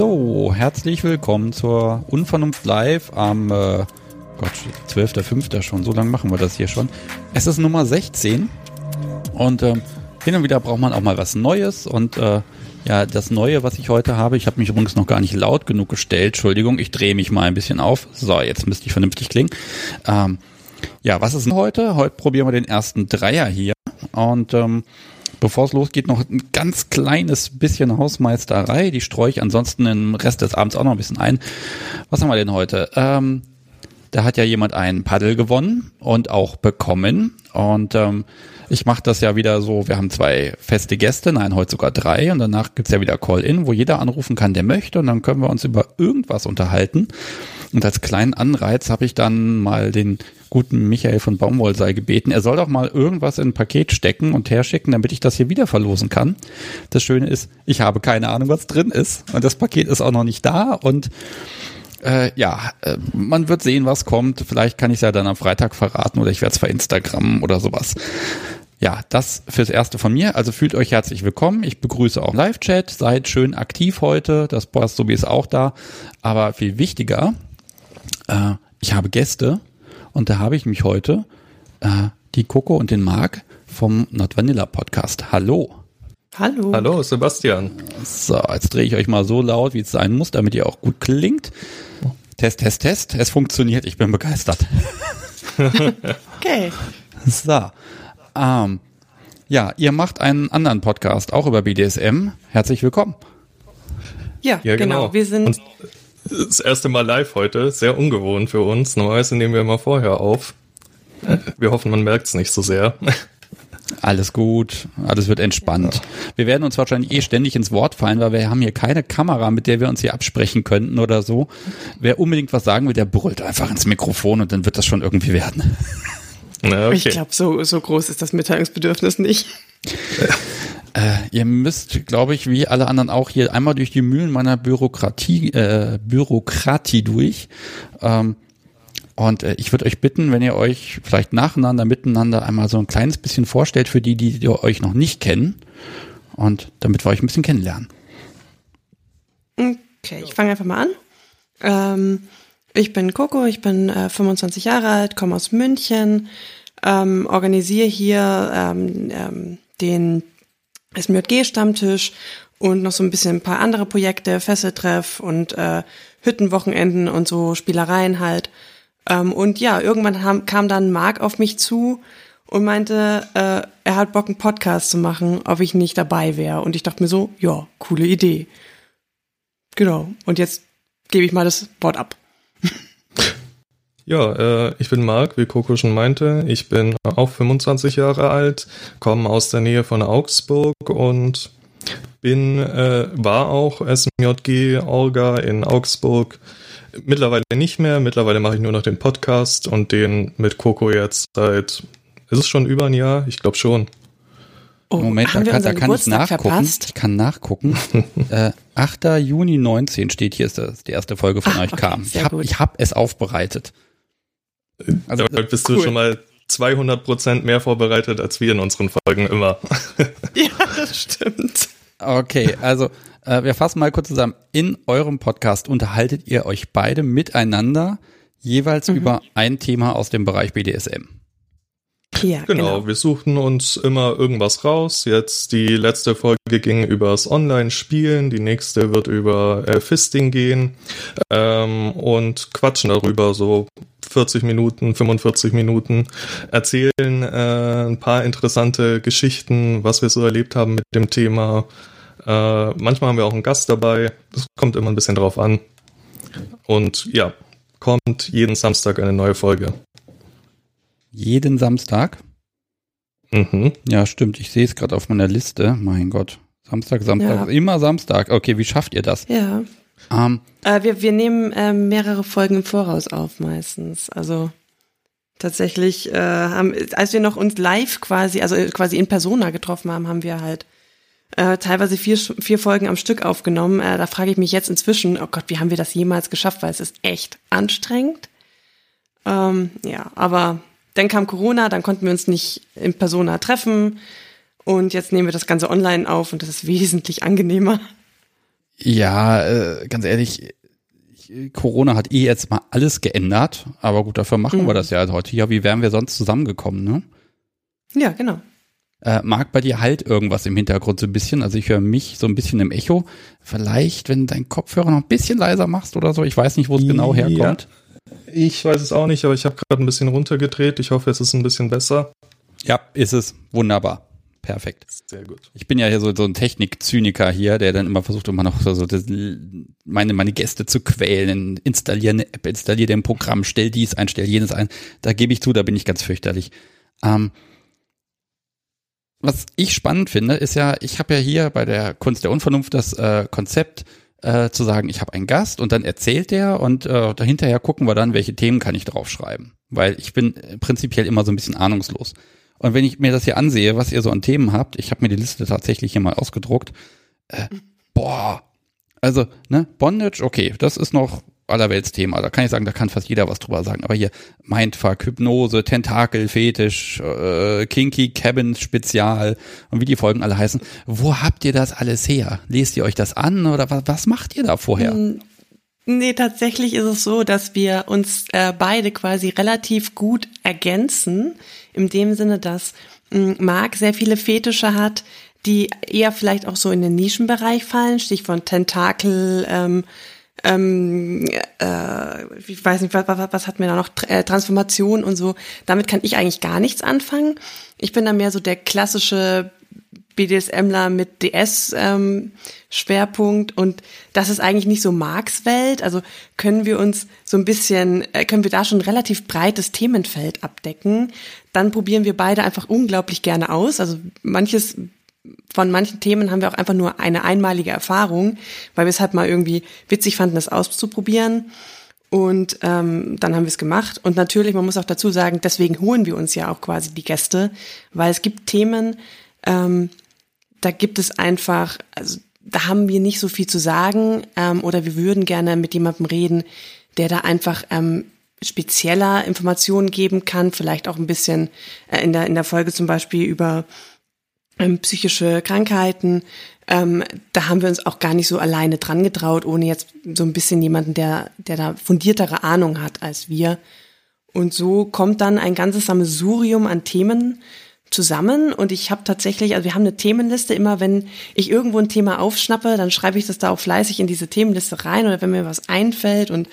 So, herzlich willkommen zur Unvernunft Live am äh, Gott, 12.05. schon. So lange machen wir das hier schon. Es ist Nummer 16 und ähm, hin und wieder braucht man auch mal was Neues und äh, ja, das Neue, was ich heute habe, ich habe mich übrigens noch gar nicht laut genug gestellt. Entschuldigung, ich drehe mich mal ein bisschen auf. So, jetzt müsste ich vernünftig klingen. Ähm, ja, was ist denn heute? Heute probieren wir den ersten Dreier hier und ähm, Bevor es losgeht, noch ein ganz kleines bisschen Hausmeisterei. Die streue ich ansonsten im Rest des Abends auch noch ein bisschen ein. Was haben wir denn heute? Ähm, da hat ja jemand ein Paddel gewonnen und auch bekommen. Und ähm, ich mache das ja wieder so, wir haben zwei feste Gäste, nein, heute sogar drei. Und danach gibt's ja wieder Call-In, wo jeder anrufen kann, der möchte. Und dann können wir uns über irgendwas unterhalten. Und als kleinen Anreiz habe ich dann mal den guten Michael von Baumwollsei gebeten, er soll doch mal irgendwas in ein Paket stecken und herschicken, damit ich das hier wieder verlosen kann. Das Schöne ist, ich habe keine Ahnung, was drin ist. Und das Paket ist auch noch nicht da. Und äh, ja, äh, man wird sehen, was kommt. Vielleicht kann ich es ja dann am Freitag verraten oder ich werde es bei Instagram oder sowas. Ja, das fürs Erste von mir. Also fühlt euch herzlich willkommen. Ich begrüße auch Live-Chat. Seid schön aktiv heute. Das Boss Sobi ist auch da. Aber viel wichtiger, äh, ich habe Gäste und da habe ich mich heute äh, die Coco und den Marc vom Not Vanilla Podcast. Hallo. Hallo. Hallo, Sebastian. So, jetzt drehe ich euch mal so laut, wie es sein muss, damit ihr auch gut klingt. Test, Test, Test. Es funktioniert. Ich bin begeistert. okay. So. Ähm, ja, ihr macht einen anderen Podcast, auch über BDSM. Herzlich willkommen. Ja, ja genau. genau. Wir sind. Und das erste Mal live heute, sehr ungewohnt für uns. Normalerweise nehmen wir immer vorher auf. Wir hoffen, man merkt es nicht so sehr. Alles gut, alles wird entspannt. Wir werden uns wahrscheinlich eh ständig ins Wort fallen, weil wir haben hier keine Kamera, mit der wir uns hier absprechen könnten oder so. Wer unbedingt was sagen will, der brüllt einfach ins Mikrofon und dann wird das schon irgendwie werden. Na, okay. Ich glaube, so, so groß ist das Mitteilungsbedürfnis nicht. Äh, ihr müsst, glaube ich, wie alle anderen auch hier einmal durch die Mühlen meiner Bürokratie, äh, Bürokratie durch. Ähm, und äh, ich würde euch bitten, wenn ihr euch vielleicht nacheinander, miteinander einmal so ein kleines bisschen vorstellt für die, die, die euch noch nicht kennen. Und damit wir euch ein bisschen kennenlernen. Okay, ich fange einfach mal an. Ähm, ich bin Coco, ich bin äh, 25 Jahre alt, komme aus München, ähm, organisiere hier ähm, ähm, den SMJG-Stammtisch und noch so ein bisschen ein paar andere Projekte, Fesseltreff und äh, Hüttenwochenenden und so Spielereien halt. Ähm, und ja, irgendwann haben, kam dann Marc auf mich zu und meinte, äh, er hat Bock, einen Podcast zu machen, ob ich nicht dabei wäre. Und ich dachte mir so, ja, coole Idee. Genau. Und jetzt gebe ich mal das Wort ab. Ja, äh, ich bin Marc, wie Coco schon meinte. Ich bin auch 25 Jahre alt, komme aus der Nähe von Augsburg und bin, äh, war auch SMJG Orga in Augsburg. Mittlerweile nicht mehr. Mittlerweile mache ich nur noch den Podcast und den mit Coco jetzt seit, ist es schon über ein Jahr? Ich glaube schon. Oh, Moment, da kann, da kann ich nachgucken. Verpasst? Ich kann nachgucken. äh, 8. Juni 19 steht hier, ist das die erste Folge von Ach, euch okay, kam. Ich habe hab es aufbereitet. Also Damit bist cool. du schon mal 200 Prozent mehr vorbereitet als wir in unseren Folgen immer. ja, das stimmt. Okay, also äh, wir fassen mal kurz zusammen. In eurem Podcast unterhaltet ihr euch beide miteinander jeweils mhm. über ein Thema aus dem Bereich BDSM. Ja, genau, genau, wir suchten uns immer irgendwas raus. Jetzt die letzte Folge ging übers Online-Spielen, die nächste wird über äh, Fisting gehen ähm, und quatschen darüber so 40 Minuten, 45 Minuten, erzählen äh, ein paar interessante Geschichten, was wir so erlebt haben mit dem Thema. Äh, manchmal haben wir auch einen Gast dabei. Das kommt immer ein bisschen drauf an. Und ja, kommt jeden Samstag eine neue Folge. Jeden Samstag? Mhm. Ja, stimmt. Ich sehe es gerade auf meiner Liste. Mein Gott. Samstag, Samstag, ja. immer Samstag. Okay, wie schafft ihr das? Ja. Ähm, äh, wir, wir nehmen äh, mehrere Folgen im Voraus auf meistens. Also tatsächlich äh, haben, als wir noch uns live quasi, also quasi in Persona getroffen haben, haben wir halt äh, teilweise vier, vier Folgen am Stück aufgenommen. Äh, da frage ich mich jetzt inzwischen, oh Gott, wie haben wir das jemals geschafft? Weil es ist echt anstrengend. Ähm, ja, aber dann kam Corona, dann konnten wir uns nicht in Persona treffen und jetzt nehmen wir das Ganze online auf und das ist wesentlich angenehmer. Ja, äh, ganz ehrlich, Corona hat eh jetzt mal alles geändert, aber gut, dafür machen mhm. wir das ja halt heute. Ja, wie wären wir sonst zusammengekommen, ne? Ja, genau. Äh, mag bei dir halt irgendwas im Hintergrund so ein bisschen. Also ich höre mich so ein bisschen im Echo. Vielleicht, wenn dein Kopfhörer noch ein bisschen leiser machst oder so. Ich weiß nicht, wo es genau herkommt. Ich weiß es auch nicht, aber ich habe gerade ein bisschen runtergedreht. Ich hoffe, es ist ein bisschen besser. Ja, ist es. Wunderbar. Perfekt. Sehr gut. Ich bin ja hier so, so ein Technikzyniker hier, der dann immer versucht, immer noch so, so das, meine, meine Gäste zu quälen. Installiere eine App, installiere ein Programm, stell dies ein, stell jenes ein. Da gebe ich zu, da bin ich ganz fürchterlich. Ähm, was ich spannend finde, ist ja, ich habe ja hier bei der Kunst der Unvernunft das äh, Konzept äh, zu sagen, ich habe einen Gast und dann erzählt der und äh, dahinterher gucken wir dann, welche Themen kann ich draufschreiben. Weil ich bin prinzipiell immer so ein bisschen ahnungslos. Und wenn ich mir das hier ansehe, was ihr so an Themen habt, ich habe mir die Liste tatsächlich hier mal ausgedruckt. Äh, boah. Also, ne, Bondage, okay, das ist noch Allerweltsthema. Da kann ich sagen, da kann fast jeder was drüber sagen. Aber hier Mindfuck, Hypnose, Tentakel, Fetisch, äh, Kinky, Cabin, Spezial und wie die Folgen alle heißen. Wo habt ihr das alles her? Lest ihr euch das an oder was, was macht ihr da vorher? Hm, nee, tatsächlich ist es so, dass wir uns äh, beide quasi relativ gut ergänzen in dem Sinne, dass hm, Marc sehr viele Fetische hat, die eher vielleicht auch so in den Nischenbereich fallen, Stichwort Tentakel, ähm, ähm, äh, ich weiß nicht, was, was, was hat mir da noch, äh, Transformation und so. Damit kann ich eigentlich gar nichts anfangen. Ich bin da mehr so der klassische BDSMler mit DS-Schwerpunkt ähm, und das ist eigentlich nicht so Marks Welt. Also können wir uns so ein bisschen, äh, können wir da schon relativ breites Themenfeld abdecken. Dann probieren wir beide einfach unglaublich gerne aus. Also manches von manchen Themen haben wir auch einfach nur eine einmalige Erfahrung, weil wir es halt mal irgendwie witzig fanden, das auszuprobieren. Und ähm, dann haben wir es gemacht. Und natürlich, man muss auch dazu sagen, deswegen holen wir uns ja auch quasi die Gäste, weil es gibt Themen, ähm, da gibt es einfach, also da haben wir nicht so viel zu sagen ähm, oder wir würden gerne mit jemandem reden, der da einfach ähm, spezieller Informationen geben kann, vielleicht auch ein bisschen äh, in der in der Folge zum Beispiel über ähm, psychische Krankheiten. Ähm, da haben wir uns auch gar nicht so alleine dran getraut, ohne jetzt so ein bisschen jemanden, der der da fundiertere Ahnung hat als wir. Und so kommt dann ein ganzes Sammelsurium an Themen zusammen und ich habe tatsächlich, also wir haben eine Themenliste, immer wenn ich irgendwo ein Thema aufschnappe, dann schreibe ich das da auch fleißig in diese Themenliste rein oder wenn mir was einfällt und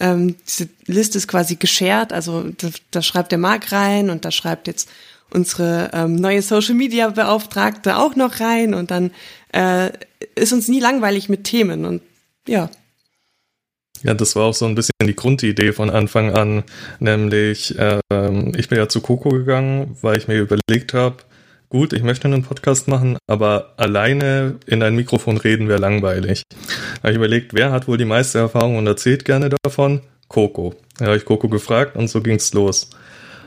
ähm, diese Liste ist quasi geshared, also da, da schreibt der Marc rein und da schreibt jetzt unsere ähm, neue Social Media Beauftragte auch noch rein und dann äh, ist uns nie langweilig mit Themen und ja. Ja, das war auch so ein bisschen die Grundidee von Anfang an, nämlich ähm, ich bin ja zu Coco gegangen, weil ich mir überlegt habe, gut, ich möchte einen Podcast machen, aber alleine in ein Mikrofon reden wäre langweilig. Da habe ich überlegt, wer hat wohl die meiste Erfahrung und erzählt gerne davon? Coco. Da habe ich Coco gefragt und so ging's los.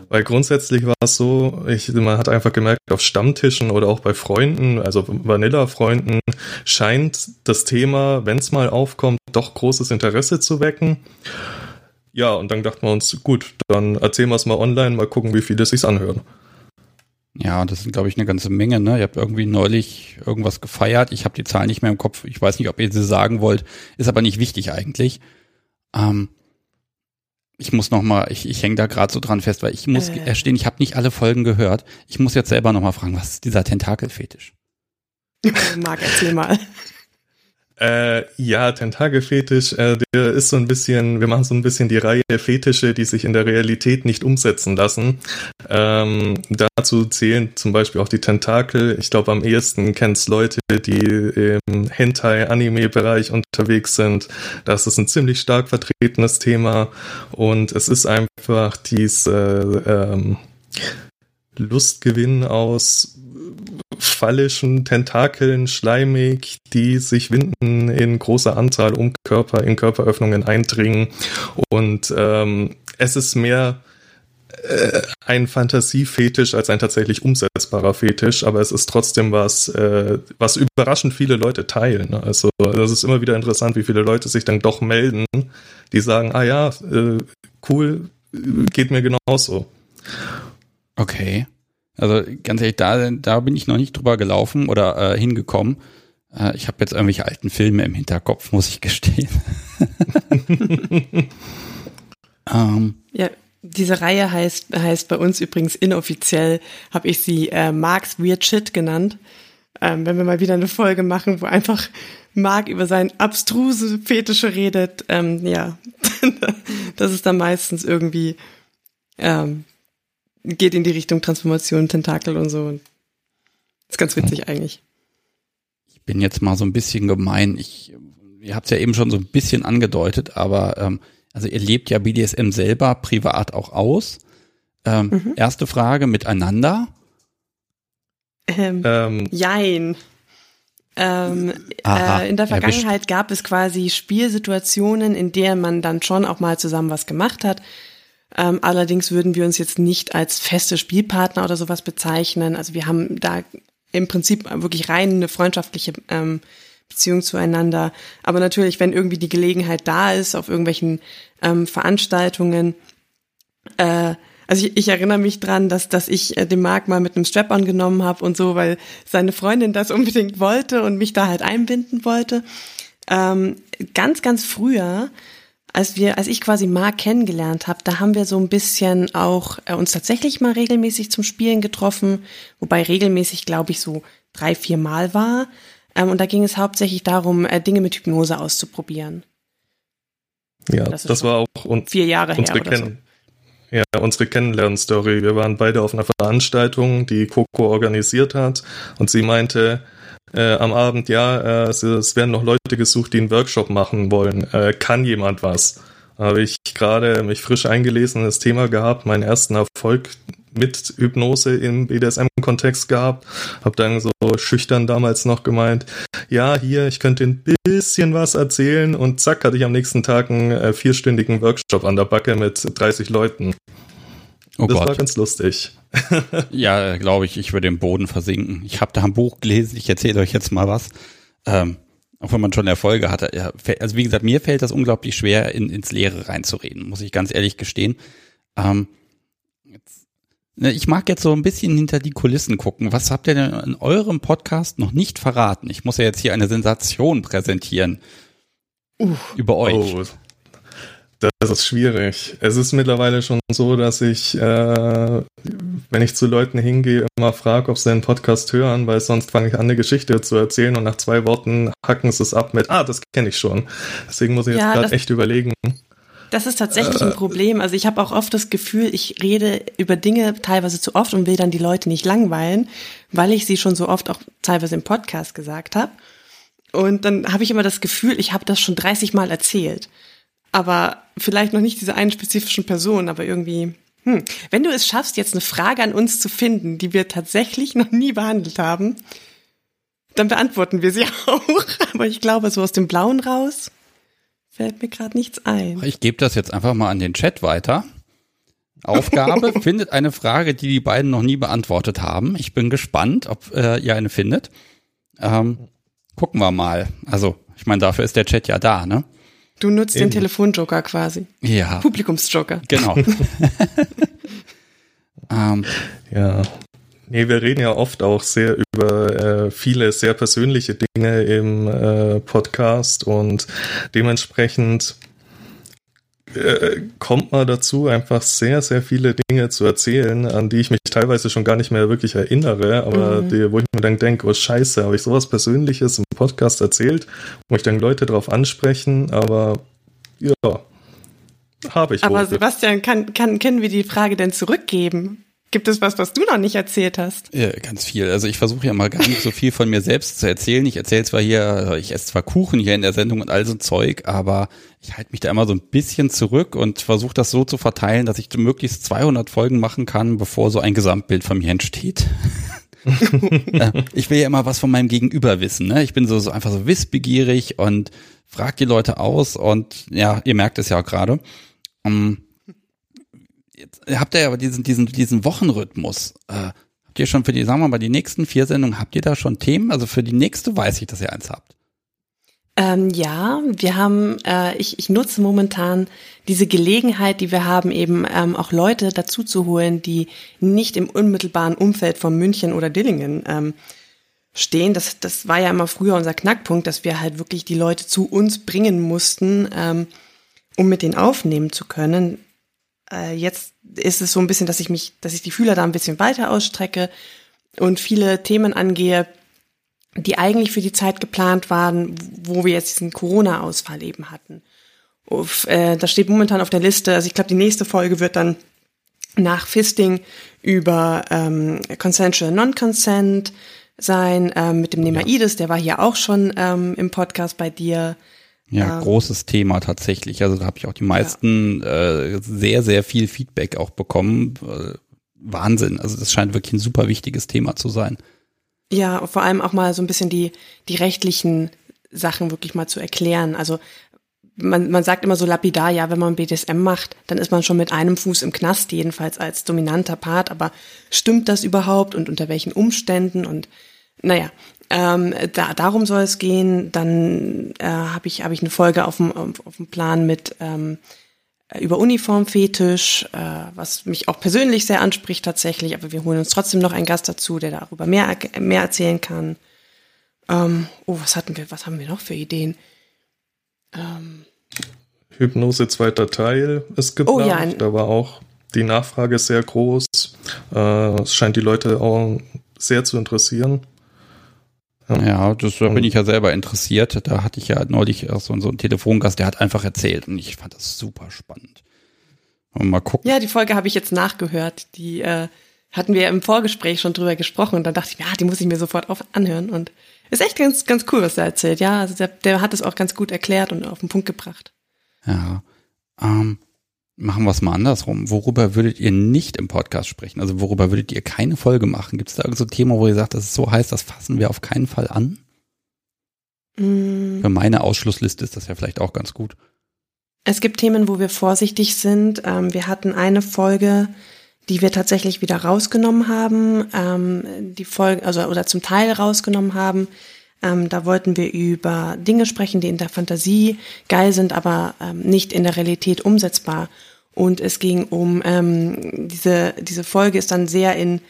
Weil grundsätzlich war es so, ich, man hat einfach gemerkt, auf Stammtischen oder auch bei Freunden, also Vanilla-Freunden, scheint das Thema, wenn es mal aufkommt, doch großes Interesse zu wecken. Ja, und dann dachten wir uns, gut, dann erzählen wir es mal online, mal gucken, wie viele sich's anhören. Ja, das sind, glaube ich, eine ganze Menge. Ne? Ihr habt irgendwie neulich irgendwas gefeiert. Ich habe die Zahl nicht mehr im Kopf. Ich weiß nicht, ob ihr sie sagen wollt. Ist aber nicht wichtig eigentlich. Ähm, ich muss noch mal, ich, ich hänge da gerade so dran fest, weil ich muss äh. erstehen, ich habe nicht alle Folgen gehört. Ich muss jetzt selber noch mal fragen, was ist dieser Tentakelfetisch? Marc, erzähl mal. Äh, ja, Tentakelfetisch, äh, der ist so ein bisschen, wir machen so ein bisschen die Reihe Fetische, die sich in der Realität nicht umsetzen lassen. Ähm, dazu zählen zum Beispiel auch die Tentakel. Ich glaube, am ehesten kennt es Leute, die im Hentai-Anime-Bereich unterwegs sind. Das ist ein ziemlich stark vertretenes Thema und es ist einfach dies äh, ähm, Lustgewinn aus phallischen Tentakeln, schleimig, die sich winden in großer Anzahl um Körper, in Körperöffnungen eindringen. Und ähm, es ist mehr äh, ein Fantasiefetisch als ein tatsächlich umsetzbarer Fetisch, aber es ist trotzdem was, äh, was überraschend viele Leute teilen. Also das ist immer wieder interessant, wie viele Leute sich dann doch melden, die sagen, ah ja, äh, cool, geht mir genauso. Okay. Also ganz ehrlich, da, da bin ich noch nicht drüber gelaufen oder äh, hingekommen. Äh, ich habe jetzt irgendwelche alten Filme im Hinterkopf, muss ich gestehen. ähm, ja, diese Reihe heißt, heißt bei uns übrigens inoffiziell, habe ich sie äh, Marks Weird Shit genannt. Ähm, wenn wir mal wieder eine Folge machen, wo einfach Mark über seinen abstruse Fetische redet, ähm, ja, das ist dann meistens irgendwie, ähm, geht in die Richtung Transformation, Tentakel und so. Ist ganz witzig eigentlich. Ich bin jetzt mal so ein bisschen gemein. Ich, ihr habt es ja eben schon so ein bisschen angedeutet, aber ähm, also ihr lebt ja BDSM selber privat auch aus. Ähm, mhm. Erste Frage, miteinander? Ähm, ähm. Jein. Ähm, Aha, äh, in der Vergangenheit erwischt. gab es quasi Spielsituationen, in der man dann schon auch mal zusammen was gemacht hat. Ähm, allerdings würden wir uns jetzt nicht als feste Spielpartner oder sowas bezeichnen. Also wir haben da im Prinzip wirklich rein eine freundschaftliche ähm, Beziehung zueinander. Aber natürlich, wenn irgendwie die Gelegenheit da ist, auf irgendwelchen ähm, Veranstaltungen, äh, also ich, ich erinnere mich dran, dass, dass ich äh, den Marc mal mit einem Strap-on genommen habe und so, weil seine Freundin das unbedingt wollte und mich da halt einbinden wollte. Ähm, ganz, ganz früher, als wir, als ich quasi Marc kennengelernt habe, da haben wir so ein bisschen auch äh, uns tatsächlich mal regelmäßig zum Spielen getroffen, wobei regelmäßig, glaube ich, so drei, vier Mal war. Ähm, und da ging es hauptsächlich darum, äh, Dinge mit Hypnose auszuprobieren. Ja, das, das war auch vier Jahre her oder so. Ja, unsere Kennenlernstory. Wir waren beide auf einer Veranstaltung, die Coco organisiert hat und sie meinte äh, am Abend, ja, äh, es, es, werden noch Leute gesucht, die einen Workshop machen wollen. Äh, kann jemand was? Habe ich gerade mich frisch eingelesen, das Thema gehabt, meinen ersten Erfolg mit Hypnose im BDSM-Kontext gehabt. Hab dann so schüchtern damals noch gemeint, ja, hier, ich könnte ein bisschen was erzählen und zack, hatte ich am nächsten Tag einen äh, vierstündigen Workshop an der Backe mit 30 Leuten. Oh das Gott. war ganz lustig. ja, glaube ich, ich würde im Boden versinken. Ich habe da ein Buch gelesen, ich erzähle euch jetzt mal was. Ähm, auch wenn man schon Erfolge hatte. Ja, also wie gesagt, mir fällt das unglaublich schwer, in, ins Leere reinzureden, muss ich ganz ehrlich gestehen. Ähm, Ne, ich mag jetzt so ein bisschen hinter die Kulissen gucken. Was habt ihr denn in eurem Podcast noch nicht verraten? Ich muss ja jetzt hier eine Sensation präsentieren. Uh, über euch. Oh, das ist schwierig. Es ist mittlerweile schon so, dass ich, äh, wenn ich zu Leuten hingehe, immer frage, ob sie den Podcast hören, weil sonst fange ich an, eine Geschichte zu erzählen und nach zwei Worten hacken sie es ab mit, ah, das kenne ich schon. Deswegen muss ich jetzt ja, gerade echt überlegen. Das ist tatsächlich ein Problem. Also ich habe auch oft das Gefühl, ich rede über Dinge teilweise zu oft und will dann die Leute nicht langweilen, weil ich sie schon so oft auch teilweise im Podcast gesagt habe. Und dann habe ich immer das Gefühl, ich habe das schon 30 Mal erzählt. Aber vielleicht noch nicht diese einen spezifischen Person, aber irgendwie, hm. Wenn du es schaffst, jetzt eine Frage an uns zu finden, die wir tatsächlich noch nie behandelt haben, dann beantworten wir sie auch. Aber ich glaube, so aus dem Blauen raus Fällt mir gerade nichts ein. Ich gebe das jetzt einfach mal an den Chat weiter. Aufgabe, findet eine Frage, die die beiden noch nie beantwortet haben. Ich bin gespannt, ob äh, ihr eine findet. Ähm, gucken wir mal. Also, ich meine, dafür ist der Chat ja da, ne? Du nutzt Eben. den Telefonjoker quasi. Ja. Publikumsjoker. Genau. ähm, ja. Nee, wir reden ja oft auch sehr über äh, viele sehr persönliche Dinge im äh, Podcast und dementsprechend äh, kommt man dazu, einfach sehr, sehr viele Dinge zu erzählen, an die ich mich teilweise schon gar nicht mehr wirklich erinnere, aber mhm. die, wo ich mir dann denke, oh scheiße, habe ich sowas Persönliches im Podcast erzählt, wo ich dann Leute darauf ansprechen, aber ja, habe ich. Aber wohl. Sebastian, kann, kann, können wir die Frage denn zurückgeben? Gibt es was, was du noch nicht erzählt hast? Ja, ganz viel. Also ich versuche ja mal gar nicht so viel von mir selbst zu erzählen. Ich erzähle zwar hier, ich esse zwar Kuchen hier in der Sendung und all so Zeug, aber ich halte mich da immer so ein bisschen zurück und versuche das so zu verteilen, dass ich möglichst 200 Folgen machen kann, bevor so ein Gesamtbild von mir entsteht. ich will ja immer was von meinem Gegenüber wissen. Ne? Ich bin so, so einfach so wissbegierig und frag die Leute aus und ja, ihr merkt es ja auch gerade. Um, jetzt habt ihr aber diesen, diesen, diesen Wochenrhythmus. Äh, habt ihr schon für die, sagen wir mal, die nächsten vier Sendungen, habt ihr da schon Themen? Also für die nächste weiß ich, dass ihr eins habt. Ähm, ja, wir haben, äh, ich, ich nutze momentan diese Gelegenheit, die wir haben, eben ähm, auch Leute dazu zu holen, die nicht im unmittelbaren Umfeld von München oder Dillingen ähm, stehen. Das, das war ja immer früher unser Knackpunkt, dass wir halt wirklich die Leute zu uns bringen mussten, ähm, um mit denen aufnehmen zu können. Äh, jetzt ist es so ein bisschen, dass ich mich, dass ich die Fühler da ein bisschen weiter ausstrecke und viele Themen angehe, die eigentlich für die Zeit geplant waren, wo wir jetzt diesen Corona-Ausfall eben hatten. Auf, äh, das steht momentan auf der Liste. Also ich glaube, die nächste Folge wird dann nach Fisting über ähm, Consensual Non-Consent sein, ähm, mit dem Nemaides, der war hier auch schon ähm, im Podcast bei dir. Ja, ähm, großes Thema tatsächlich. Also da habe ich auch die meisten ja. äh, sehr, sehr viel Feedback auch bekommen. Äh, Wahnsinn. Also das scheint wirklich ein super wichtiges Thema zu sein. Ja, vor allem auch mal so ein bisschen die, die rechtlichen Sachen wirklich mal zu erklären. Also man, man sagt immer so lapidar, ja, wenn man BDSM macht, dann ist man schon mit einem Fuß im Knast, jedenfalls als dominanter Part. Aber stimmt das überhaupt und unter welchen Umständen? Und naja, ähm, da, darum soll es gehen. Dann äh, habe ich, hab ich eine Folge auf dem, auf dem Plan mit ähm, über Uniformfetisch, äh, was mich auch persönlich sehr anspricht tatsächlich. Aber wir holen uns trotzdem noch einen Gast dazu, der darüber mehr, mehr erzählen kann. Ähm, oh, was hatten wir, was haben wir noch für Ideen? Ähm, Hypnose zweiter Teil ist geplant. Oh, ja, da war auch die Nachfrage sehr groß. Äh, es scheint die Leute auch sehr zu interessieren. Ja, das, da bin ich ja selber interessiert. Da hatte ich ja neulich auch so, so einen Telefongast, der hat einfach erzählt und ich fand das super spannend. mal gucken. Ja, die Folge habe ich jetzt nachgehört. Die äh, hatten wir im Vorgespräch schon drüber gesprochen und dann dachte ich mir, ja, die muss ich mir sofort auf anhören und ist echt ganz, ganz cool, was er erzählt. Ja, also der, der hat es auch ganz gut erklärt und auf den Punkt gebracht. Ja. Ähm, machen wir es mal andersrum. Worüber würdet ihr nicht im Podcast sprechen? Also worüber würdet ihr keine Folge machen? Gibt es da irgend so ein Thema, wo ihr sagt, das ist so heiß, das fassen wir auf keinen Fall an? Mm. Für meine Ausschlussliste ist das ja vielleicht auch ganz gut. Es gibt Themen, wo wir vorsichtig sind. Ähm, wir hatten eine Folge, die wir tatsächlich wieder rausgenommen haben, ähm, die Folge, also oder zum Teil rausgenommen haben. Ähm, da wollten wir über Dinge sprechen, die in der Fantasie geil sind, aber ähm, nicht in der Realität umsetzbar. Und es ging um ähm, diese diese Folge ist dann sehr in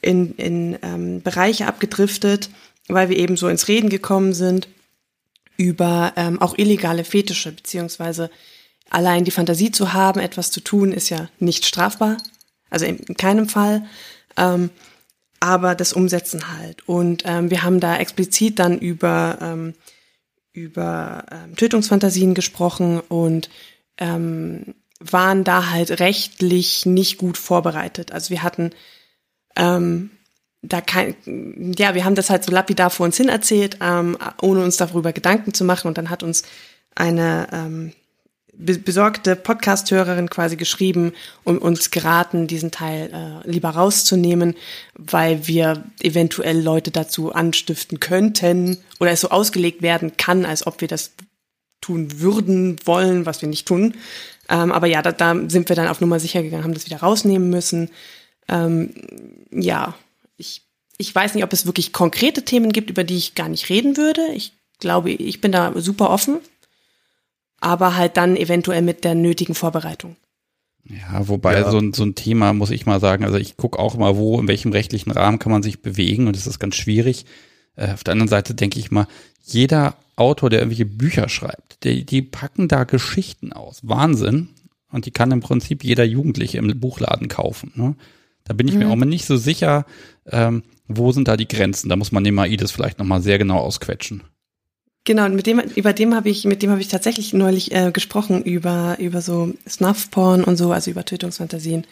in, in ähm, Bereiche abgedriftet, weil wir eben so ins Reden gekommen sind über ähm, auch illegale Fetische beziehungsweise allein die Fantasie zu haben, etwas zu tun, ist ja nicht strafbar. Also in, keinem Fall. Ähm, aber das Umsetzen halt. Und ähm, wir haben da explizit dann über, ähm, über ähm, Tötungsfantasien gesprochen und ähm, waren da halt rechtlich nicht gut vorbereitet. Also wir hatten ähm, da kein, ja, wir haben das halt so lapidar vor uns hin erzählt, ähm, ohne uns darüber Gedanken zu machen. Und dann hat uns eine ähm, besorgte Podcast-Hörerin quasi geschrieben und uns geraten, diesen Teil äh, lieber rauszunehmen, weil wir eventuell Leute dazu anstiften könnten oder es so ausgelegt werden kann, als ob wir das tun würden, wollen, was wir nicht tun. Ähm, aber ja, da, da sind wir dann auf Nummer sicher gegangen, haben das wieder rausnehmen müssen. Ähm, ja, ich, ich weiß nicht, ob es wirklich konkrete Themen gibt, über die ich gar nicht reden würde. Ich glaube, ich bin da super offen aber halt dann eventuell mit der nötigen Vorbereitung. Ja, wobei ja. So, ein, so ein Thema, muss ich mal sagen, also ich gucke auch mal, wo, in welchem rechtlichen Rahmen kann man sich bewegen und das ist ganz schwierig. Äh, auf der anderen Seite denke ich mal, jeder Autor, der irgendwelche Bücher schreibt, die, die packen da Geschichten aus. Wahnsinn. Und die kann im Prinzip jeder Jugendliche im Buchladen kaufen. Ne? Da bin ich mhm. mir auch mal nicht so sicher, ähm, wo sind da die Grenzen. Da muss man den Maides vielleicht nochmal sehr genau ausquetschen. Genau, und mit dem, über dem habe ich, mit dem habe ich tatsächlich neulich äh, gesprochen über über so Snuff-Porn und so, also über Tötungsfantasien.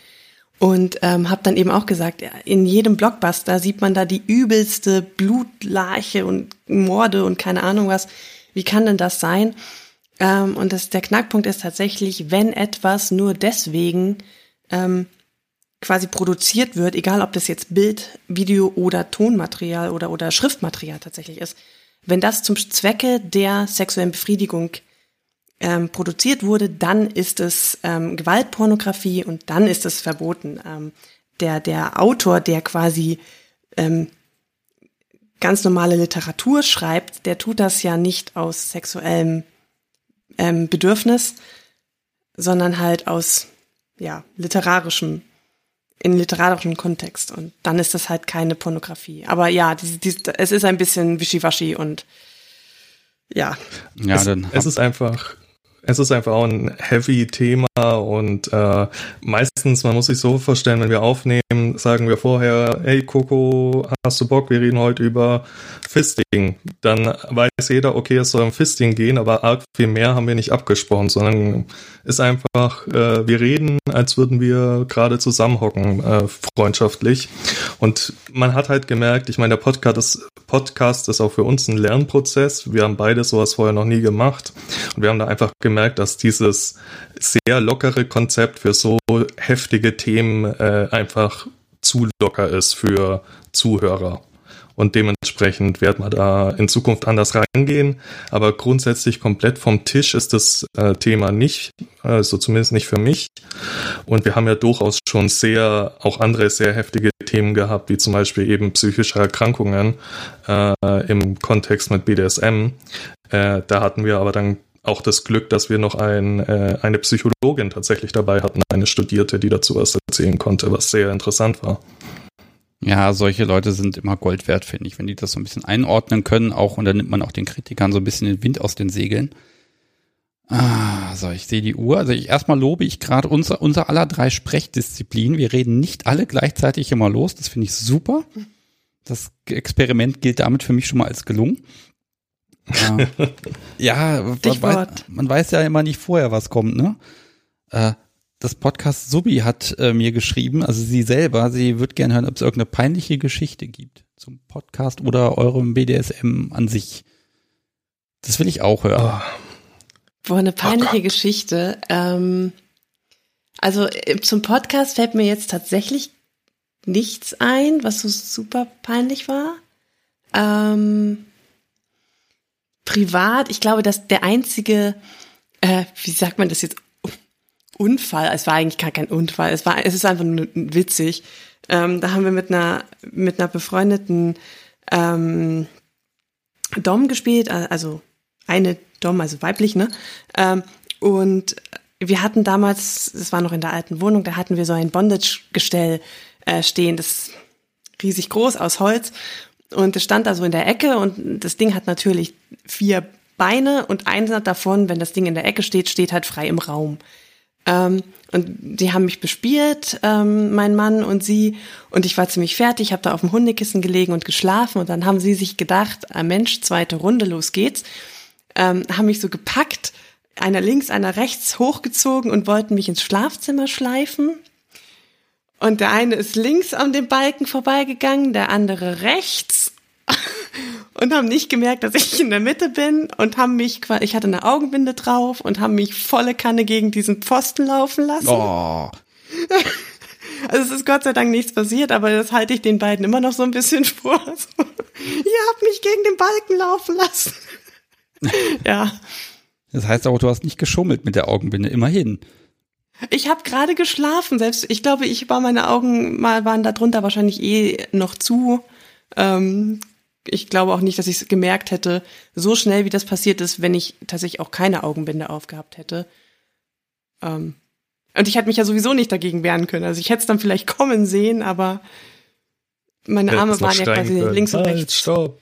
Und ähm, habe dann eben auch gesagt, in jedem Blockbuster sieht man da die übelste Blutlarche und Morde und keine Ahnung was. Wie kann denn das sein? Ähm, und das, der Knackpunkt ist tatsächlich, wenn etwas nur deswegen ähm, quasi produziert wird, egal ob das jetzt Bild, Video oder Tonmaterial oder, oder Schriftmaterial tatsächlich ist, wenn das zum Zwecke der sexuellen Befriedigung ähm, produziert wurde, dann ist es ähm, Gewaltpornografie und dann ist es verboten. Ähm, der, der Autor, der quasi ähm, ganz normale Literatur schreibt, der tut das ja nicht aus sexuellem ähm, Bedürfnis, sondern halt aus ja, literarischem in literarischen Kontext und dann ist das halt keine Pornografie. Aber ja, die, die, es ist ein bisschen wischiwaschi und ja. Ja, dann es ist einfach es ist einfach auch ein heavy Thema und äh, meistens, man muss sich so vorstellen, wenn wir aufnehmen, sagen wir vorher, hey Coco, hast du Bock, wir reden heute über Fisting. Dann weiß jeder, okay, es soll um Fisting gehen, aber arg viel mehr haben wir nicht abgesprochen, sondern ist einfach, äh, wir reden, als würden wir gerade zusammenhocken, äh, freundschaftlich. Und man hat halt gemerkt, ich meine, der Podcast ist, Podcast ist auch für uns ein Lernprozess. Wir haben beide sowas vorher noch nie gemacht. Und wir haben da einfach gemerkt, dass dieses sehr lockere Konzept für so heftige Themen äh, einfach zu locker ist für Zuhörer. Und dementsprechend wird man da in Zukunft anders reingehen. Aber grundsätzlich komplett vom Tisch ist das äh, Thema nicht, also zumindest nicht für mich. Und wir haben ja durchaus schon sehr, auch andere sehr heftige Themen gehabt, wie zum Beispiel eben psychische Erkrankungen äh, im Kontext mit BDSM. Äh, da hatten wir aber dann auch das Glück, dass wir noch ein, äh, eine Psychologin tatsächlich dabei hatten, eine Studierte, die dazu was erzählen konnte, was sehr interessant war. Ja, solche Leute sind immer Gold wert, finde ich, wenn die das so ein bisschen einordnen können, auch und dann nimmt man auch den Kritikern so ein bisschen den Wind aus den Segeln. Ah, so, ich sehe die Uhr. Also ich, erstmal lobe ich gerade unser, unser aller drei Sprechdisziplinen. Wir reden nicht alle gleichzeitig immer los. Das finde ich super. Das Experiment gilt damit für mich schon mal als gelungen. Ja, man weiß, man weiß, ja immer nicht vorher, was kommt, ne? Äh, das Podcast Subi hat äh, mir geschrieben, also sie selber, sie wird gerne hören, ob es irgendeine peinliche Geschichte gibt zum Podcast oder eurem BDSM an sich. Das will ich auch hören. Oh. Boah, eine peinliche oh Geschichte. Ähm, also äh, zum Podcast fällt mir jetzt tatsächlich nichts ein, was so super peinlich war. Ähm, privat, ich glaube, dass der einzige, äh, wie sagt man das jetzt, Unfall, es war eigentlich gar kein Unfall, es war, es ist einfach nur witzig. Ähm, da haben wir mit einer, mit einer befreundeten ähm, Dom gespielt, also eine Dom, also weiblich, ne? Ähm, und wir hatten damals, das war noch in der alten Wohnung, da hatten wir so ein Bondage-Gestell äh, stehen, das riesig groß aus Holz. Und es stand da so in der Ecke und das Ding hat natürlich vier Beine und eins davon, wenn das Ding in der Ecke steht, steht halt frei im Raum. Ähm, und die haben mich bespielt, ähm, mein Mann und sie. Und ich war ziemlich fertig, habe da auf dem Hundekissen gelegen und geschlafen. Und dann haben sie sich gedacht, ah, Mensch, zweite Runde, los geht's. Ähm, haben mich so gepackt, einer links, einer rechts hochgezogen und wollten mich ins Schlafzimmer schleifen. Und der eine ist links an dem Balken vorbeigegangen, der andere rechts. und haben nicht gemerkt, dass ich in der Mitte bin und haben mich, ich hatte eine Augenbinde drauf und haben mich volle Kanne gegen diesen Pfosten laufen lassen. Oh. Also es ist Gott sei Dank nichts passiert, aber das halte ich den beiden immer noch so ein bisschen vor. So, ihr habt mich gegen den Balken laufen lassen. ja. Das heißt auch, du hast nicht geschummelt mit der Augenbinde, immerhin. Ich habe gerade geschlafen, selbst ich glaube, ich war meine Augen mal waren da drunter wahrscheinlich eh noch zu. Ähm, ich glaube auch nicht, dass ich es gemerkt hätte, so schnell wie das passiert ist, wenn ich tatsächlich auch keine Augenbinde aufgehabt hätte. Ähm, und ich hätte mich ja sowieso nicht dagegen wehren können. Also ich hätte es dann vielleicht kommen sehen, aber meine Arme waren ja quasi können. links und halt, rechts. Stopp.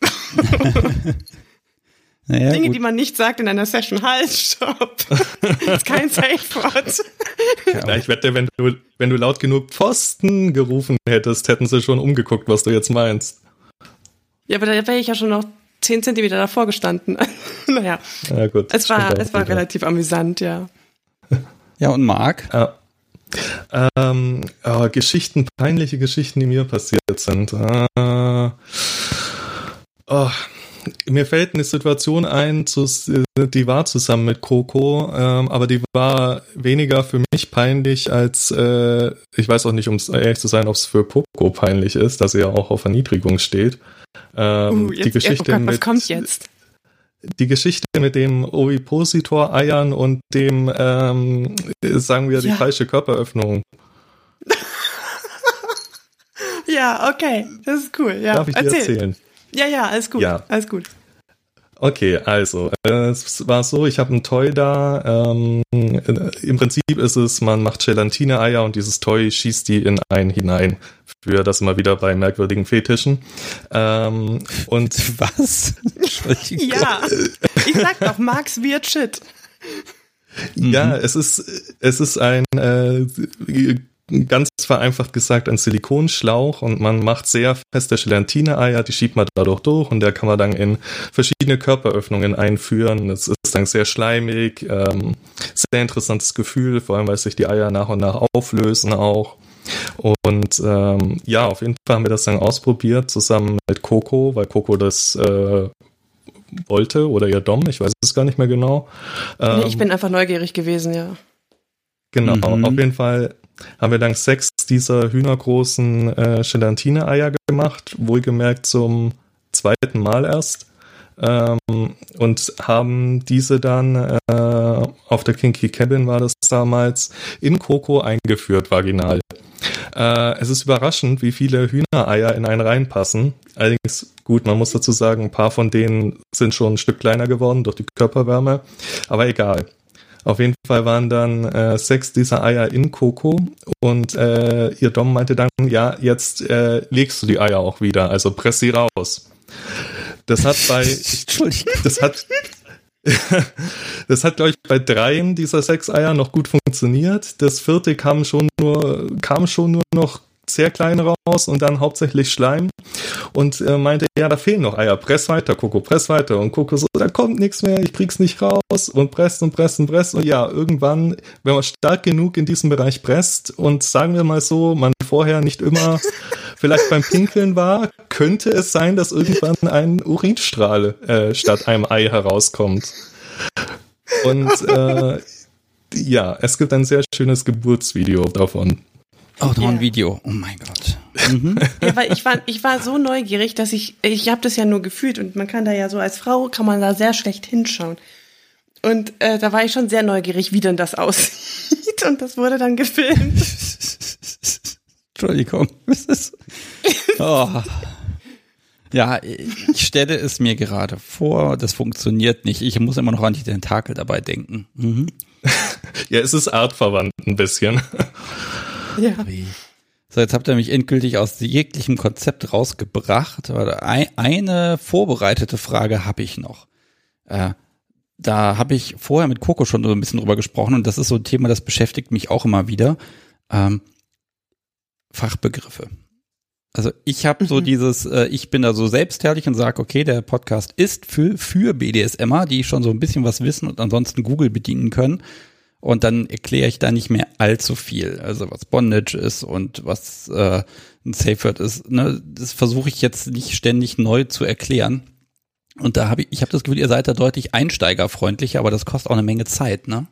naja, Dinge, gut. die man nicht sagt in einer Session. Halt, stopp. das ist kein Safe Wort. ja, ich wette, wenn du, wenn du laut genug Pfosten gerufen hättest, hätten sie schon umgeguckt, was du jetzt meinst. Ja, aber da wäre ich ja schon noch zehn Zentimeter davor gestanden. naja. Ja, gut. Es war, es war relativ amüsant, ja. Ja, und Marc? Ja. Ähm, oh, Geschichten, peinliche Geschichten, die mir passiert sind. Äh, oh, mir fällt eine Situation ein, die war zusammen mit Coco, ähm, aber die war weniger für mich peinlich als, äh, ich weiß auch nicht, um ehrlich zu sein, ob es für Coco peinlich ist, dass sie ja auch auf Erniedrigung steht. Ähm, uh, jetzt, die Geschichte oh Gott, was kommt jetzt? Die Geschichte mit dem Ovipositor-Eiern und dem, ähm, sagen wir, die ja. falsche Körperöffnung. ja, okay, das ist cool. Ja. Darf ich dir erzählen? Ja, ja, alles gut. Ja. Alles gut. Okay, also äh, es war so, ich habe ein Toy da. Ähm, Im Prinzip ist es, man macht Gelatine-Eier und dieses Toy schießt die in einen hinein. Für das immer wieder bei merkwürdigen Fetischen. Ähm, und was? ja, ich sag doch, Max weird shit. Ja, mhm. es ist es ist ein äh, ganz vereinfacht gesagt ein Silikonschlauch und man macht sehr feste Gelatine-Eier, die schiebt man dadurch durch und der kann man dann in verschiedene Körperöffnungen einführen. Es ist dann sehr schleimig, ähm, sehr interessantes Gefühl, vor allem weil sich die Eier nach und nach auflösen auch. Und ähm, ja, auf jeden Fall haben wir das dann ausprobiert zusammen mit Coco, weil Coco das äh, wollte oder ihr Dom, ich weiß es gar nicht mehr genau. Ähm, nee, ich bin einfach neugierig gewesen, ja. Genau, mhm. auf jeden Fall haben wir dann sechs dieser hühnergroßen äh, Gelatine-Eier gemacht, wohlgemerkt zum zweiten Mal erst. Ähm, und haben diese dann äh, auf der Kinky Cabin war das damals in Coco eingeführt, vaginal. Äh, es ist überraschend, wie viele Hühnereier in einen reinpassen. Allerdings, gut, man muss dazu sagen, ein paar von denen sind schon ein Stück kleiner geworden durch die Körperwärme. Aber egal. Auf jeden Fall waren dann äh, sechs dieser Eier in Coco und äh, ihr Dom meinte dann, ja, jetzt äh, legst du die Eier auch wieder, also press sie raus. Das hat bei, das hat, das hat, glaube ich, bei dreien dieser sechs Eier noch gut funktioniert. Das vierte kam schon nur, kam schon nur noch sehr klein raus und dann hauptsächlich Schleim. Und äh, meinte, ja, da fehlen noch Eier, press weiter, Coco, press weiter. Und Coco so, da kommt nichts mehr, ich krieg's nicht raus. Und presst und presst und presst und ja, irgendwann, wenn man stark genug in diesem Bereich presst und sagen wir mal so, man vorher nicht immer vielleicht beim Pinkeln war, könnte es sein, dass irgendwann ein Urinstrahl äh, statt einem Ei herauskommt. Und äh, ja, es gibt ein sehr schönes Geburtsvideo davon. Oh, noch ein Video. Oh mein Gott. Mhm. Ja, weil ich war, ich war so neugierig, dass ich, ich habe das ja nur gefühlt und man kann da ja so als Frau, kann man da sehr schlecht hinschauen. Und äh, da war ich schon sehr neugierig, wie denn das aussieht. Und das wurde dann gefilmt. Entschuldigung. Oh. Ja, ich stelle es mir gerade vor, das funktioniert nicht. Ich muss immer noch an die Tentakel dabei denken. Mhm. Ja, es ist artverwandt ein bisschen. Ja. So, jetzt habt ihr mich endgültig aus jeglichem Konzept rausgebracht. Eine vorbereitete Frage habe ich noch. Äh, da habe ich vorher mit Coco schon so ein bisschen drüber gesprochen und das ist so ein Thema, das beschäftigt mich auch immer wieder. Ähm, Fachbegriffe. Also ich habe mhm. so dieses, äh, ich bin da so selbstherrlich und sage, okay, der Podcast ist für, für BDSMer, die schon so ein bisschen was wissen und ansonsten Google bedienen können und dann erkläre ich da nicht mehr allzu viel. Also was Bondage ist und was äh, ein Safe Word ist. Ne? Das versuche ich jetzt nicht ständig neu zu erklären. Und da habe ich, ich habe das Gefühl, ihr seid da deutlich einsteigerfreundlicher, aber das kostet auch eine Menge Zeit, ne?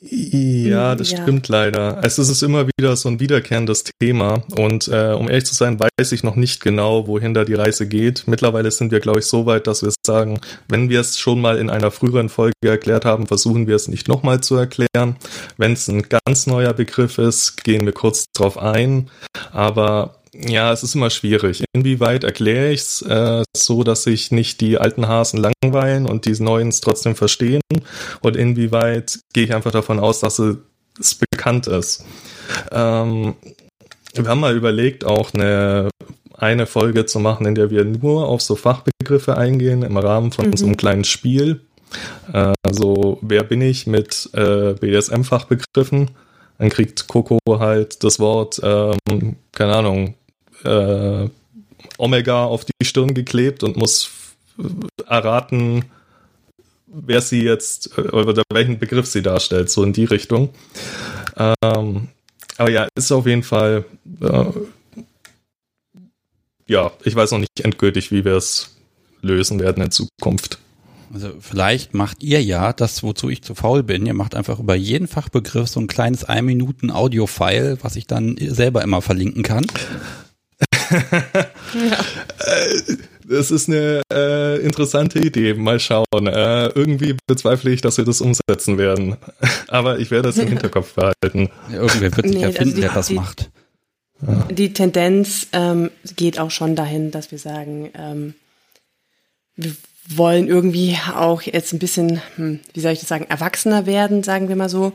Ja, das ja. stimmt leider. Es ist immer wieder so ein wiederkehrendes Thema und äh, um ehrlich zu sein, weiß ich noch nicht genau, wohin da die Reise geht. Mittlerweile sind wir, glaube ich, so weit, dass wir sagen, wenn wir es schon mal in einer früheren Folge erklärt haben, versuchen wir es nicht nochmal zu erklären. Wenn es ein ganz neuer Begriff ist, gehen wir kurz drauf ein. Aber ja, es ist immer schwierig. Inwieweit erkläre ich es äh, so, dass sich nicht die alten Hasen langweilen und die neuen es trotzdem verstehen? Und inwieweit gehe ich einfach davon aus, dass es bekannt ist? Ähm, wir haben mal überlegt, auch eine, eine Folge zu machen, in der wir nur auf so Fachbegriffe eingehen im Rahmen von mhm. so einem kleinen Spiel. Äh, also, wer bin ich mit äh, BDSM-Fachbegriffen? Dann kriegt Coco halt das Wort, ähm, keine Ahnung, äh, Omega auf die Stirn geklebt und muss erraten, wer sie jetzt äh, oder welchen Begriff sie darstellt, so in die Richtung. Ähm, aber ja, ist auf jeden Fall, äh, ja, ich weiß noch nicht endgültig, wie wir es lösen werden in Zukunft. Also vielleicht macht ihr ja das, wozu ich zu faul bin. Ihr macht einfach über jeden Fachbegriff so ein kleines 1 Minuten Audio-File, was ich dann selber immer verlinken kann. Ja. Das ist eine äh, interessante Idee. Mal schauen. Äh, irgendwie bezweifle ich, dass wir das umsetzen werden. Aber ich werde das im Hinterkopf behalten. Ja, irgendwer wird sich nee, erfinden, also die, der das die, macht. Die Tendenz ähm, geht auch schon dahin, dass wir sagen, ähm, wir wollen irgendwie auch jetzt ein bisschen, hm, wie soll ich das sagen, erwachsener werden, sagen wir mal so.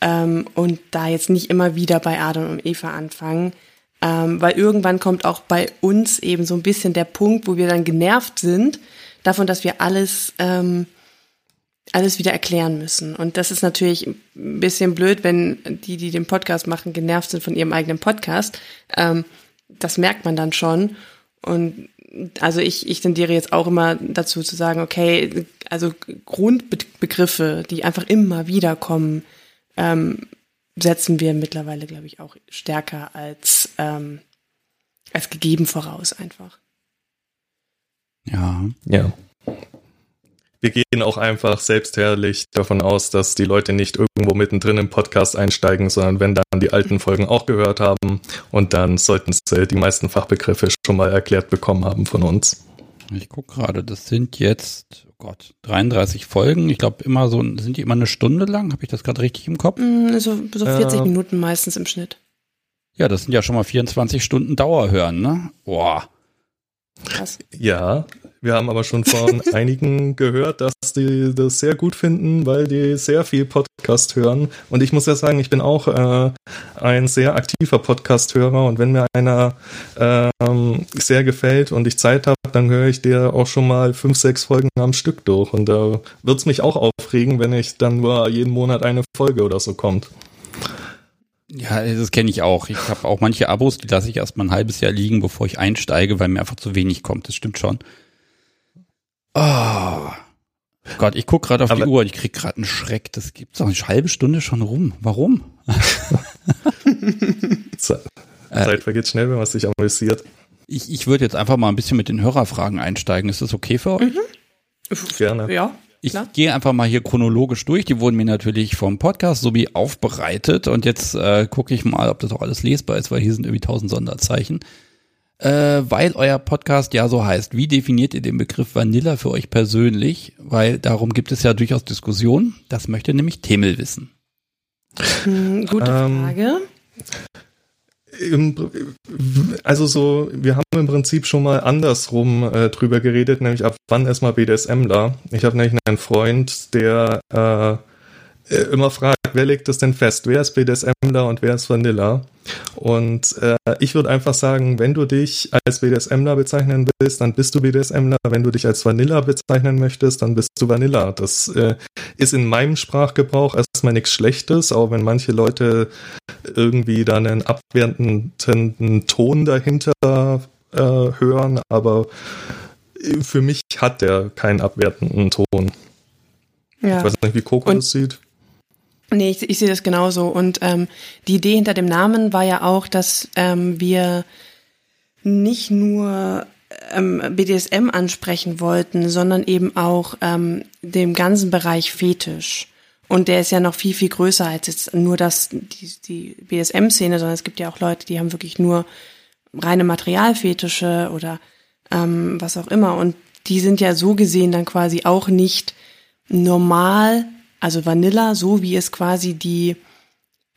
Ähm, und da jetzt nicht immer wieder bei Adam und Eva anfangen. Ähm, weil irgendwann kommt auch bei uns eben so ein bisschen der Punkt, wo wir dann genervt sind davon, dass wir alles, ähm, alles wieder erklären müssen. Und das ist natürlich ein bisschen blöd, wenn die, die den Podcast machen, genervt sind von ihrem eigenen Podcast. Ähm, das merkt man dann schon. Und also ich, ich tendiere jetzt auch immer dazu zu sagen, okay, also Grundbegriffe, die einfach immer wieder kommen, ähm, setzen wir mittlerweile, glaube ich, auch stärker als, ähm, als gegeben voraus einfach. Ja. Ja. Wir gehen auch einfach selbstherrlich davon aus, dass die Leute nicht irgendwo mittendrin im Podcast einsteigen, sondern wenn dann die alten Folgen auch gehört haben und dann sollten sie die meisten Fachbegriffe schon mal erklärt bekommen haben von uns. Ich gucke gerade, das sind jetzt, Gott, 33 Folgen. Ich glaube, immer so, sind die immer eine Stunde lang? Habe ich das gerade richtig im Kopf? Mm, so, so 40 äh, Minuten meistens im Schnitt. Ja, das sind ja schon mal 24 Stunden Dauerhören, ne? Boah. Krass. Ja, wir haben aber schon von einigen gehört, dass die das sehr gut finden, weil die sehr viel Podcast hören. Und ich muss ja sagen, ich bin auch äh, ein sehr aktiver Podcast-Hörer und wenn mir einer ähm, sehr gefällt und ich Zeit habe, dann höre ich dir auch schon mal fünf, sechs Folgen am Stück durch. Und da äh, wird es mich auch aufregen, wenn ich dann nur jeden Monat eine Folge oder so kommt. Ja, das kenne ich auch. Ich habe auch manche Abos, die lasse ich erst mal ein halbes Jahr liegen, bevor ich einsteige, weil mir einfach zu wenig kommt. Das stimmt schon. Oh. Gott, ich guck gerade auf Aber die Uhr und ich krieg gerade einen Schreck. Das gibt's doch eine halbe Stunde schon rum. Warum? Zeit vergeht schnell, wenn man sich amüsiert. Ich, ich würde jetzt einfach mal ein bisschen mit den Hörerfragen einsteigen. Ist das okay für euch? Mhm. Gerne. Ja. Ich gehe einfach mal hier chronologisch durch. Die wurden mir natürlich vom Podcast sowie aufbereitet und jetzt äh, gucke ich mal, ob das auch alles lesbar ist, weil hier sind irgendwie tausend Sonderzeichen. Äh, weil euer Podcast ja so heißt. Wie definiert ihr den Begriff Vanilla für euch persönlich? Weil darum gibt es ja durchaus Diskussionen. Das möchte nämlich Themel wissen. Hm, gute ähm, Frage also so, wir haben im Prinzip schon mal andersrum äh, drüber geredet, nämlich ab wann erstmal BDSMler. Ich habe nämlich einen Freund, der äh, äh, immer fragt, wer legt das denn fest? Wer ist BDSMler und wer ist Vanilla? Und äh, ich würde einfach sagen, wenn du dich als BDSMler bezeichnen willst, dann bist du BDSMler. Wenn du dich als Vanilla bezeichnen möchtest, dann bist du Vanilla. Das äh, ist in meinem Sprachgebrauch erstmal nichts Schlechtes, auch wenn manche Leute irgendwie dann einen abwertenden Ton dahinter äh, hören, aber für mich hat der keinen abwertenden Ton. Ja. Ich weiß nicht, wie Coco das sieht. Nee, ich, ich sehe das genauso. Und ähm, die Idee hinter dem Namen war ja auch, dass ähm, wir nicht nur ähm, BDSM ansprechen wollten, sondern eben auch ähm, dem ganzen Bereich Fetisch. Und der ist ja noch viel, viel größer als jetzt nur das, die, die BSM-Szene, sondern es gibt ja auch Leute, die haben wirklich nur reine Materialfetische oder ähm, was auch immer. Und die sind ja so gesehen dann quasi auch nicht normal also Vanilla, so wie es quasi die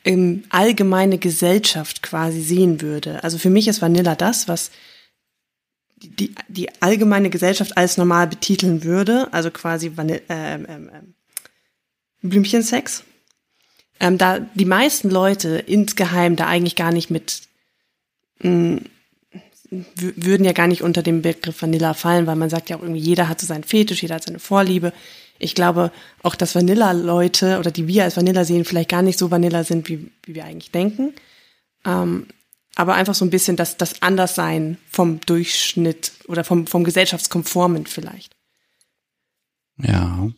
ähm, allgemeine Gesellschaft quasi sehen würde. Also für mich ist Vanilla das, was die, die allgemeine Gesellschaft als normal betiteln würde, also quasi Vanille, ähm, ähm, ähm, Blümchensex. Ähm, da die meisten Leute insgeheim da eigentlich gar nicht mit mh, mm, würden ja gar nicht unter dem Begriff Vanilla fallen, weil man sagt ja auch irgendwie, jeder hat so seinen Fetisch, jeder hat seine Vorliebe ich glaube auch, dass Vanilla-Leute oder die wir als Vanilla sehen, vielleicht gar nicht so Vanilla sind, wie, wie wir eigentlich denken. Ähm, aber einfach so ein bisschen das, das Anderssein vom Durchschnitt oder vom, vom Gesellschaftskonformen vielleicht. Ja.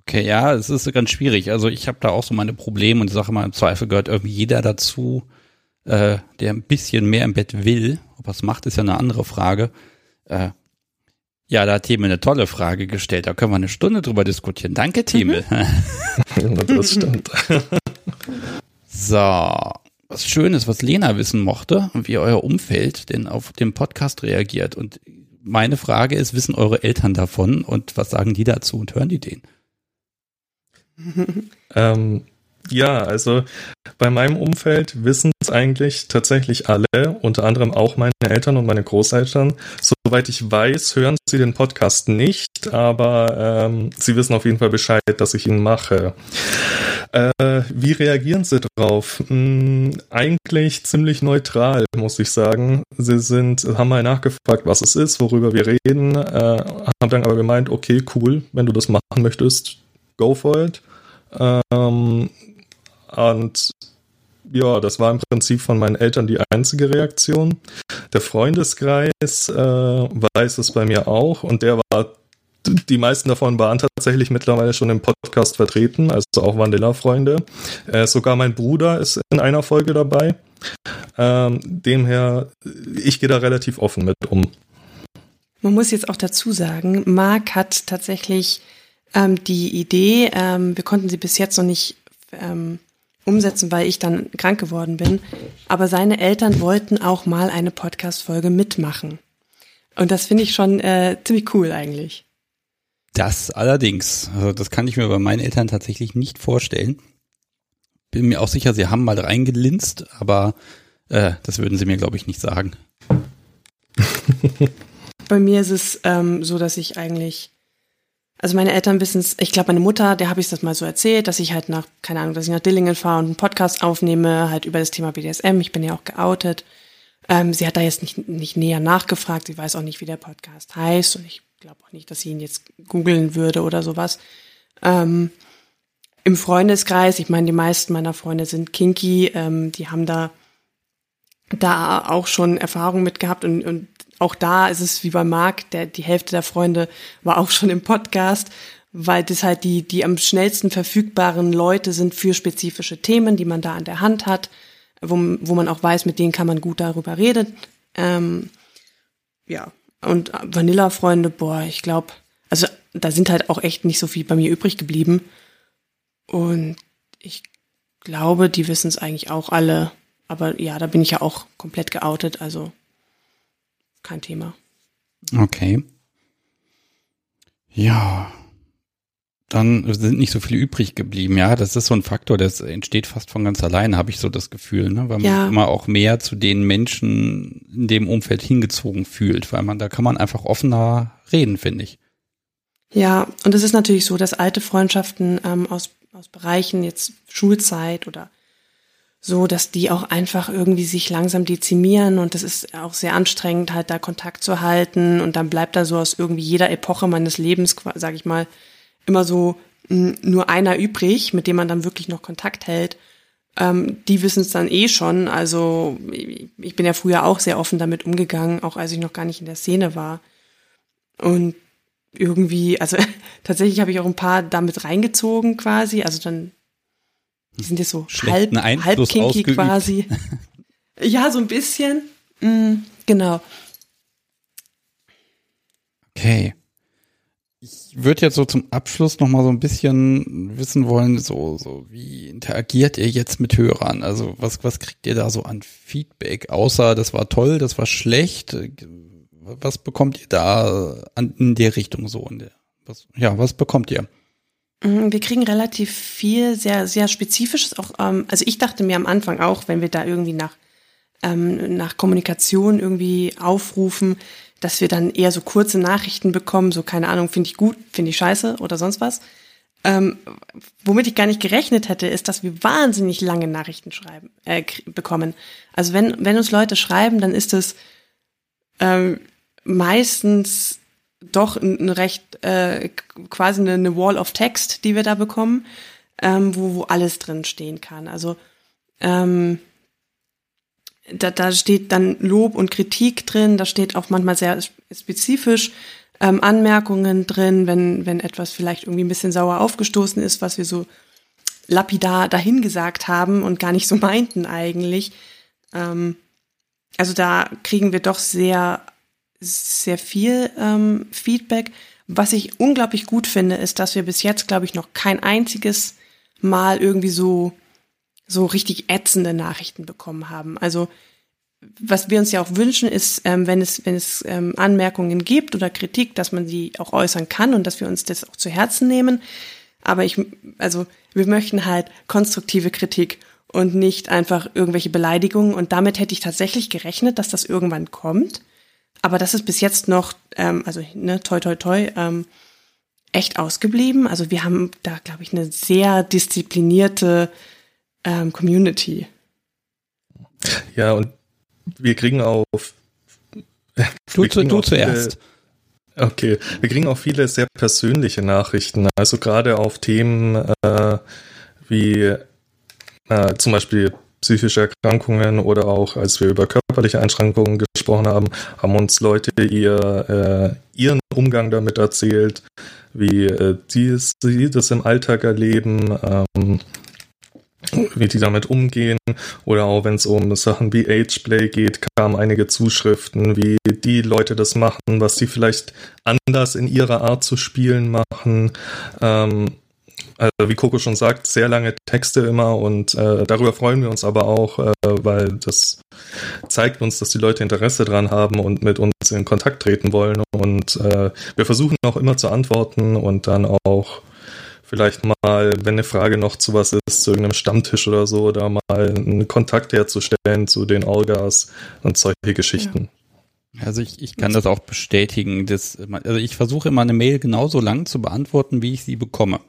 Okay, ja, es ist ganz schwierig. Also ich habe da auch so meine Probleme und ich sage mal, im Zweifel gehört irgendwie jeder dazu, äh, der ein bisschen mehr im Bett will. Ob er es macht, ist ja eine andere Frage. Äh, ja, da hat Thieme eine tolle Frage gestellt. Da können wir eine Stunde drüber diskutieren. Danke, Thieme. Mhm. das stimmt. so, was Schönes, was Lena wissen mochte und wie euer Umfeld denn auf den Podcast reagiert. Und meine Frage ist, wissen eure Eltern davon und was sagen die dazu und hören die den? ähm, ja, also bei meinem Umfeld wissen es eigentlich tatsächlich alle, unter anderem auch meine Eltern und meine Großeltern. Soweit ich weiß, hören sie den Podcast nicht, aber ähm, sie wissen auf jeden Fall Bescheid, dass ich ihn mache. Äh, wie reagieren sie drauf? Hm, eigentlich ziemlich neutral, muss ich sagen. Sie sind, haben mal nachgefragt, was es ist, worüber wir reden, äh, haben dann aber gemeint, okay, cool, wenn du das machen möchtest, go for it. Ähm, und ja, das war im Prinzip von meinen Eltern die einzige Reaktion. Der Freundeskreis äh, weiß es bei mir auch und der war, die meisten davon waren tatsächlich mittlerweile schon im Podcast vertreten, also auch Vanilla-Freunde. Äh, sogar mein Bruder ist in einer Folge dabei. Ähm, demher, ich gehe da relativ offen mit um. Man muss jetzt auch dazu sagen, Marc hat tatsächlich ähm, die Idee, ähm, wir konnten sie bis jetzt noch nicht ähm, umsetzen, weil ich dann krank geworden bin. Aber seine Eltern wollten auch mal eine Podcast-Folge mitmachen. Und das finde ich schon äh, ziemlich cool eigentlich. Das allerdings. Also das kann ich mir bei meinen Eltern tatsächlich nicht vorstellen. Bin mir auch sicher, sie haben mal reingelinst, aber äh, das würden sie mir, glaube ich, nicht sagen. bei mir ist es ähm, so, dass ich eigentlich also meine Eltern wissen es, ich glaube meine Mutter, der habe ich das mal so erzählt, dass ich halt nach, keine Ahnung, dass ich nach Dillingen fahre und einen Podcast aufnehme, halt über das Thema BDSM. Ich bin ja auch geoutet. Ähm, sie hat da jetzt nicht, nicht näher nachgefragt. Sie weiß auch nicht, wie der Podcast heißt. Und ich glaube auch nicht, dass sie ihn jetzt googeln würde oder sowas. Ähm, Im Freundeskreis, ich meine, die meisten meiner Freunde sind kinky. Ähm, die haben da, da auch schon Erfahrung mit gehabt und, und auch da ist es wie bei Marc, der, die Hälfte der Freunde war auch schon im Podcast, weil das halt die, die am schnellsten verfügbaren Leute sind für spezifische Themen, die man da an der Hand hat, wo, wo man auch weiß, mit denen kann man gut darüber reden. Ähm, ja, und Vanilla-Freunde, boah, ich glaube, also da sind halt auch echt nicht so viel bei mir übrig geblieben. Und ich glaube, die wissen es eigentlich auch alle. Aber ja, da bin ich ja auch komplett geoutet, also kein Thema. Okay. Ja. Dann sind nicht so viele übrig geblieben. Ja, das ist so ein Faktor, das entsteht fast von ganz allein, habe ich so das Gefühl, ne? weil man ja. immer auch mehr zu den Menschen in dem Umfeld hingezogen fühlt, weil man da kann man einfach offener reden, finde ich. Ja, und es ist natürlich so, dass alte Freundschaften ähm, aus, aus Bereichen jetzt Schulzeit oder so, dass die auch einfach irgendwie sich langsam dezimieren und das ist auch sehr anstrengend, halt da Kontakt zu halten und dann bleibt da so aus irgendwie jeder Epoche meines Lebens, sag ich mal, immer so nur einer übrig, mit dem man dann wirklich noch Kontakt hält. Ähm, die wissen es dann eh schon. Also ich bin ja früher auch sehr offen damit umgegangen, auch als ich noch gar nicht in der Szene war. Und irgendwie, also tatsächlich habe ich auch ein paar damit reingezogen quasi. Also dann die sind jetzt so halb, halb kinky quasi. ja, so ein bisschen. Mm, genau. Okay. Ich würde jetzt so zum Abschluss noch mal so ein bisschen wissen wollen, so, so, wie interagiert ihr jetzt mit Hörern? Also, was, was kriegt ihr da so an Feedback? Außer, das war toll, das war schlecht. Was bekommt ihr da an, in der Richtung so? In der, was, ja, was bekommt ihr? Mhm, wir kriegen relativ viel, sehr, sehr spezifisches. Auch, ähm, also ich dachte mir am Anfang auch, wenn wir da irgendwie nach, ähm, nach Kommunikation irgendwie aufrufen, dass wir dann eher so kurze Nachrichten bekommen, so keine Ahnung, finde ich gut, finde ich scheiße oder sonst was. Ähm, womit ich gar nicht gerechnet hätte, ist, dass wir wahnsinnig lange Nachrichten schreiben, äh, bekommen. Also wenn, wenn uns Leute schreiben, dann ist es ähm, meistens doch ein, recht äh, quasi eine, eine, Wall of Text, die wir da bekommen, ähm, wo, wo alles drin stehen kann. Also ähm, da, da steht dann Lob und Kritik drin, da steht auch manchmal sehr spezifisch ähm, Anmerkungen drin, wenn, wenn etwas vielleicht irgendwie ein bisschen sauer aufgestoßen ist, was wir so lapidar dahingesagt haben und gar nicht so meinten eigentlich. Ähm, also da kriegen wir doch sehr sehr viel ähm, Feedback. Was ich unglaublich gut finde, ist, dass wir bis jetzt, glaube ich, noch kein einziges Mal irgendwie so, so richtig ätzende Nachrichten bekommen haben. Also, was wir uns ja auch wünschen, ist, ähm, wenn es, wenn es ähm, Anmerkungen gibt oder Kritik, dass man sie auch äußern kann und dass wir uns das auch zu Herzen nehmen. Aber ich, also, wir möchten halt konstruktive Kritik und nicht einfach irgendwelche Beleidigungen. Und damit hätte ich tatsächlich gerechnet, dass das irgendwann kommt. Aber das ist bis jetzt noch, ähm, also ne, toi toi toi, ähm, echt ausgeblieben. Also wir haben da, glaube ich, eine sehr disziplinierte ähm, Community. Ja, und wir kriegen auch. Du, zu, du zuerst. Okay, wir kriegen auch viele sehr persönliche Nachrichten. Also gerade auf Themen äh, wie äh, zum Beispiel psychische Erkrankungen oder auch als wir über körperliche Einschränkungen gesprochen haben, haben uns Leute ihr, äh, ihren Umgang damit erzählt, wie äh, die, sie das im Alltag erleben, ähm, wie die damit umgehen. Oder auch wenn es um Sachen wie Ageplay geht, kamen einige Zuschriften, wie die Leute das machen, was sie vielleicht anders in ihrer Art zu spielen machen. Ähm, also wie Coco schon sagt, sehr lange Texte immer und äh, darüber freuen wir uns aber auch, äh, weil das zeigt uns, dass die Leute Interesse dran haben und mit uns in Kontakt treten wollen und äh, wir versuchen auch immer zu antworten und dann auch vielleicht mal, wenn eine Frage noch zu was ist, zu irgendeinem Stammtisch oder so, da mal einen Kontakt herzustellen zu den Orgas und solche Geschichten. Ja. Also ich, ich kann das auch bestätigen. Dass, also ich versuche immer eine Mail genauso lang zu beantworten, wie ich sie bekomme.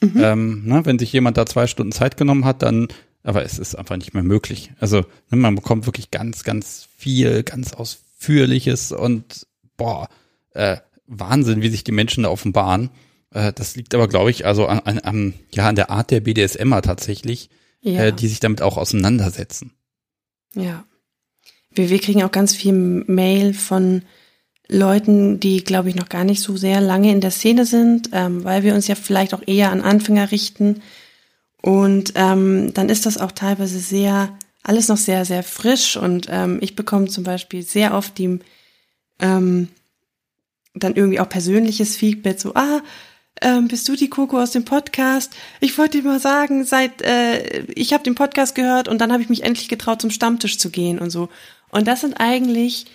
Mhm. Ähm, ne, wenn sich jemand da zwei Stunden Zeit genommen hat, dann, aber es ist einfach nicht mehr möglich. Also ne, man bekommt wirklich ganz, ganz viel, ganz ausführliches und boah, äh, Wahnsinn, wie sich die Menschen da offenbaren. Äh, das liegt aber, glaube ich, also an, an, an, ja, an der Art der BDSMer tatsächlich, ja. äh, die sich damit auch auseinandersetzen. Ja. Wir, wir kriegen auch ganz viel Mail von Leuten, die, glaube ich, noch gar nicht so sehr lange in der Szene sind, ähm, weil wir uns ja vielleicht auch eher an Anfänger richten. Und ähm, dann ist das auch teilweise sehr, alles noch sehr, sehr frisch. Und ähm, ich bekomme zum Beispiel sehr oft die, ähm, dann irgendwie auch persönliches Feedback, so, ah, ähm, bist du die Coco aus dem Podcast? Ich wollte dir mal sagen, seit äh, ich habe den Podcast gehört und dann habe ich mich endlich getraut, zum Stammtisch zu gehen und so. Und das sind eigentlich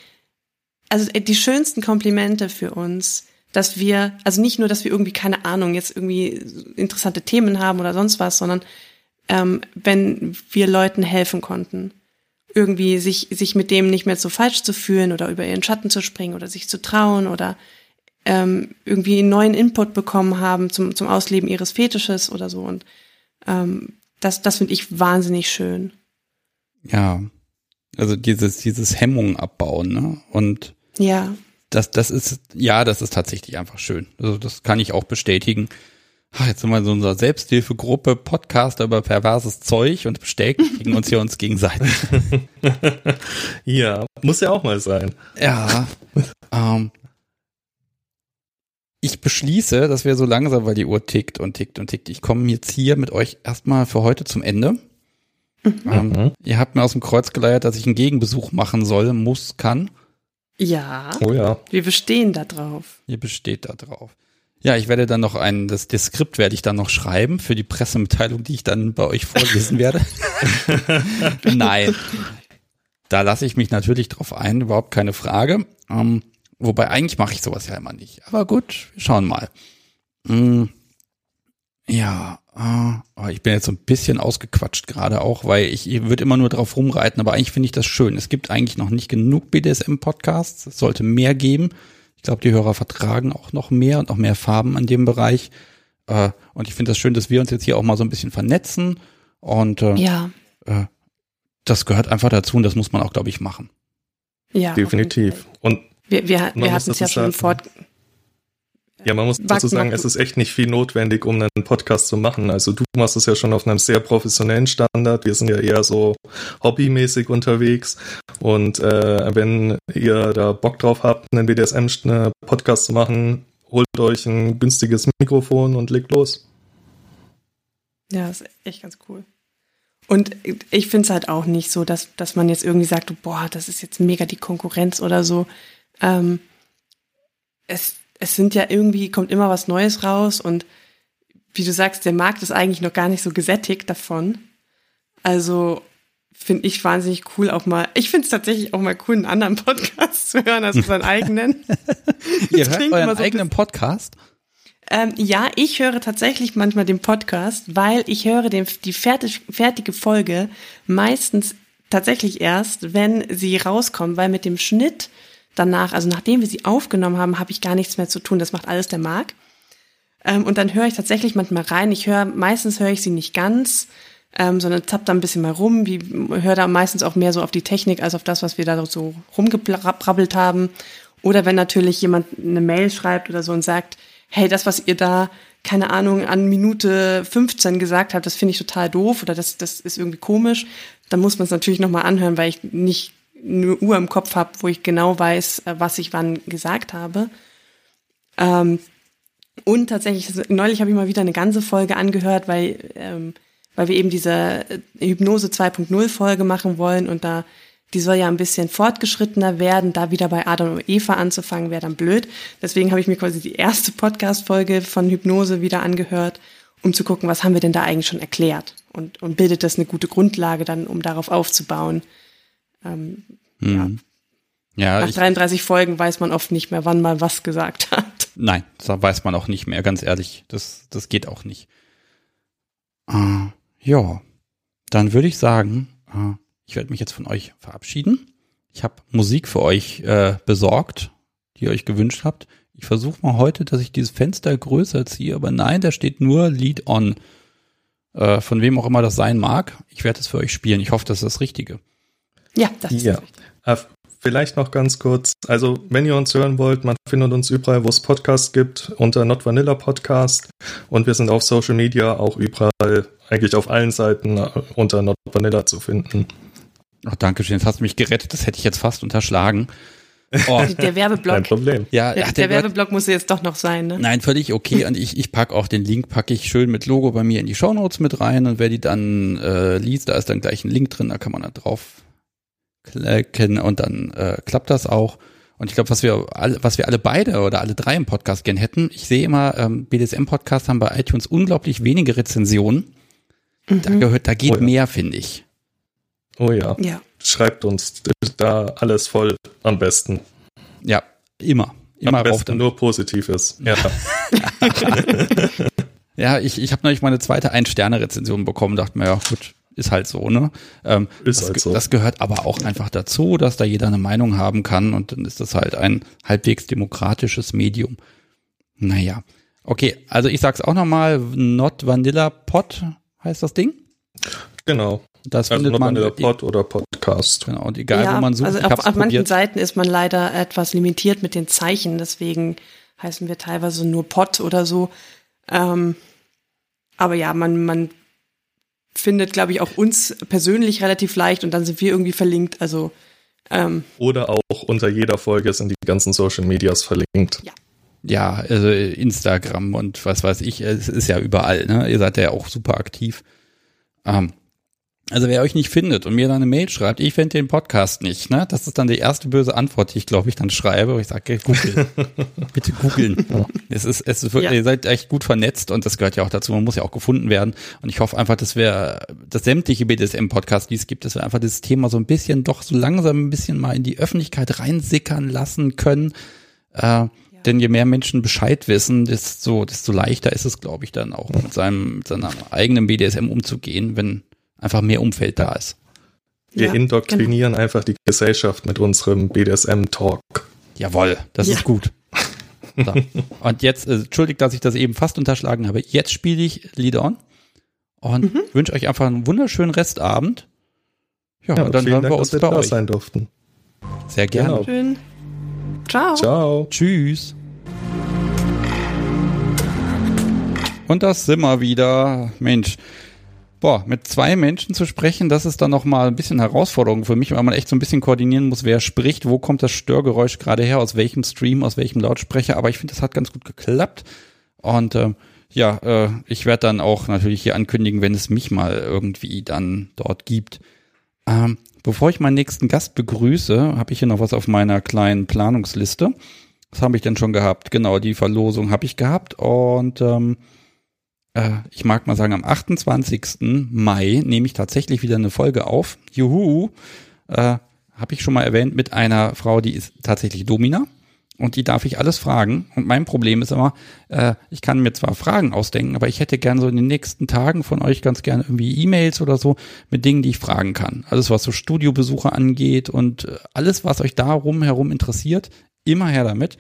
also äh, die schönsten Komplimente für uns, dass wir, also nicht nur, dass wir irgendwie, keine Ahnung, jetzt irgendwie interessante Themen haben oder sonst was, sondern ähm, wenn wir Leuten helfen konnten, irgendwie sich, sich mit dem nicht mehr so falsch zu fühlen oder über ihren Schatten zu springen oder sich zu trauen oder ähm, irgendwie einen neuen Input bekommen haben zum, zum Ausleben ihres Fetisches oder so. Und ähm, das, das finde ich wahnsinnig schön. Ja, also dieses, dieses Hemmung abbauen, ne? Und ja. Das, das ist, ja, das ist tatsächlich einfach schön. Also das kann ich auch bestätigen. Ach, jetzt sind wir in so unserer Selbsthilfegruppe, Podcast über perverses Zeug und bestätigen uns hier uns gegenseitig. ja, muss ja auch mal sein. Ja. Ähm, ich beschließe, dass wir so langsam, weil die Uhr tickt und tickt und tickt. Ich komme jetzt hier mit euch erstmal für heute zum Ende. Mhm. Ähm, ihr habt mir aus dem Kreuz geleiert, dass ich einen Gegenbesuch machen soll, muss, kann. Ja. Oh ja. Wir bestehen da drauf. Ihr besteht da drauf. Ja, ich werde dann noch ein, das, das Skript werde ich dann noch schreiben für die Pressemitteilung, die ich dann bei euch vorlesen werde. Nein. Da lasse ich mich natürlich drauf ein, überhaupt keine Frage. Ähm, wobei eigentlich mache ich sowas ja immer nicht. Aber gut, wir schauen mal. Mm, ja, äh, ich bin jetzt so ein bisschen ausgequatscht gerade auch, weil ich, ich würde immer nur drauf rumreiten, aber eigentlich finde ich das schön. Es gibt eigentlich noch nicht genug BDSM-Podcasts. Es sollte mehr geben. Ich glaube, die Hörer vertragen auch noch mehr und auch mehr Farben an dem Bereich. Äh, und ich finde das schön, dass wir uns jetzt hier auch mal so ein bisschen vernetzen. Und äh, ja. äh, das gehört einfach dazu und das muss man auch, glaube ich, machen. Ja, definitiv. Und wir, wir, wir hatten es ja schon fort, ja, man muss dazu sagen, es ist echt nicht viel notwendig, um einen Podcast zu machen. Also du machst es ja schon auf einem sehr professionellen Standard. Wir sind ja eher so hobbymäßig unterwegs. Und äh, wenn ihr da Bock drauf habt, einen BDSM-Podcast zu machen, holt euch ein günstiges Mikrofon und legt los. Ja, ist echt ganz cool. Und ich finde es halt auch nicht so, dass, dass man jetzt irgendwie sagt, boah, das ist jetzt mega die Konkurrenz oder so. Ähm, es es sind ja irgendwie, kommt immer was Neues raus und wie du sagst, der Markt ist eigentlich noch gar nicht so gesättigt davon. Also finde ich wahnsinnig cool auch mal. Ich finde es tatsächlich auch mal cool, einen anderen Podcast zu hören als unseren eigenen. Ihr hört euren so eigenen Podcast? Ähm, ja, ich höre tatsächlich manchmal den Podcast, weil ich höre den, die fertig, fertige Folge meistens tatsächlich erst, wenn sie rauskommt, weil mit dem Schnitt danach, also nachdem wir sie aufgenommen haben, habe ich gar nichts mehr zu tun. Das macht alles der Marc. Ähm, und dann höre ich tatsächlich manchmal rein. Ich höre, meistens höre ich sie nicht ganz, ähm, sondern zapp da ein bisschen mal rum. Wie höre da meistens auch mehr so auf die Technik als auf das, was wir da so rumgebrabbelt haben. Oder wenn natürlich jemand eine Mail schreibt oder so und sagt, hey, das, was ihr da, keine Ahnung, an Minute 15 gesagt habt, das finde ich total doof oder das, das ist irgendwie komisch, dann muss man es natürlich nochmal anhören, weil ich nicht eine Uhr im Kopf habe, wo ich genau weiß, äh, was ich wann gesagt habe. Ähm, und tatsächlich, neulich habe ich mal wieder eine ganze Folge angehört, weil, ähm, weil wir eben diese äh, Hypnose 2.0 Folge machen wollen und da, die soll ja ein bisschen fortgeschrittener werden, da wieder bei Adam und Eva anzufangen, wäre dann blöd. Deswegen habe ich mir quasi die erste Podcast-Folge von Hypnose wieder angehört, um zu gucken, was haben wir denn da eigentlich schon erklärt und, und bildet das eine gute Grundlage dann, um darauf aufzubauen. Ähm, mhm. ja. ja. Nach 33 Folgen weiß man oft nicht mehr, wann man was gesagt hat. Nein, das weiß man auch nicht mehr, ganz ehrlich. Das, das geht auch nicht. Äh, ja, dann würde ich sagen, äh, ich werde mich jetzt von euch verabschieden. Ich habe Musik für euch äh, besorgt, die ihr euch gewünscht habt. Ich versuche mal heute, dass ich dieses Fenster größer ziehe, aber nein, da steht nur Lead On. Äh, von wem auch immer das sein mag. Ich werde es für euch spielen. Ich hoffe, das ist das Richtige. Ja, das ist ja. das Vielleicht noch ganz kurz, also wenn ihr uns hören wollt, man findet uns überall, wo es Podcasts gibt, unter Not Vanilla Podcast und wir sind auf Social Media auch überall, eigentlich auf allen Seiten äh, unter Not Vanilla zu finden. Ach, danke schön, jetzt hast du mich gerettet, das hätte ich jetzt fast unterschlagen. Oh. Der Werbeblock. Kein Problem. Ja, der, der, der Werbeblock muss jetzt doch noch sein, ne? Nein, völlig okay. Und ich, ich pack auch den Link, packe ich schön mit Logo bei mir in die Shownotes mit rein. Und wer die dann äh, liest, da ist dann gleich ein Link drin, da kann man da drauf klicken und dann äh, klappt das auch. Und ich glaube, was wir alle, was wir alle beide oder alle drei im Podcast gern hätten, ich sehe immer, ähm, BDSM-Podcasts haben bei iTunes unglaublich wenige Rezensionen. Mhm. Da gehört, da geht oh ja. mehr, finde ich. Oh ja. ja. Schreibt uns da alles voll am besten. Ja, immer. Immer am besten nur Positives. Ja. ja, ich, ich habe neulich meine zweite Ein-Sterne-Rezension bekommen, dachte mir, ja, gut, ist halt so, ne? Ähm, ist das, halt so. das gehört aber auch einfach dazu, dass da jeder eine Meinung haben kann und dann ist das halt ein halbwegs demokratisches Medium. Naja. Okay, also ich sag's auch nochmal, Not Vanilla Pot heißt das Ding? Genau. Das also findet man Vanilla Pod oder Podcast. Genau, und egal ja, wo man sucht. Also auf, auf manchen Seiten ist man leider etwas limitiert mit den Zeichen, deswegen heißen wir teilweise nur Pod oder so. Ähm, aber ja, man, man findet, glaube ich, auch uns persönlich relativ leicht und dann sind wir irgendwie verlinkt. Also ähm, oder auch unter jeder Folge sind die ganzen Social Medias verlinkt. Ja. Ja, also Instagram und was weiß ich, es ist ja überall, ne? Ihr seid ja auch super aktiv. Ähm, also wer euch nicht findet und mir dann eine Mail schreibt, ich finde den Podcast nicht, ne? Das ist dann die erste böse Antwort, die ich glaube ich dann schreibe. Ich sage, google. Bitte googeln. es ist, es ist wirklich, ja. ihr seid echt gut vernetzt und das gehört ja auch dazu. Man muss ja auch gefunden werden. Und ich hoffe einfach, dass wir das sämtliche BDSM-Podcast, die es gibt, dass wir einfach das Thema so ein bisschen doch so langsam ein bisschen mal in die Öffentlichkeit reinsickern lassen können. Äh, denn je mehr Menschen Bescheid wissen, desto, desto leichter ist es, glaube ich, dann auch mit seinem, mit seinem eigenen BDSM umzugehen, wenn einfach mehr Umfeld da ist. Wir ja, indoktrinieren genau. einfach die Gesellschaft mit unserem BDSM-Talk. Jawohl, das ja. ist gut. So. Und jetzt, äh, entschuldigt, dass ich das eben fast unterschlagen habe. Jetzt spiele ich Lead On und mhm. wünsche euch einfach einen wunderschönen Restabend. Ja, ja und dann hören Dank, wir uns dass wir bei da euch. sein durften. Sehr gerne. Genau. Schön. Ciao. Ciao. Tschüss. Und das sind wir wieder. Mensch, boah, mit zwei Menschen zu sprechen, das ist dann nochmal ein bisschen Herausforderung für mich, weil man echt so ein bisschen koordinieren muss, wer spricht, wo kommt das Störgeräusch gerade her, aus welchem Stream, aus welchem Lautsprecher. Aber ich finde, das hat ganz gut geklappt. Und äh, ja, äh, ich werde dann auch natürlich hier ankündigen, wenn es mich mal irgendwie dann dort gibt. Ähm, bevor ich meinen nächsten Gast begrüße, habe ich hier noch was auf meiner kleinen Planungsliste. Was habe ich denn schon gehabt? Genau, die Verlosung habe ich gehabt und ähm, äh, ich mag mal sagen, am 28. Mai nehme ich tatsächlich wieder eine Folge auf. Juhu, äh, habe ich schon mal erwähnt, mit einer Frau, die ist tatsächlich Domina. und die darf ich alles fragen. Und mein Problem ist immer, äh, ich kann mir zwar Fragen ausdenken, aber ich hätte gern so in den nächsten Tagen von euch ganz gerne irgendwie E-Mails oder so mit Dingen, die ich fragen kann. Alles, was so Studiobesuche angeht und äh, alles, was euch darum herum interessiert, immer her damit.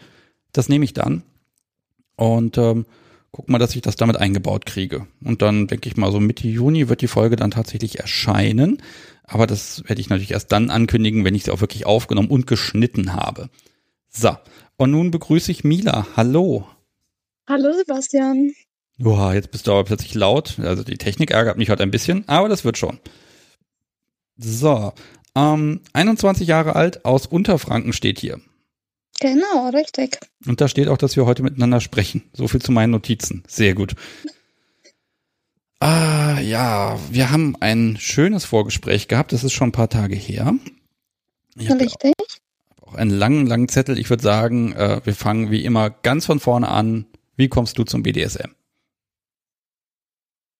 Das nehme ich dann. Und ähm, guck mal, dass ich das damit eingebaut kriege. Und dann denke ich mal, so Mitte Juni wird die Folge dann tatsächlich erscheinen. Aber das werde ich natürlich erst dann ankündigen, wenn ich sie auch wirklich aufgenommen und geschnitten habe. So, und nun begrüße ich Mila. Hallo. Hallo Sebastian. Boah, jetzt bist du aber plötzlich laut. Also die Technik ärgert mich heute ein bisschen, aber das wird schon. So, ähm, 21 Jahre alt, aus Unterfranken steht hier. Genau, richtig. Und da steht auch, dass wir heute miteinander sprechen. So viel zu meinen Notizen. Sehr gut. Ah, ja, wir haben ein schönes Vorgespräch gehabt. Das ist schon ein paar Tage her. Ich richtig auch einen langen, langen Zettel. Ich würde sagen, äh, wir fangen wie immer ganz von vorne an. Wie kommst du zum BDSM?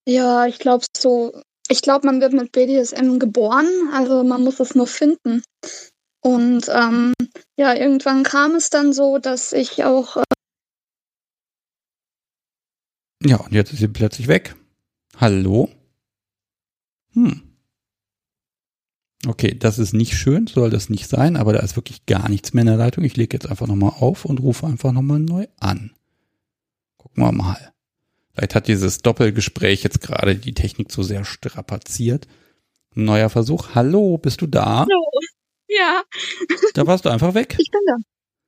Ja, ich glaube so, ich glaube, man wird mit BDSM geboren, also man muss es nur finden. Und ähm, ja, irgendwann kam es dann so, dass ich auch. Äh ja, und jetzt ist sie plötzlich weg. Hallo? Hm. Okay, das ist nicht schön, soll das nicht sein, aber da ist wirklich gar nichts mehr in der Leitung. Ich lege jetzt einfach nochmal auf und rufe einfach nochmal neu an. Gucken wir mal. Vielleicht hat dieses Doppelgespräch jetzt gerade die Technik zu sehr strapaziert. Neuer Versuch. Hallo, bist du da? Hallo. Ja. Da warst du einfach weg. Ich bin da.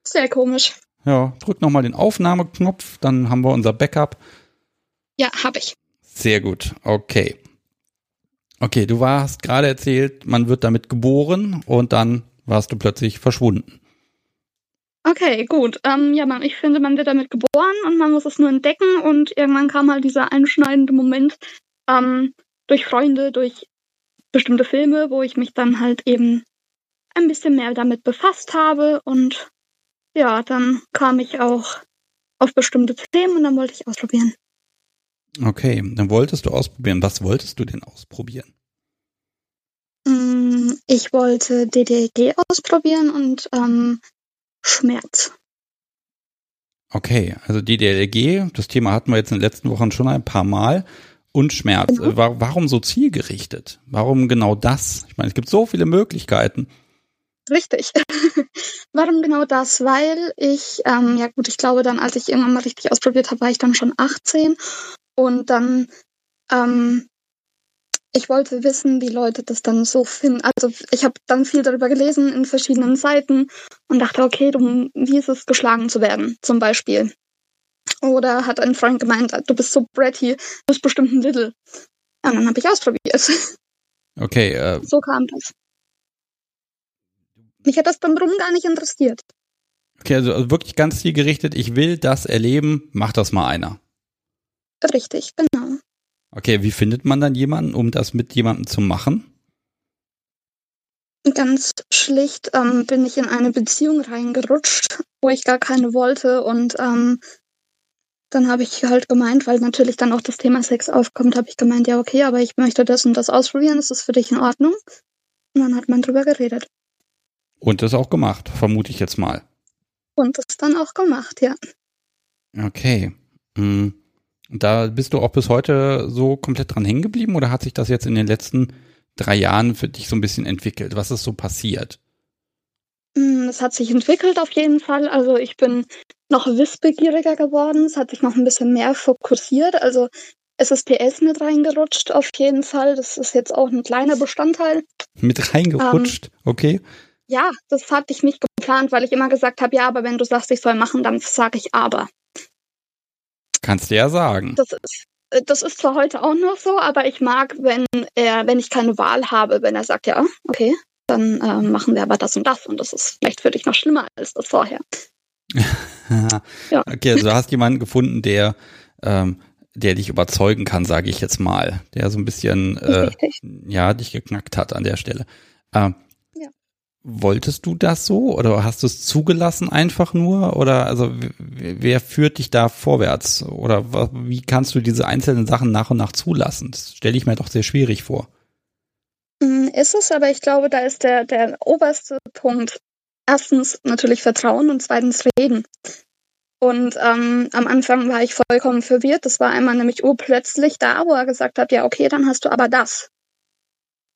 Sehr komisch. Ja, drück nochmal den Aufnahmeknopf, dann haben wir unser Backup. Ja, habe ich. Sehr gut. Okay. Okay, du warst gerade erzählt, man wird damit geboren und dann warst du plötzlich verschwunden. Okay, gut. Ähm, ja, man, ich finde, man wird damit geboren und man muss es nur entdecken und irgendwann kam halt dieser einschneidende Moment ähm, durch Freunde, durch bestimmte Filme, wo ich mich dann halt eben ein bisschen mehr damit befasst habe und ja, dann kam ich auch auf bestimmte Themen und dann wollte ich ausprobieren. Okay, dann wolltest du ausprobieren. Was wolltest du denn ausprobieren? Mm, ich wollte DDG ausprobieren und ähm, Schmerz. Okay, also DDLG, das Thema hatten wir jetzt in den letzten Wochen schon ein paar Mal. Und Schmerz. Genau. Warum so zielgerichtet? Warum genau das? Ich meine, es gibt so viele Möglichkeiten. Richtig. Warum genau das? Weil ich, ähm, ja gut, ich glaube dann, als ich irgendwann mal richtig ausprobiert habe, war ich dann schon 18 und dann, ähm, ich wollte wissen, wie Leute das dann so finden. Also ich habe dann viel darüber gelesen in verschiedenen Seiten und dachte, okay, du, wie ist es, geschlagen zu werden, zum Beispiel. Oder hat ein Freund gemeint, du bist so bratty, du bist bestimmt ein Little. Und dann habe ich ausprobiert. Okay. Äh, so kam das. Mich hat das dann drum gar nicht interessiert. Okay, also, also wirklich ganz zielgerichtet, ich will das erleben, mach das mal einer. Richtig, genau. Okay, wie findet man dann jemanden, um das mit jemandem zu machen? Ganz schlicht ähm, bin ich in eine Beziehung reingerutscht, wo ich gar keine wollte und ähm, dann habe ich halt gemeint, weil natürlich dann auch das Thema Sex aufkommt, habe ich gemeint, ja okay, aber ich möchte das und das ausprobieren, ist das für dich in Ordnung? Und dann hat man drüber geredet. Und das auch gemacht, vermute ich jetzt mal. Und das dann auch gemacht, ja. Okay. Hm. Da bist du auch bis heute so komplett dran hängen geblieben oder hat sich das jetzt in den letzten drei Jahren für dich so ein bisschen entwickelt? Was ist so passiert? Mm, es hat sich entwickelt auf jeden Fall. Also ich bin noch wissbegieriger geworden. Es hat sich noch ein bisschen mehr fokussiert. Also SSPS mit reingerutscht auf jeden Fall. Das ist jetzt auch ein kleiner Bestandteil. Mit reingerutscht, ähm, okay. Ja, das hatte ich nicht geplant, weil ich immer gesagt habe, ja, aber wenn du sagst, ich soll machen, dann sage ich aber. Kannst du ja sagen. Das ist, äh, das ist zwar heute auch noch so, aber ich mag, wenn er, wenn ich keine Wahl habe, wenn er sagt, ja, okay, dann äh, machen wir aber das und das und das ist vielleicht für dich noch schlimmer als das vorher. ja. Okay, also du hast jemanden gefunden, der ähm, der dich überzeugen kann, sage ich jetzt mal, der so ein bisschen äh, ja dich geknackt hat an der Stelle. Ähm, Wolltest du das so oder hast du es zugelassen einfach nur oder also wer führt dich da vorwärts oder wie kannst du diese einzelnen Sachen nach und nach zulassen? Das stelle ich mir doch sehr schwierig vor. Mm, ist es, aber ich glaube, da ist der, der oberste Punkt erstens natürlich Vertrauen und zweitens Reden. Und ähm, am Anfang war ich vollkommen verwirrt. Das war einmal nämlich urplötzlich da, wo er gesagt hat, ja, okay, dann hast du aber das.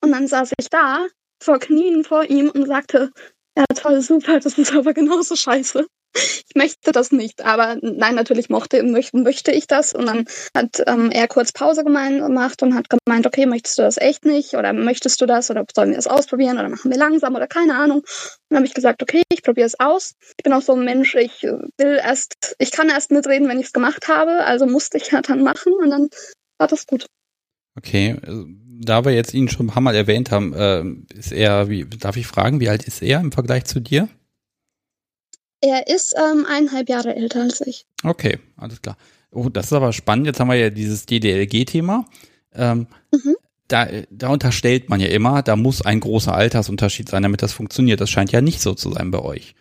Und dann saß ich da, vor Knien vor ihm und sagte, ja, toll, super, das ist aber genauso scheiße ich möchte das nicht. Aber nein, natürlich mochte, möchte, möchte ich das. Und dann hat ähm, er kurz Pause gemacht und hat gemeint, okay, möchtest du das echt nicht? Oder möchtest du das? Oder sollen wir das ausprobieren? Oder machen wir langsam? Oder keine Ahnung. Und dann habe ich gesagt, okay, ich probiere es aus. Ich bin auch so ein Mensch, ich will erst, ich kann erst mitreden, wenn ich es gemacht habe. Also musste ich ja dann machen und dann war das gut. Okay, da wir jetzt ihn schon ein paar Mal erwähnt haben, äh, ist er, wie, darf ich fragen, wie alt ist er im Vergleich zu dir? Er ist ähm, eineinhalb Jahre älter als ich. Okay, alles klar. Oh, das ist aber spannend. Jetzt haben wir ja dieses DDLG-Thema. Ähm, mhm. da, da unterstellt man ja immer, da muss ein großer Altersunterschied sein, damit das funktioniert. Das scheint ja nicht so zu sein bei euch.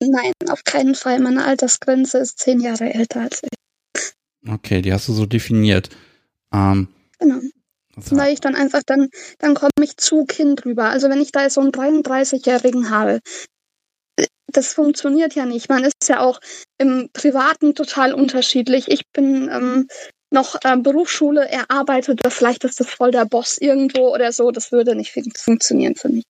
Nein, auf keinen Fall. Meine Altersgrenze ist zehn Jahre älter als ich. Okay, die hast du so definiert. Ähm, genau. Weil ich dann einfach, dann, dann komme ich zu Kind rüber. Also wenn ich da so einen 33-Jährigen habe, das funktioniert ja nicht. Man ist ja auch im Privaten total unterschiedlich. Ich bin ähm, noch äh, Berufsschule, er arbeitet, vielleicht ist das voll der Boss irgendwo oder so. Das würde nicht funktionieren für mich.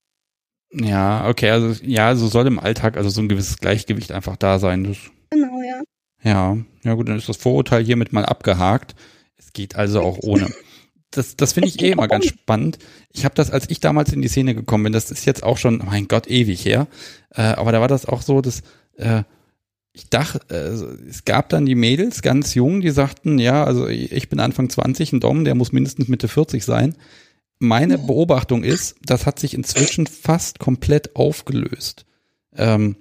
Ja, okay, also ja, so soll im Alltag also so ein gewisses Gleichgewicht einfach da sein. Das, genau, ja. Ja, ja gut, dann ist das Vorurteil hiermit mal abgehakt. Es geht also auch ohne das, das finde ich eh immer ganz spannend. Ich habe das, als ich damals in die Szene gekommen bin, das ist jetzt auch schon, mein Gott, ewig her. Äh, aber da war das auch so, dass äh, ich dachte, äh, es gab dann die Mädels, ganz jung, die sagten, ja, also ich bin Anfang 20, ein Dom, der muss mindestens Mitte 40 sein. Meine Beobachtung ist, das hat sich inzwischen fast komplett aufgelöst. Ähm,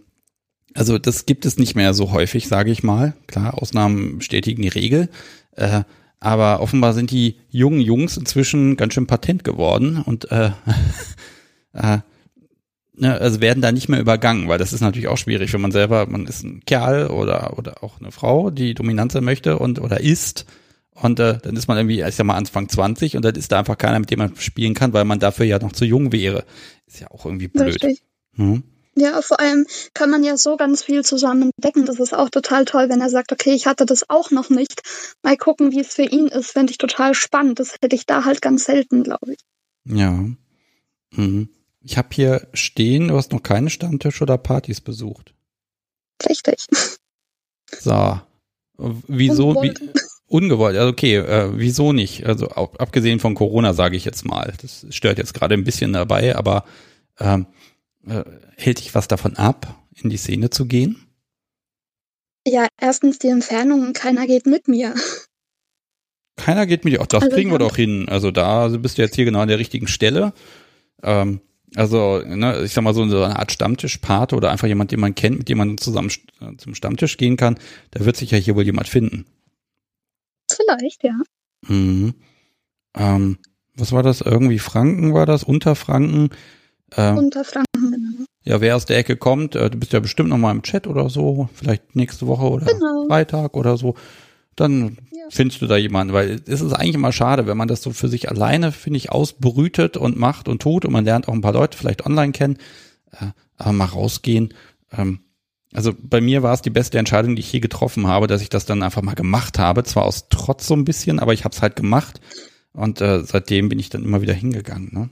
also das gibt es nicht mehr so häufig, sage ich mal. Klar, Ausnahmen bestätigen die Regel. Äh, aber offenbar sind die jungen Jungs inzwischen ganz schön patent geworden und äh, äh, ne, also werden da nicht mehr übergangen, weil das ist natürlich auch schwierig, wenn man selber, man ist ein Kerl oder oder auch eine Frau, die dominant sein möchte und oder ist und äh, dann ist man irgendwie, ich sag mal, Anfang 20 und dann ist da einfach keiner, mit dem man spielen kann, weil man dafür ja noch zu jung wäre. Ist ja auch irgendwie blöd. Richtig. Hm? Ja, vor allem kann man ja so ganz viel zusammen entdecken. Das ist auch total toll, wenn er sagt, okay, ich hatte das auch noch nicht. Mal gucken, wie es für ihn ist. Fände ich total spannend. Das hätte ich da halt ganz selten, glaube ich. Ja. Mhm. Ich habe hier stehen, du hast noch keine Stammtisch oder Partys besucht. Richtig. So. Wieso? Ungewollt. Wie, ungewollt. Also okay, äh, wieso nicht? Also auch, abgesehen von Corona sage ich jetzt mal. Das stört jetzt gerade ein bisschen dabei, aber ähm, äh, hält dich was davon ab, in die Szene zu gehen? Ja, erstens die Entfernung, keiner geht mit mir. Keiner geht mit dir. Auch das also, kriegen wir doch hin. Also da bist du jetzt hier genau an der richtigen Stelle. Ähm, also, ne, ich sag mal so eine Art Stammtischpate oder einfach jemand, den man kennt, mit dem man zusammen zum Stammtisch gehen kann, da wird sich ja hier wohl jemand finden. Vielleicht, ja. Mhm. Ähm, was war das? Irgendwie Franken war das? Unterfranken? Ähm, Unterfranken, genau. Ja, wer aus der Ecke kommt, äh, du bist ja bestimmt noch mal im Chat oder so, vielleicht nächste Woche oder genau. Freitag oder so. Dann ja. findest du da jemanden, weil es ist eigentlich immer schade, wenn man das so für sich alleine, finde ich, ausbrütet und macht und tut und man lernt auch ein paar Leute vielleicht online kennen, äh, aber mal rausgehen. Ähm, also bei mir war es die beste Entscheidung, die ich je getroffen habe, dass ich das dann einfach mal gemacht habe. Zwar aus Trotz so ein bisschen, aber ich habe es halt gemacht und äh, seitdem bin ich dann immer wieder hingegangen. Ne?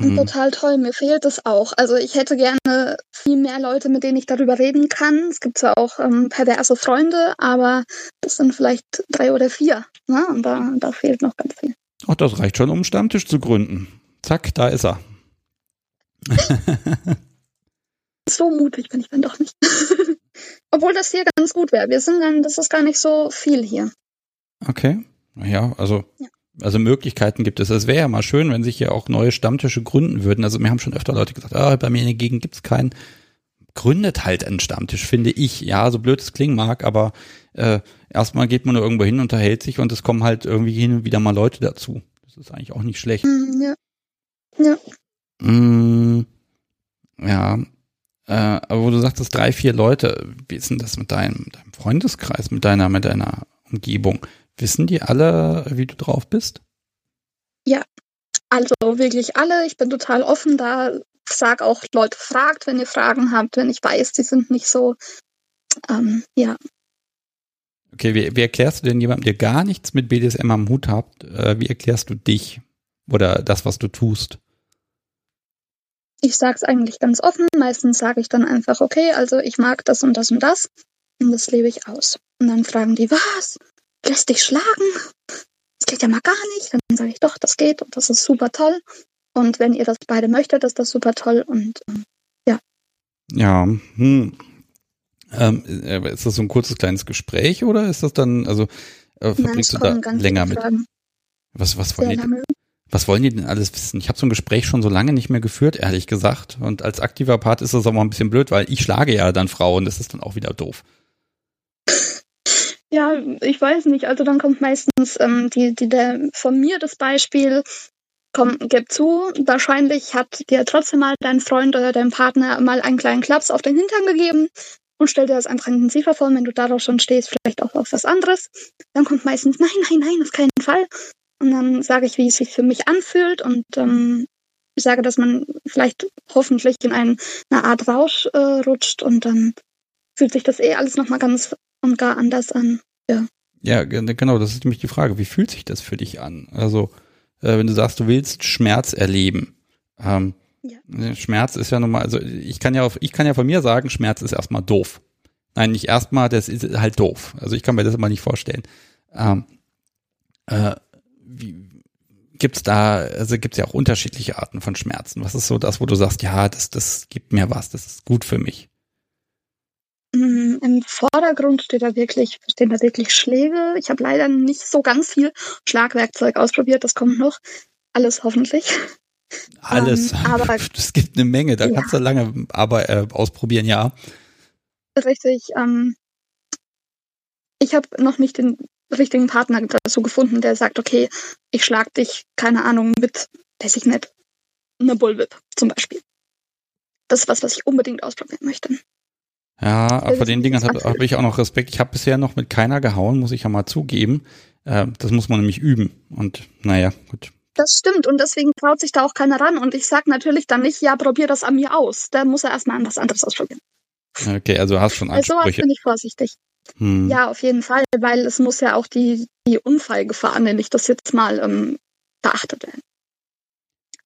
Mhm. Total toll, mir fehlt es auch. Also ich hätte gerne viel mehr Leute, mit denen ich darüber reden kann. Es gibt zwar auch ähm, perverse Freunde, aber das sind vielleicht drei oder vier. Ne? Und da, da fehlt noch ganz viel. Ach, das reicht schon, um einen Stammtisch zu gründen. Zack, da ist er. so mutig bin ich dann doch nicht. Obwohl das hier ganz gut wäre. Wir sind dann, das ist gar nicht so viel hier. Okay. Ja, also ja also Möglichkeiten gibt es. Es wäre ja mal schön, wenn sich hier auch neue Stammtische gründen würden. Also mir haben schon öfter Leute gesagt, ah, bei mir in der Gegend gibt's keinen. Gründet halt einen Stammtisch, finde ich. Ja, so blöd es klingen mag, aber äh, erstmal geht man nur irgendwo hin, unterhält sich und es kommen halt irgendwie hin und wieder mal Leute dazu. Das ist eigentlich auch nicht schlecht. Mm, ja. Ja. Mm, ja. Äh, aber wo du sagtest, drei, vier Leute, wie ist denn das mit deinem, deinem Freundeskreis, mit deiner, mit deiner Umgebung? Wissen die alle, wie du drauf bist? Ja, also wirklich alle. Ich bin total offen da. sag auch Leute, fragt, wenn ihr Fragen habt, wenn ich weiß, die sind nicht so, ähm, ja. Okay, wie, wie erklärst du denn jemandem, der gar nichts mit BDSM am Hut hat, äh, wie erklärst du dich oder das, was du tust? Ich sag's eigentlich ganz offen. Meistens sage ich dann einfach, okay, also ich mag das und das und das und das lebe ich aus. Und dann fragen die, was? Lässt dich schlagen? Das geht ja mal gar nicht. Dann sage ich, doch, das geht und das ist super toll. Und wenn ihr das beide möchtet, ist das super toll und ähm, ja. Ja, hm. Ähm, äh, ist das so ein kurzes kleines Gespräch oder ist das dann, also äh, verbringst Nein, du da länger mit? Was, was wollen, die, was wollen die denn alles wissen? Ich habe so ein Gespräch schon so lange nicht mehr geführt, ehrlich gesagt. Und als aktiver Part ist das auch mal ein bisschen blöd, weil ich schlage ja dann Frauen, das ist dann auch wieder doof. Ja, ich weiß nicht. Also dann kommt meistens ähm, die, die der von mir das Beispiel, komm, gib zu, wahrscheinlich hat dir trotzdem mal dein Freund oder dein Partner mal einen kleinen Klaps auf den Hintern gegeben und stell dir das einfach intensiver vor, wenn du darauf schon stehst, vielleicht auch auf was anderes. Dann kommt meistens, nein, nein, nein, auf keinen Fall. Und dann sage ich, wie es sich für mich anfühlt und ähm, ich sage, dass man vielleicht hoffentlich in ein, eine Art Rausch äh, rutscht und dann fühlt sich das eh alles nochmal ganz und gar anders an. Ja. Ja, genau, das ist nämlich die Frage. Wie fühlt sich das für dich an? Also, äh, wenn du sagst, du willst Schmerz erleben. Ähm, ja. Ne, Schmerz ist ja nochmal, also ich kann ja auf, ich kann ja von mir sagen, Schmerz ist erstmal doof. Nein, nicht erstmal, das ist halt doof. Also ich kann mir das immer nicht vorstellen. Ähm, äh, wie, gibt's da, also gibt's ja auch unterschiedliche Arten von Schmerzen. Was ist so das, wo du sagst, ja, das, das gibt mir was, das ist gut für mich? Mm, Im Vordergrund steht da wirklich, stehen da wirklich Schläge. Ich habe leider nicht so ganz viel Schlagwerkzeug ausprobiert, das kommt noch. Alles hoffentlich. Alles. Ähm, aber es gibt eine Menge, da ja. kannst du lange aber äh, ausprobieren, ja. Richtig. Ähm, ich habe noch nicht den richtigen Partner dazu gefunden, der sagt, okay, ich schlag dich, keine Ahnung, mit, weiß ich nicht, eine Bullwhip zum Beispiel. Das ist was, was ich unbedingt ausprobieren möchte. Ja, vor den Dingen habe hab ich auch noch Respekt. Ich habe bisher noch mit keiner gehauen, muss ich ja mal zugeben. Äh, das muss man nämlich üben. Und naja, gut. Das stimmt und deswegen traut sich da auch keiner ran. Und ich sag natürlich dann nicht, ja, probier das an mir aus. Da muss er erstmal an was anderes ausprobieren. Okay, also du hast schon Ansprüche. Sowas bin ich vorsichtig. Hm. Ja, auf jeden Fall, weil es muss ja auch die, die Unfallgefahr, nenne ich das jetzt mal, ähm, beachtet werden.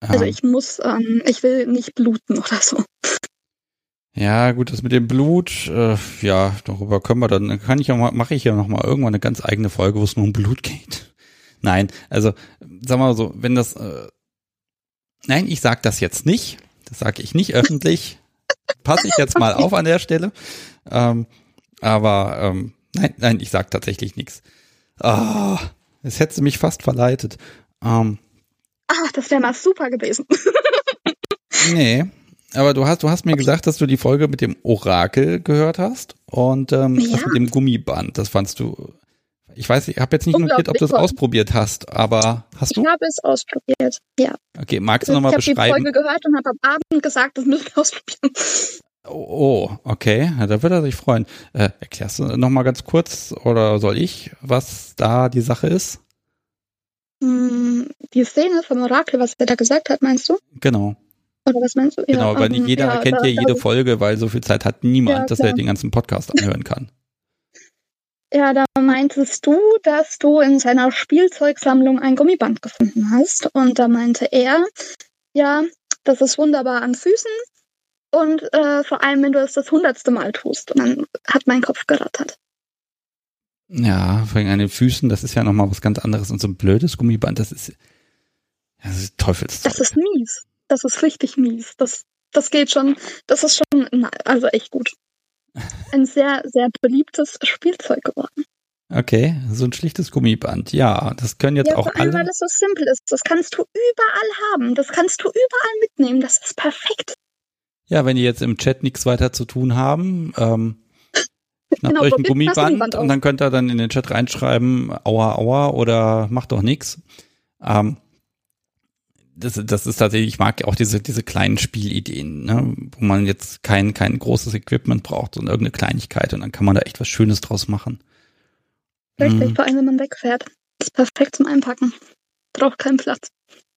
Also ich muss, ähm, ich will nicht bluten oder so. Ja, gut, das mit dem Blut, äh, ja, darüber können wir dann, kann ich ja mal, mache ich ja noch mal irgendwann eine ganz eigene Folge, wo es nur um Blut geht. Nein, also, sag mal so, wenn das, äh, nein, ich sag das jetzt nicht, das sage ich nicht öffentlich, passe ich jetzt mal auf an der Stelle, ähm, aber, ähm, nein, nein, ich sag tatsächlich nichts. Ah, es hätte mich fast verleitet. Ähm, Ach, das wäre mal super gewesen. nee, aber du hast, du hast mir gesagt, dass du die Folge mit dem Orakel gehört hast und ähm, ja. das mit dem Gummiband. Das fandst du. Ich weiß, ich habe jetzt nicht notiert, ob du es ausprobiert hast, aber hast du? Ich habe es ausprobiert, ja. Okay, magst du nochmal beschreiben? Ich habe die Folge gehört und habe am Abend gesagt, das müssen wir ausprobieren. Oh, okay, ja, da würde er sich freuen. Äh, erklärst du nochmal ganz kurz oder soll ich, was da die Sache ist? Hm, die Szene vom Orakel, was er da gesagt hat, meinst du? Genau. Oder was meinst du? Genau, ja, weil nicht ähm, jeder ja, kennt ja jede Folge, weil so viel Zeit hat niemand, ja, dass er den ganzen Podcast anhören kann. Ja, da meintest du, dass du in seiner Spielzeugsammlung ein Gummiband gefunden hast. Und da meinte er, ja, das ist wunderbar an Füßen. Und äh, vor allem, wenn du es das hundertste Mal tust. Und dann hat mein Kopf gerattert. Ja, vor allem an den Füßen, das ist ja nochmal was ganz anderes. Und so ein blödes Gummiband, das ist, das ist Teufelszeug. Das ist mies das ist richtig mies. Das, das geht schon, das ist schon, also echt gut. Ein sehr, sehr beliebtes Spielzeug geworden. Okay, so ein schlichtes Gummiband. Ja, das können jetzt ja, auch vor allem, alle. weil es so simpel ist. Das kannst du überall haben. Das kannst du überall mitnehmen. Das ist perfekt. Ja, wenn die jetzt im Chat nichts weiter zu tun haben, ähm, schnappt genau, euch ein Gummiband, Gummiband und dann könnt ihr dann in den Chat reinschreiben, aua, aua oder macht doch nichts. Ähm, das, das ist tatsächlich, ich mag auch diese, diese kleinen Spielideen, ne, wo man jetzt kein, kein großes Equipment braucht, sondern irgendeine Kleinigkeit und dann kann man da echt was Schönes draus machen. Richtig, mhm. vor allem wenn man wegfährt. ist perfekt zum Einpacken. Braucht keinen Platz.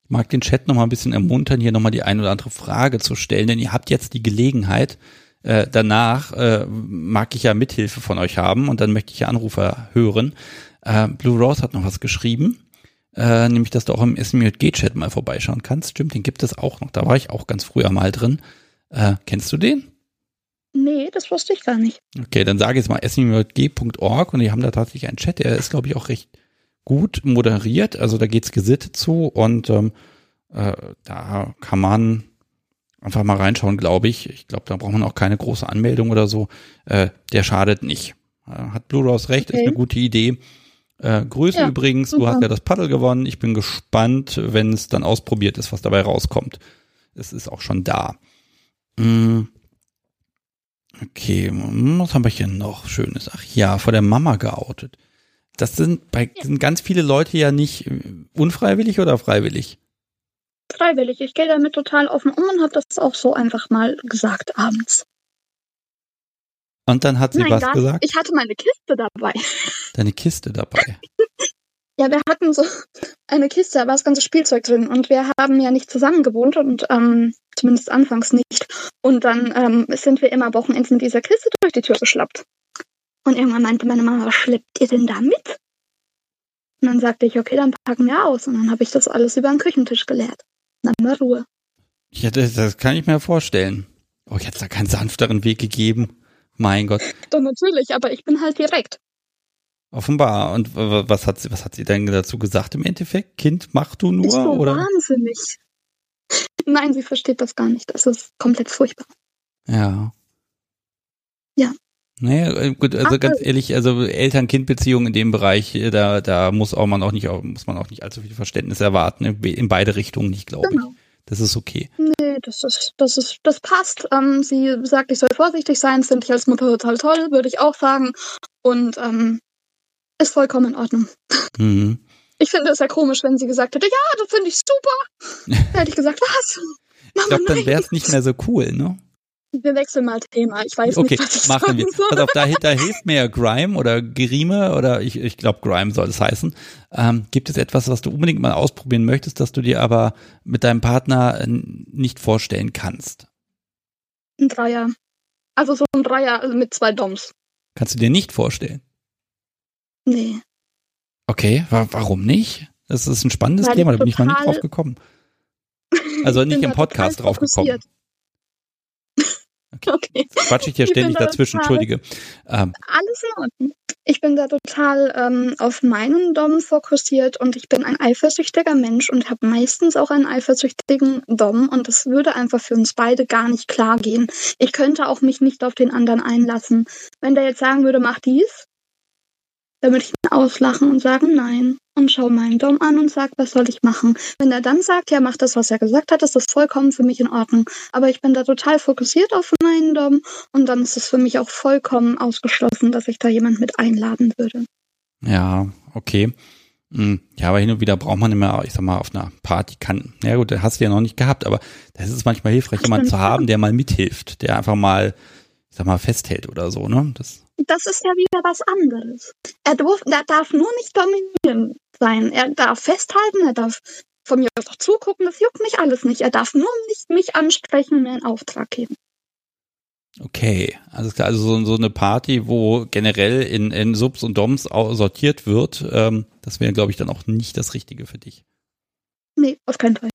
mag den Chat noch mal ein bisschen ermuntern, hier noch mal die ein oder andere Frage zu stellen, denn ihr habt jetzt die Gelegenheit. Äh, danach äh, mag ich ja Mithilfe von euch haben und dann möchte ich ja Anrufer hören. Äh, Blue Rose hat noch was geschrieben, äh, nämlich, dass du auch im SMJG-Chat mal vorbeischauen kannst. Stimmt, den gibt es auch noch. Da war ich auch ganz früher mal drin. Äh, kennst du den? Nee, das wusste ich gar nicht. Okay, dann sage ich jetzt mal smjg.org und die haben da tatsächlich einen Chat, der ist, glaube ich, auch recht gut moderiert. Also da geht's gesittet zu und ähm, äh, da kann man einfach mal reinschauen, glaube ich. Ich glaube, da braucht man auch keine große Anmeldung oder so. Äh, der schadet nicht. Äh, hat Blue Rose recht, okay. ist eine gute Idee. Äh, Grüße ja, übrigens, super. du hast ja das Paddel gewonnen. Ich bin gespannt, wenn es dann ausprobiert ist, was dabei rauskommt. Es ist auch schon da. Mm. Okay, was haben wir hier noch Schönes? Ach ja, vor der Mama geoutet. Das sind bei sind ganz viele Leute ja nicht unfreiwillig oder freiwillig? Freiwillig. Ich gehe damit total offen um und habe das auch so einfach mal gesagt abends. Und dann hat sie Nein, was gar, gesagt? Ich hatte meine Kiste dabei. Deine Kiste dabei? ja, wir hatten so eine Kiste, da war das ganze Spielzeug drin und wir haben ja nicht zusammen gewohnt und ähm, zumindest anfangs nicht. Und dann ähm, sind wir immer Wochenends mit dieser Kiste durch die Tür geschlappt. Und irgendwann meinte meine Mama, was schleppt ihr denn da mit? Und dann sagte ich, okay, dann packen wir aus. Und dann habe ich das alles über den Küchentisch geleert. Dann mal Ruhe. Ja, das, das kann ich mir vorstellen. Oh, ich hätte da keinen sanfteren Weg gegeben. Mein Gott. Doch natürlich, aber ich bin halt direkt. Offenbar. Und was hat sie, was hat sie denn dazu gesagt im Endeffekt? Kind, mach du nur? Ist so oder? wahnsinnig. Nein, sie versteht das gar nicht. Das ist komplett furchtbar. Ja. Ja. Naja, äh, gut, also Ach, ganz ehrlich, also Eltern-Kind-Beziehungen in dem Bereich, äh, da, da muss auch man auch nicht, muss man auch nicht allzu viel Verständnis erwarten, in beide Richtungen nicht, glaube genau. ich. Das ist okay. Nee, das ist, das ist, das passt. Ähm, sie sagt, ich soll vorsichtig sein, finde ich als Mutter total toll, würde ich auch sagen. Und ähm, ist vollkommen in Ordnung. Mhm. Ich finde es ja komisch, wenn sie gesagt hätte, ja, das finde ich super. da hätte ich gesagt, was? Mama, ich glaube, dann wäre es nicht mehr so cool, ne? Wir wechseln mal Thema. Ich weiß okay, nicht, was ich machen wir. Soll. Pass auf, da, da hilft mir ja Grime oder Grime oder ich, ich glaube Grime soll es heißen. Ähm, gibt es etwas, was du unbedingt mal ausprobieren möchtest, das du dir aber mit deinem Partner äh, nicht vorstellen kannst? Ein Dreier. Also so ein Dreier also mit zwei Doms. Kannst du dir nicht vorstellen? Nee. Okay, wa warum nicht? Das ist ein spannendes Weil Thema, da bin ich mal nicht drauf gekommen. Also nicht im Podcast drauf gekommen. Okay. okay. Quatsch ich dir ständig dazwischen, entschuldige. Ähm. Alles in Ordnung. Ich bin da total ähm, auf meinen Dom fokussiert und ich bin ein eifersüchtiger Mensch und habe meistens auch einen eifersüchtigen Dom und das würde einfach für uns beide gar nicht klar gehen. Ich könnte auch mich nicht auf den anderen einlassen. Wenn der jetzt sagen würde, mach dies, dann würde ich ihn auslachen und sagen nein und schau meinen Dom an und sag, was soll ich machen. Wenn er dann sagt, ja, mach das, was er gesagt hat, ist das vollkommen für mich in Ordnung. Aber ich bin da total fokussiert auf meinen Dom und dann ist es für mich auch vollkommen ausgeschlossen, dass ich da jemand mit einladen würde. Ja, okay. Hm, ja, aber hin und wieder braucht man immer, ich sag mal, auf einer Party kann, ja gut, das hast du ja noch nicht gehabt, aber das ist manchmal hilfreich, jemanden zu haben, der mal mithilft, der einfach mal, ich sag mal, festhält oder so, ne? Das das ist ja wieder was anderes. Er, darf, er darf nur nicht dominierend sein. Er darf festhalten, er darf von mir aus auch zugucken, das juckt mich alles nicht. Er darf nur nicht mich ansprechen und mir einen Auftrag geben. Okay, also, also so, so eine Party, wo generell in, in Subs und Doms sortiert wird, ähm, das wäre, glaube ich, dann auch nicht das Richtige für dich. Nee, auf keinen Fall.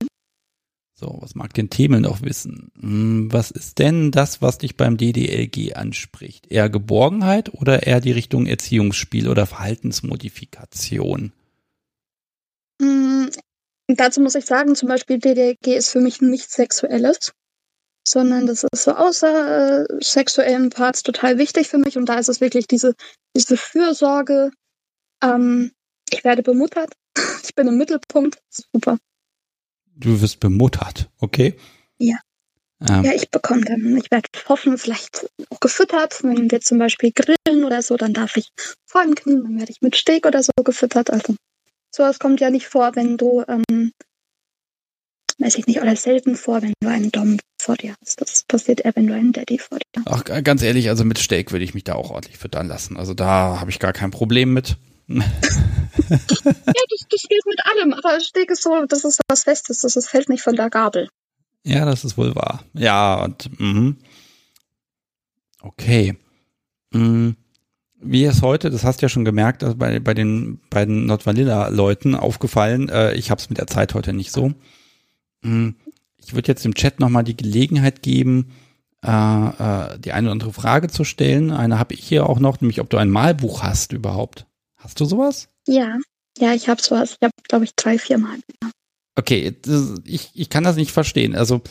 So, was mag den Themel noch wissen? Hm, was ist denn das, was dich beim DDLG anspricht? Eher Geborgenheit oder eher die Richtung Erziehungsspiel oder Verhaltensmodifikation? Mm, dazu muss ich sagen, zum Beispiel DDLG ist für mich nichts Sexuelles, sondern das ist so außer äh, sexuellen Parts total wichtig für mich und da ist es wirklich diese, diese Fürsorge. Ähm, ich werde bemuttert, ich bin im Mittelpunkt, super. Du wirst bemuttert, okay? Ja. Ähm. Ja, ich bekomme dann, ich werde hoffen, vielleicht auch gefüttert. Wenn wir zum Beispiel grillen oder so, dann darf ich vor dem Knien, dann werde ich mit Steak oder so gefüttert. Also sowas kommt ja nicht vor, wenn du, ähm, weiß ich nicht, oder selten vor, wenn du einen Dom vor dir hast. Das passiert eher, wenn du einen Daddy vor dir hast. Ach, ganz ehrlich, also mit Steak würde ich mich da auch ordentlich füttern lassen. Also da habe ich gar kein Problem mit. ja, das, das geht mit allem, aber Steg ist so, das ist was Festes, das ist, fällt nicht von der Gabel. Ja, das ist wohl wahr. Ja, und mh. okay. Mhm. Wie ist heute, das hast du ja schon gemerkt, also bei, bei den beiden Nordvanilla-Leuten aufgefallen, äh, ich habe es mit der Zeit heute nicht so. Mhm. Ich würde jetzt im Chat nochmal die Gelegenheit geben, äh, äh, die eine oder andere Frage zu stellen. Eine habe ich hier auch noch, nämlich ob du ein Malbuch hast überhaupt. Hast du sowas? Ja, ja, ich habe sowas. Ich habe, glaube ich, drei, vier Mal. Okay, das, ich, ich kann das nicht verstehen. Also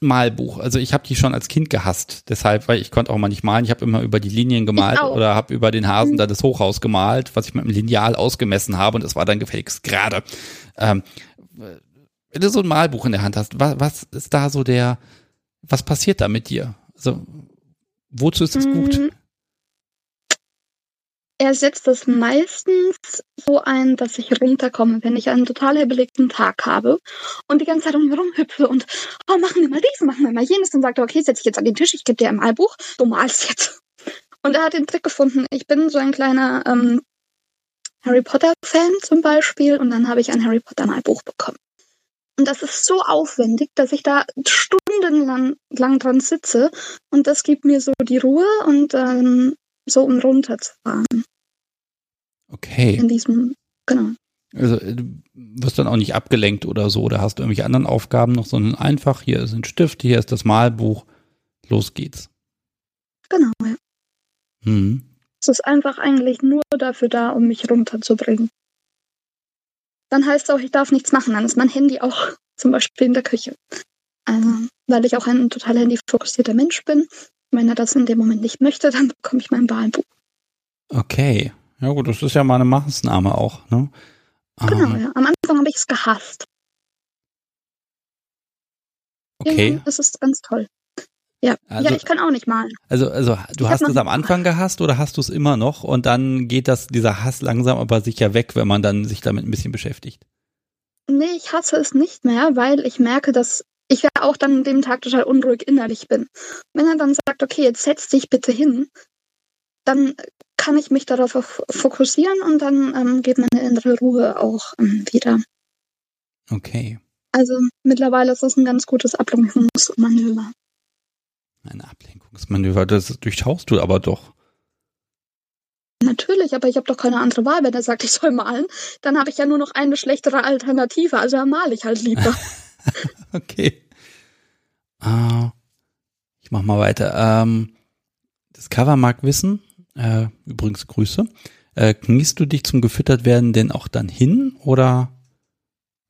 Malbuch. Also ich habe die schon als Kind gehasst. Deshalb, weil ich konnte auch mal nicht malen. Ich habe immer über die Linien gemalt oder habe über den Hasen mhm. da das Hochhaus gemalt, was ich mit dem Lineal ausgemessen habe und es war dann gefälligst gerade. Ähm, wenn du so ein Malbuch in der Hand hast, was, was ist da so der, was passiert da mit dir? Also, wozu ist es mhm. gut? Er setzt das meistens so ein, dass ich runterkomme, wenn ich einen total überlegten Tag habe und die ganze Zeit um mich rumhüpfe und oh, machen wir mal dies, machen wir mal jenes. Dann sagt okay, setz dich jetzt an den Tisch, ich gebe dir ein Malbuch, du malst jetzt. Und er hat den Trick gefunden. Ich bin so ein kleiner ähm, Harry Potter-Fan zum Beispiel und dann habe ich ein Harry Potter-Malbuch bekommen. Und das ist so aufwendig, dass ich da stundenlang lang dran sitze. Und das gibt mir so die Ruhe und ähm, so um runterzufahren. Okay. In diesem, genau. Also du wirst dann auch nicht abgelenkt oder so, oder hast du irgendwelche anderen Aufgaben noch, sondern einfach, hier ist ein Stift, hier ist das Malbuch, los geht's. Genau, ja. Hm. Es ist einfach eigentlich nur dafür da, um mich runterzubringen dann heißt es auch, ich darf nichts machen. Dann ist mein Handy auch zum Beispiel in der Küche. Also, weil ich auch ein total handyfokussierter Mensch bin. Wenn er das in dem Moment nicht möchte, dann bekomme ich mein Wahlbuch. Okay. Ja gut, das ist ja mal eine Maßnahme auch, ne? Genau, ähm. ja. Am Anfang habe ich es gehasst. Okay. Ja, das ist ganz toll. Ja, also, ja, ich kann auch nicht malen. Also, also du ich hast es am Anfang gehasst oder hast du es immer noch und dann geht das, dieser Hass langsam aber sicher weg, wenn man dann sich damit ein bisschen beschäftigt? Nee, ich hasse es nicht mehr, weil ich merke, dass ich ja auch dann an dem Tag total unruhig innerlich bin. Wenn er dann sagt, okay, jetzt setz dich bitte hin, dann kann ich mich darauf fokussieren und dann ähm, geht meine innere Ruhe auch ähm, wieder. Okay. Also mittlerweile ist das ein ganz gutes Ablenkungsmanöver. Ein Ablenkungsmanöver, das durchschaust du aber doch. Natürlich, aber ich habe doch keine andere Wahl. Wenn er sagt, ich soll malen, dann habe ich ja nur noch eine schlechtere Alternative. Also male ich halt lieber. okay. Uh, ich mach mal weiter. Ähm, das Cover mag wissen. Äh, übrigens Grüße. Äh, kniest du dich zum gefüttert werden denn auch dann hin oder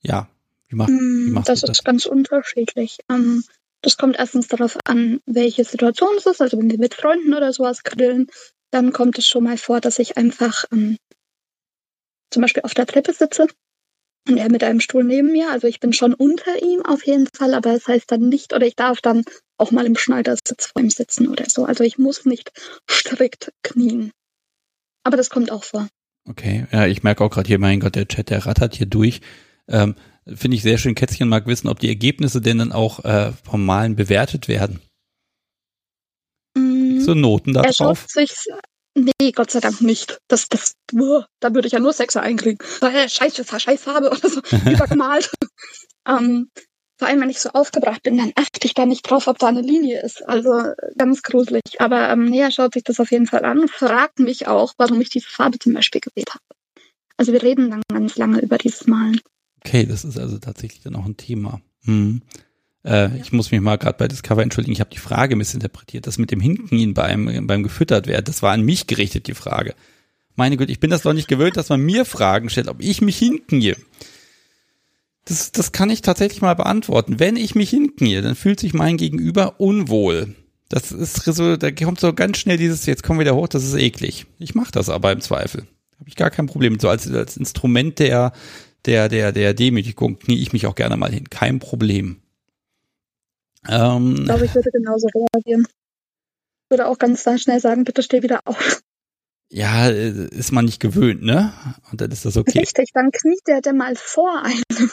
ja? Wie, mach, wie mm, machst das du das? Das ist ganz unterschiedlich. Ähm, das kommt erstens darauf an, welche Situation es ist. Also wenn wir mit Freunden oder sowas grillen, dann kommt es schon mal vor, dass ich einfach ähm, zum Beispiel auf der Treppe sitze und er mit einem Stuhl neben mir. Also ich bin schon unter ihm auf jeden Fall, aber es das heißt dann nicht, oder ich darf dann auch mal im Schneidersitz vor ihm sitzen oder so. Also ich muss nicht strikt knien. Aber das kommt auch vor. Okay, ja, ich merke auch gerade hier, mein Gott, der Chat, der rattert hier durch. Ähm, Finde ich sehr schön. Kätzchen mag wissen, ob die Ergebnisse denn dann auch äh, vom Malen bewertet werden. Mm, so Noten da drauf? Sich, nee, Gott sei Dank nicht. Das, das, da würde ich ja nur Sechser einkriegen. Scheiße, scheiß Farbe oder so, übergemalt. ähm, vor allem, wenn ich so aufgebracht bin, dann achte ich da nicht drauf, ob da eine Linie ist. Also ganz gruselig. Aber ähm, näher schaut sich das auf jeden Fall an und fragt mich auch, warum ich diese Farbe zum Beispiel gewählt habe. Also wir reden dann ganz lange über dieses Malen. Okay, das ist also tatsächlich dann auch ein Thema. Hm. Äh, ja. Ich muss mich mal gerade bei Discover entschuldigen, ich habe die Frage missinterpretiert. Das mit dem Hinknien beim, beim gefüttert werden, das war an mich gerichtet, die Frage. Meine Güte, ich bin das doch nicht gewöhnt, dass man mir Fragen stellt, ob ich mich hinknie. Das, das kann ich tatsächlich mal beantworten. Wenn ich mich hinknie, dann fühlt sich mein Gegenüber unwohl. Das ist so, da kommt so ganz schnell dieses, jetzt kommen wir wieder hoch, das ist eklig. Ich mache das aber im Zweifel. Habe ich gar kein Problem. So als, als Instrument der, der, der, der Demütigung knie ich mich auch gerne mal hin. Kein Problem. Ähm, ich glaube, ich würde genauso reagieren. Ich würde auch ganz schnell sagen, bitte steh wieder auf. Ja, ist man nicht gewöhnt, ne? Und dann ist das okay. Richtig, dann kniet der denn mal vor einem.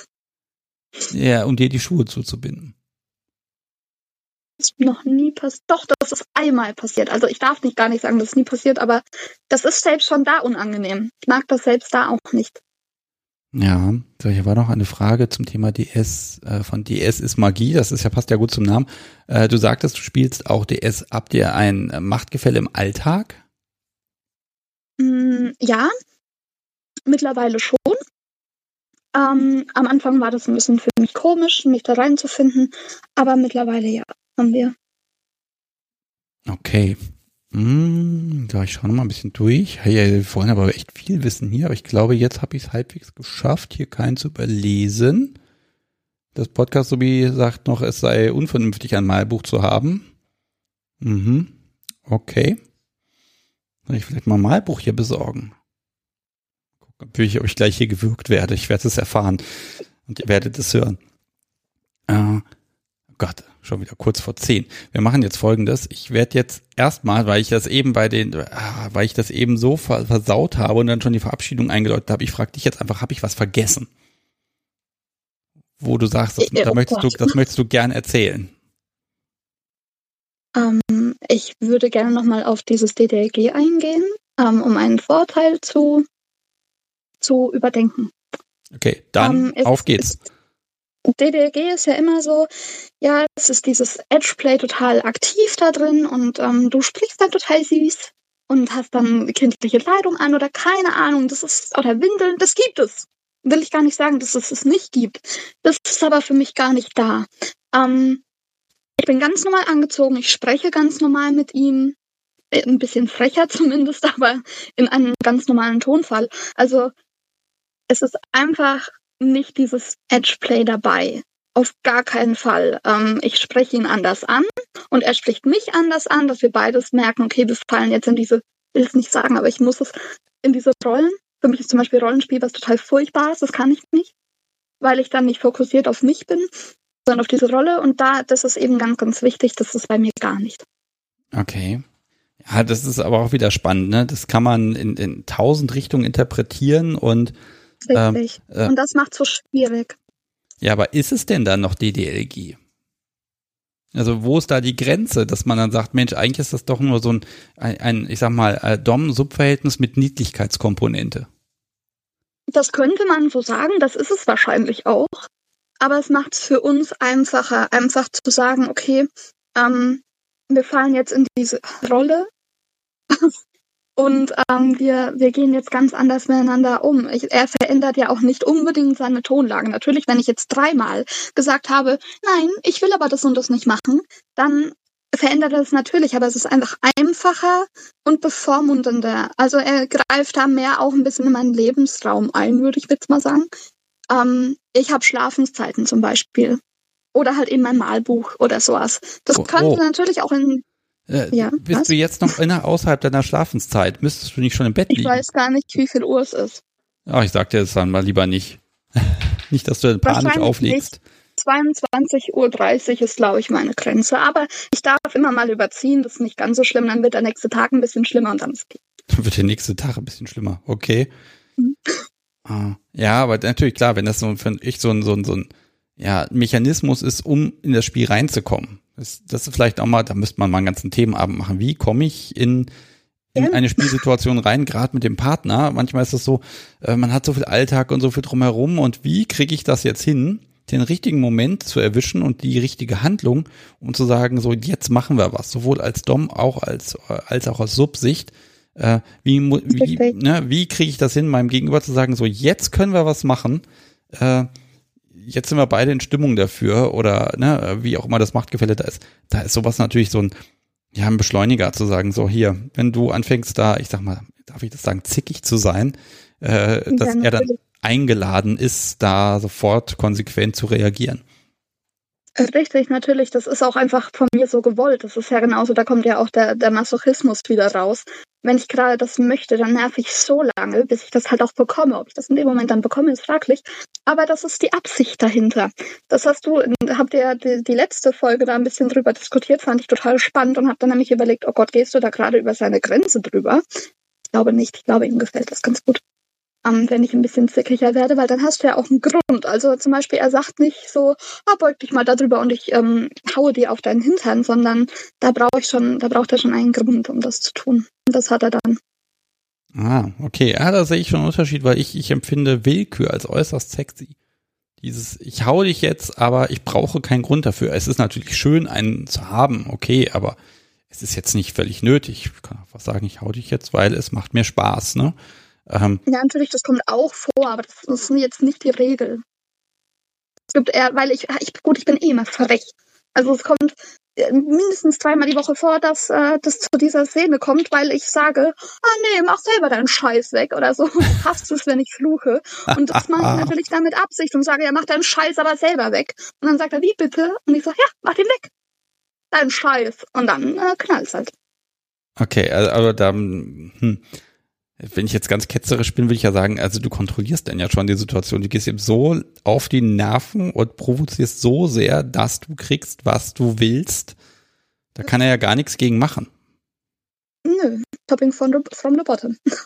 Ja, um dir die Schuhe zuzubinden. ist noch nie passiert. Doch, das ist einmal passiert. Also ich darf nicht gar nicht sagen, dass es nie passiert, aber das ist selbst schon da unangenehm. Ich mag das selbst da auch nicht. Ja, so hier war noch eine Frage zum Thema DS. Äh, von DS ist Magie, das ist ja passt ja gut zum Namen. Äh, du sagtest, du spielst auch DS. Habt ihr ein Machtgefälle im Alltag? Mm, ja, mittlerweile schon. Ähm, am Anfang war das ein bisschen für mich komisch, mich da reinzufinden, aber mittlerweile ja, haben wir. Okay. Hm, da ich schaue noch mal ein bisschen durch. Hey, wir wollen aber echt viel wissen hier, aber ich glaube, jetzt habe ich es halbwegs geschafft, hier keinen zu überlesen. Das Podcast sowie sagt noch, es sei unvernünftig, ein Malbuch zu haben. Mhm. Okay. Soll ich vielleicht mal ein Malbuch hier besorgen? Gucken, ob ich gleich hier gewürgt werde. Ich werde es erfahren. Und ihr werdet es hören. Äh, Gott, schon wieder kurz vor zehn. Wir machen jetzt folgendes. Ich werde jetzt erstmal, weil ich das eben bei den, ah, weil ich das eben so versaut habe und dann schon die Verabschiedung eingeläutet habe, ich frage dich jetzt einfach, habe ich was vergessen? Wo du sagst, das, da möchtest du, das möchtest du gern erzählen. Ähm, ich würde gerne nochmal auf dieses DDLG eingehen, ähm, um einen Vorteil zu, zu überdenken. Okay, dann ähm, auf geht's. Ist, DDLG ist ja immer so, ja, es ist dieses Edgeplay total aktiv da drin und ähm, du sprichst dann total süß und hast dann kindliche Kleidung an oder keine Ahnung, das ist, oder Windeln, das gibt es. Will ich gar nicht sagen, dass es es nicht gibt. Das ist aber für mich gar nicht da. Ähm, ich bin ganz normal angezogen, ich spreche ganz normal mit ihm, äh, ein bisschen frecher zumindest, aber in einem ganz normalen Tonfall. Also es ist einfach nicht dieses Edgeplay dabei. Auf gar keinen Fall. Ähm, ich spreche ihn anders an und er spricht mich anders an, dass wir beides merken, okay, wir fallen jetzt in diese, will es nicht sagen, aber ich muss es in diese Rollen. Für mich ist zum Beispiel Rollenspiel was total Furchtbares, das kann ich nicht, weil ich dann nicht fokussiert auf mich bin, sondern auf diese Rolle. Und da, das ist eben ganz, ganz wichtig, das ist bei mir gar nicht. Okay. Ja, das ist aber auch wieder spannend, ne? Das kann man in, in tausend Richtungen interpretieren und Richtig. Ähm, äh, und das macht so schwierig. Ja, aber ist es denn dann noch DDLG? Also wo ist da die Grenze, dass man dann sagt, Mensch, eigentlich ist das doch nur so ein, ein, ein ich sag mal, äh, Dom-Subverhältnis mit Niedlichkeitskomponente. Das könnte man so sagen, das ist es wahrscheinlich auch. Aber es macht es für uns einfacher, einfach zu sagen, okay, ähm, wir fallen jetzt in diese Rolle und ähm, wir, wir gehen jetzt ganz anders miteinander um. Ich, er verändert ja auch nicht unbedingt seine Tonlage. Natürlich, wenn ich jetzt dreimal gesagt habe, nein, ich will aber das und das nicht machen, dann verändert er es natürlich, aber es ist einfach einfacher und bevormundender. Also er greift da mehr auch ein bisschen in meinen Lebensraum ein, würde ich jetzt mal sagen. Ähm, ich habe Schlafenszeiten zum Beispiel. Oder halt in mein Malbuch oder sowas. Das oh, könnte oh. natürlich auch in äh, ja, bist was? du jetzt noch inner außerhalb deiner Schlafenszeit? Müsstest du nicht schon im Bett liegen? Ich weiß gar nicht, wie viel Uhr es ist. Ach, ich sag dir das dann mal lieber nicht. nicht, dass du panisch auflegst. 22.30 Uhr ist, glaube ich, meine Grenze. Aber ich darf immer mal überziehen, das ist nicht ganz so schlimm. Dann wird der nächste Tag ein bisschen schlimmer und dann ist es Dann wird der nächste Tag ein bisschen schlimmer, okay. Mhm. Ah, ja, aber natürlich, klar, wenn das so für ich so ein, so ein, so ein ja, Mechanismus ist, um in das Spiel reinzukommen. Das, das ist vielleicht auch mal, da müsste man mal einen ganzen Themenabend machen. Wie komme ich in, in eine Spielsituation rein, gerade mit dem Partner? Manchmal ist es so, äh, man hat so viel Alltag und so viel drumherum und wie kriege ich das jetzt hin, den richtigen Moment zu erwischen und die richtige Handlung, um zu sagen, so jetzt machen wir was, sowohl als Dom auch als als auch aus Subsicht. Äh, wie wie, ne, wie kriege ich das hin, meinem Gegenüber zu sagen, so jetzt können wir was machen? Äh, jetzt sind wir beide in Stimmung dafür oder ne, wie auch immer das Machtgefälle da ist. Da ist sowas natürlich so ein, ja, ein Beschleuniger zu sagen, so hier, wenn du anfängst da, ich sag mal, darf ich das sagen, zickig zu sein, äh, dass er dann eingeladen ist, da sofort konsequent zu reagieren. Richtig, natürlich. Das ist auch einfach von mir so gewollt. Das ist ja genauso, da kommt ja auch der, der Masochismus wieder raus. Wenn ich gerade das möchte, dann nerv ich so lange, bis ich das halt auch bekomme. Ob ich das in dem Moment dann bekomme, ist fraglich. Aber das ist die Absicht dahinter. Das hast du, habt ihr die, die letzte Folge da ein bisschen drüber diskutiert, fand ich total spannend und hab dann nämlich überlegt, oh Gott, gehst du da gerade über seine Grenze drüber? Ich glaube nicht. Ich glaube, ihm gefällt das ganz gut. Ähm, wenn ich ein bisschen zickiger werde, weil dann hast du ja auch einen Grund. Also zum Beispiel, er sagt nicht so, ah, beug dich mal darüber und ich ähm, haue dir auf deinen Hintern, sondern da brauche ich schon, da braucht er schon einen Grund, um das zu tun. Und das hat er dann. Ah, okay. Ja, da sehe ich schon einen Unterschied, weil ich, ich empfinde Willkür als äußerst sexy. Dieses, ich hau dich jetzt, aber ich brauche keinen Grund dafür. Es ist natürlich schön, einen zu haben, okay, aber es ist jetzt nicht völlig nötig. Ich kann einfach sagen, ich hau dich jetzt, weil es macht mir Spaß, ne? Ähm, ja, natürlich, das kommt auch vor, aber das, ist jetzt nicht die Regel. Es gibt eher, weil ich, ich gut, ich bin eh immer frech. Also es kommt äh, mindestens dreimal die Woche vor, dass äh, das zu dieser Szene kommt, weil ich sage, ah nee, mach selber deinen Scheiß weg oder so. Hasst es, wenn ich fluche. Und das mache ich natürlich dann mit Absicht und sage, ja, mach deinen Scheiß aber selber weg. Und dann sagt er, wie bitte? Und ich sage, ja, mach den weg. Dein Scheiß. Und dann äh, knallt es halt. Okay, also, aber dann, hm, wenn ich jetzt ganz ketzerisch bin, würde ich ja sagen, also du kontrollierst dann ja schon die Situation. Du gehst ihm so auf die Nerven und provozierst so sehr, dass du kriegst, was du willst. Da kann er ja gar nichts gegen machen. Nö, Topping from the, from the bottom.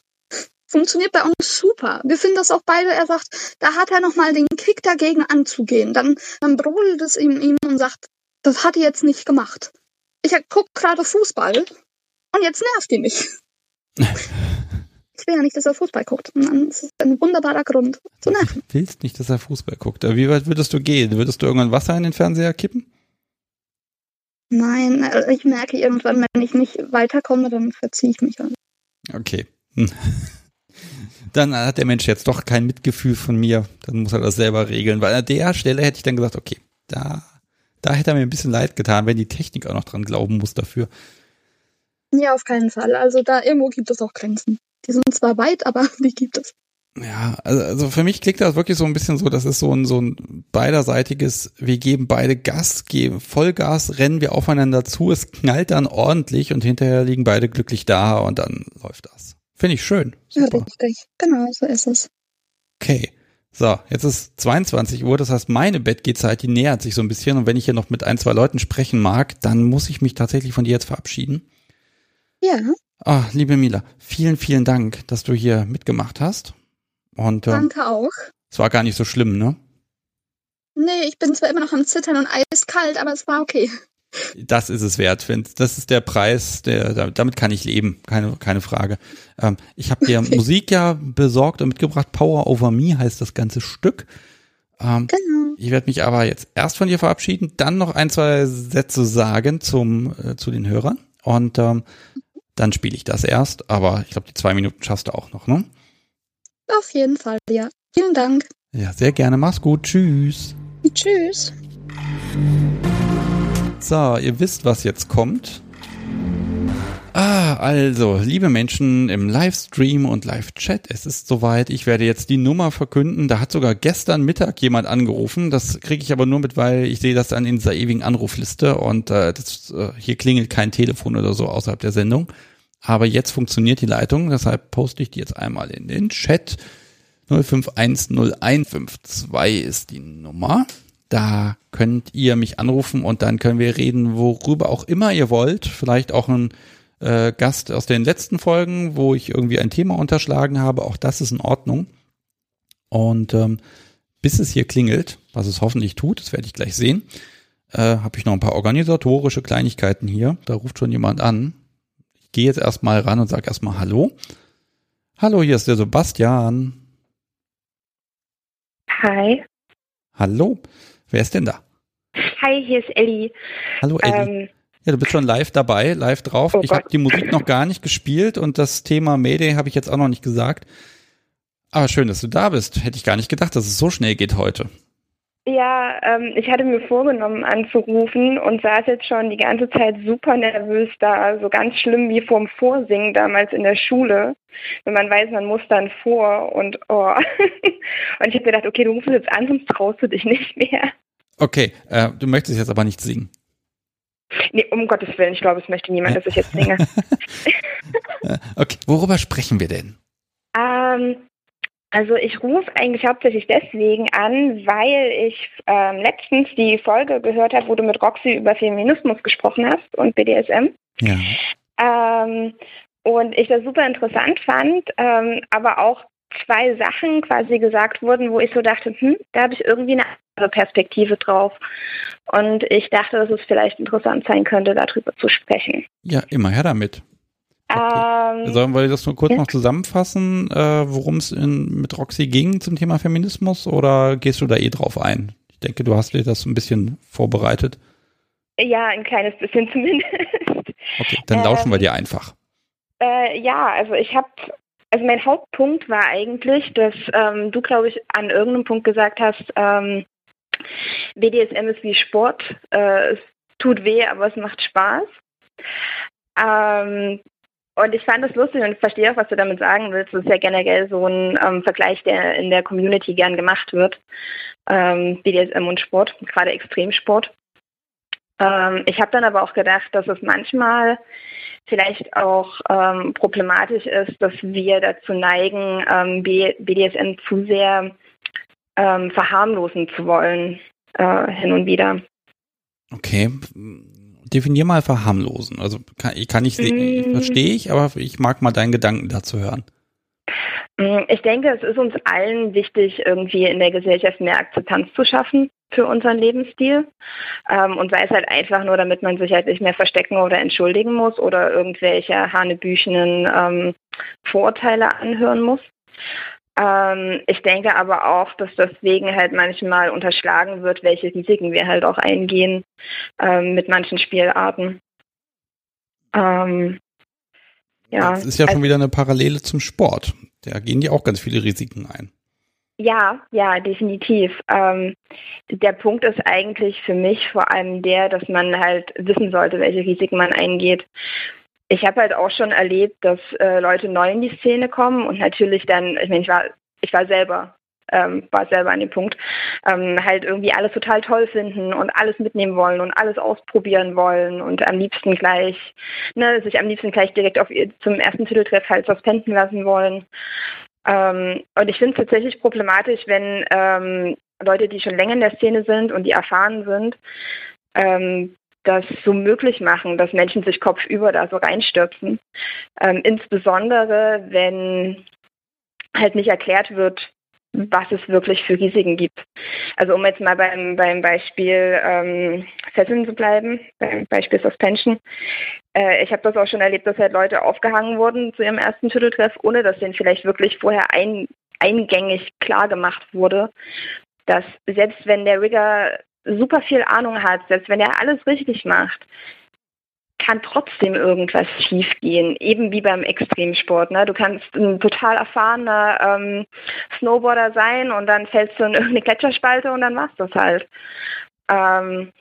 Funktioniert bei uns super. Wir finden das auch beide. Er sagt, da hat er nochmal den Kick dagegen anzugehen. Dann, dann brodelt es ihm, ihm und sagt, das hat er jetzt nicht gemacht. Ich guck gerade Fußball und jetzt nervt ihn nicht. ich will ja nicht, dass er Fußball guckt. Und dann ist es ein wunderbarer Grund zu nerven. Du willst nicht, dass er Fußball guckt. Wie weit würdest du gehen? Würdest du irgendwann Wasser in den Fernseher kippen? Nein, also ich merke irgendwann, wenn ich nicht weiterkomme, dann verziehe ich mich. An. Okay. Dann hat der Mensch jetzt doch kein Mitgefühl von mir. Dann muss er das selber regeln. Weil an der Stelle hätte ich dann gesagt, okay, da, da hätte er mir ein bisschen leid getan, wenn die Technik auch noch dran glauben muss dafür. Ja, auf keinen Fall. Also da irgendwo gibt es auch Grenzen. Die sind zwar weit, aber die gibt es. Ja, also, also für mich klingt das wirklich so ein bisschen so, das ist so ein, so ein beiderseitiges, wir geben beide Gas, geben Vollgas, rennen wir aufeinander zu, es knallt dann ordentlich und hinterher liegen beide glücklich da und dann läuft das. Finde ich schön. Super. Ja, richtig. Genau, so ist es. Okay. So, jetzt ist 22 Uhr, das heißt, meine Bettgehzeit, die nähert sich so ein bisschen und wenn ich hier noch mit ein, zwei Leuten sprechen mag, dann muss ich mich tatsächlich von dir jetzt verabschieden. Ja. Ah, liebe Mila, vielen, vielen Dank, dass du hier mitgemacht hast. Und, äh, Danke auch. Es war gar nicht so schlimm, ne? Nee, ich bin zwar immer noch am Zittern und eiskalt, aber es war okay. Das ist es wert, Vince. Das ist der Preis, der, damit kann ich leben, keine, keine Frage. Ähm, ich habe dir okay. Musik ja besorgt und mitgebracht. Power Over Me heißt das ganze Stück. Ähm, genau. Ich werde mich aber jetzt erst von dir verabschieden, dann noch ein, zwei Sätze sagen zum, äh, zu den Hörern. Und ähm, dann spiele ich das erst, aber ich glaube, die zwei Minuten schaffst du auch noch, ne? Auf jeden Fall, ja. Vielen Dank. Ja, sehr gerne. Mach's gut. Tschüss. Tschüss. So, ihr wisst, was jetzt kommt. Ah, also, liebe Menschen im Livestream und Live-Chat, es ist soweit. Ich werde jetzt die Nummer verkünden. Da hat sogar gestern Mittag jemand angerufen. Das kriege ich aber nur mit, weil ich sehe das dann in dieser ewigen Anrufliste und äh, das, äh, hier klingelt kein Telefon oder so außerhalb der Sendung. Aber jetzt funktioniert die Leitung, deshalb poste ich die jetzt einmal in den Chat. 05101552 ist die Nummer. Da könnt ihr mich anrufen und dann können wir reden, worüber auch immer ihr wollt. Vielleicht auch ein äh, Gast aus den letzten Folgen, wo ich irgendwie ein Thema unterschlagen habe. Auch das ist in Ordnung. Und ähm, bis es hier klingelt, was es hoffentlich tut, das werde ich gleich sehen, äh, habe ich noch ein paar organisatorische Kleinigkeiten hier. Da ruft schon jemand an. Ich gehe jetzt erstmal ran und sage erstmal Hallo. Hallo, hier ist der Sebastian. Hi. Hallo. Wer ist denn da? Hi, hier ist Ellie. Hallo Ellie. Ähm, ja, du bist schon live dabei, live drauf. Oh ich habe die Musik noch gar nicht gespielt und das Thema Mayday habe ich jetzt auch noch nicht gesagt. Aber schön, dass du da bist. Hätte ich gar nicht gedacht, dass es so schnell geht heute. Ja, ähm, ich hatte mir vorgenommen anzurufen und saß jetzt schon die ganze Zeit super nervös da, so ganz schlimm wie vorm Vorsingen damals in der Schule, wenn man weiß, man muss dann vor und oh. und ich habe gedacht, okay, du rufst jetzt an, sonst traust du dich nicht mehr. Okay, äh, du möchtest jetzt aber nicht singen. Nee, um Gottes Willen, ich glaube, es möchte niemand, dass ich jetzt singe. okay, worüber sprechen wir denn? Ähm, also ich rufe eigentlich hauptsächlich deswegen an, weil ich ähm, letztens die Folge gehört habe, wo du mit Roxy über Feminismus gesprochen hast und BDSM. Ja. Ähm, und ich das super interessant fand, ähm, aber auch zwei Sachen quasi gesagt wurden, wo ich so dachte, hm, da habe ich irgendwie eine andere Perspektive drauf. Und ich dachte, dass es vielleicht interessant sein könnte, darüber zu sprechen. Ja, immer her damit. Okay. Ähm, Sollen wir das nur kurz ja. noch zusammenfassen, äh, worum es mit Roxy ging zum Thema Feminismus oder gehst du da eh drauf ein? Ich denke, du hast dir das ein bisschen vorbereitet. Ja, ein kleines bisschen zumindest. Okay, dann lauschen ähm, wir dir einfach. Äh, ja, also ich habe, also mein Hauptpunkt war eigentlich, dass ähm, du, glaube ich, an irgendeinem Punkt gesagt hast, ähm, BDSM ist wie Sport. Äh, es tut weh, aber es macht Spaß. Ähm, und ich fand das lustig und verstehe auch, was du damit sagen willst. Das ist ja generell so ein ähm, Vergleich, der in der Community gern gemacht wird. Ähm, BDSM und Sport, gerade Extremsport. Ähm, ich habe dann aber auch gedacht, dass es manchmal vielleicht auch ähm, problematisch ist, dass wir dazu neigen, ähm, BDSM zu sehr ähm, verharmlosen zu wollen, äh, hin und wieder. Okay, definier mal verharmlosen. Also kann, kann ich, mm. verstehe ich, aber ich mag mal deinen Gedanken dazu hören. Mm, ich denke, es ist uns allen wichtig, irgendwie in der Gesellschaft mehr Akzeptanz zu schaffen für unseren Lebensstil. Ähm, und sei es halt einfach nur, damit man sich halt nicht mehr verstecken oder entschuldigen muss oder irgendwelche hanebüchenen ähm, Vorurteile anhören muss. Ähm, ich denke aber auch, dass deswegen halt manchmal unterschlagen wird, welche Risiken wir halt auch eingehen ähm, mit manchen Spielarten. Ähm, ja. Das ist ja also, schon wieder eine Parallele zum Sport. Da gehen die auch ganz viele Risiken ein. Ja, ja, definitiv. Ähm, der Punkt ist eigentlich für mich vor allem der, dass man halt wissen sollte, welche Risiken man eingeht ich habe halt auch schon erlebt, dass äh, Leute neu in die Szene kommen und natürlich dann, ich meine, ich war, ich war selber, ähm, war selber an dem Punkt, ähm, halt irgendwie alles total toll finden und alles mitnehmen wollen und alles ausprobieren wollen und am liebsten gleich, ne, sich am liebsten gleich direkt auf zum ersten Titeltreff halt suspenden lassen wollen. Ähm, und ich finde es tatsächlich problematisch, wenn ähm, Leute, die schon länger in der Szene sind und die erfahren sind, ähm, das so möglich machen, dass Menschen sich kopfüber da so reinstürzen. Ähm, insbesondere, wenn halt nicht erklärt wird, was es wirklich für Risiken gibt. Also um jetzt mal beim, beim Beispiel ähm, Fesseln zu bleiben, beim Beispiel Suspension. Äh, ich habe das auch schon erlebt, dass halt Leute aufgehangen wurden zu ihrem ersten Titeltreff, ohne dass denen vielleicht wirklich vorher ein, eingängig klar gemacht wurde, dass selbst wenn der Rigger super viel Ahnung hat, selbst wenn er alles richtig macht, kann trotzdem irgendwas schiefgehen, eben wie beim Extremsport. Ne? Du kannst ein total erfahrener ähm, Snowboarder sein und dann fällst du in irgendeine Gletscherspalte und dann machst du es halt. Ähm,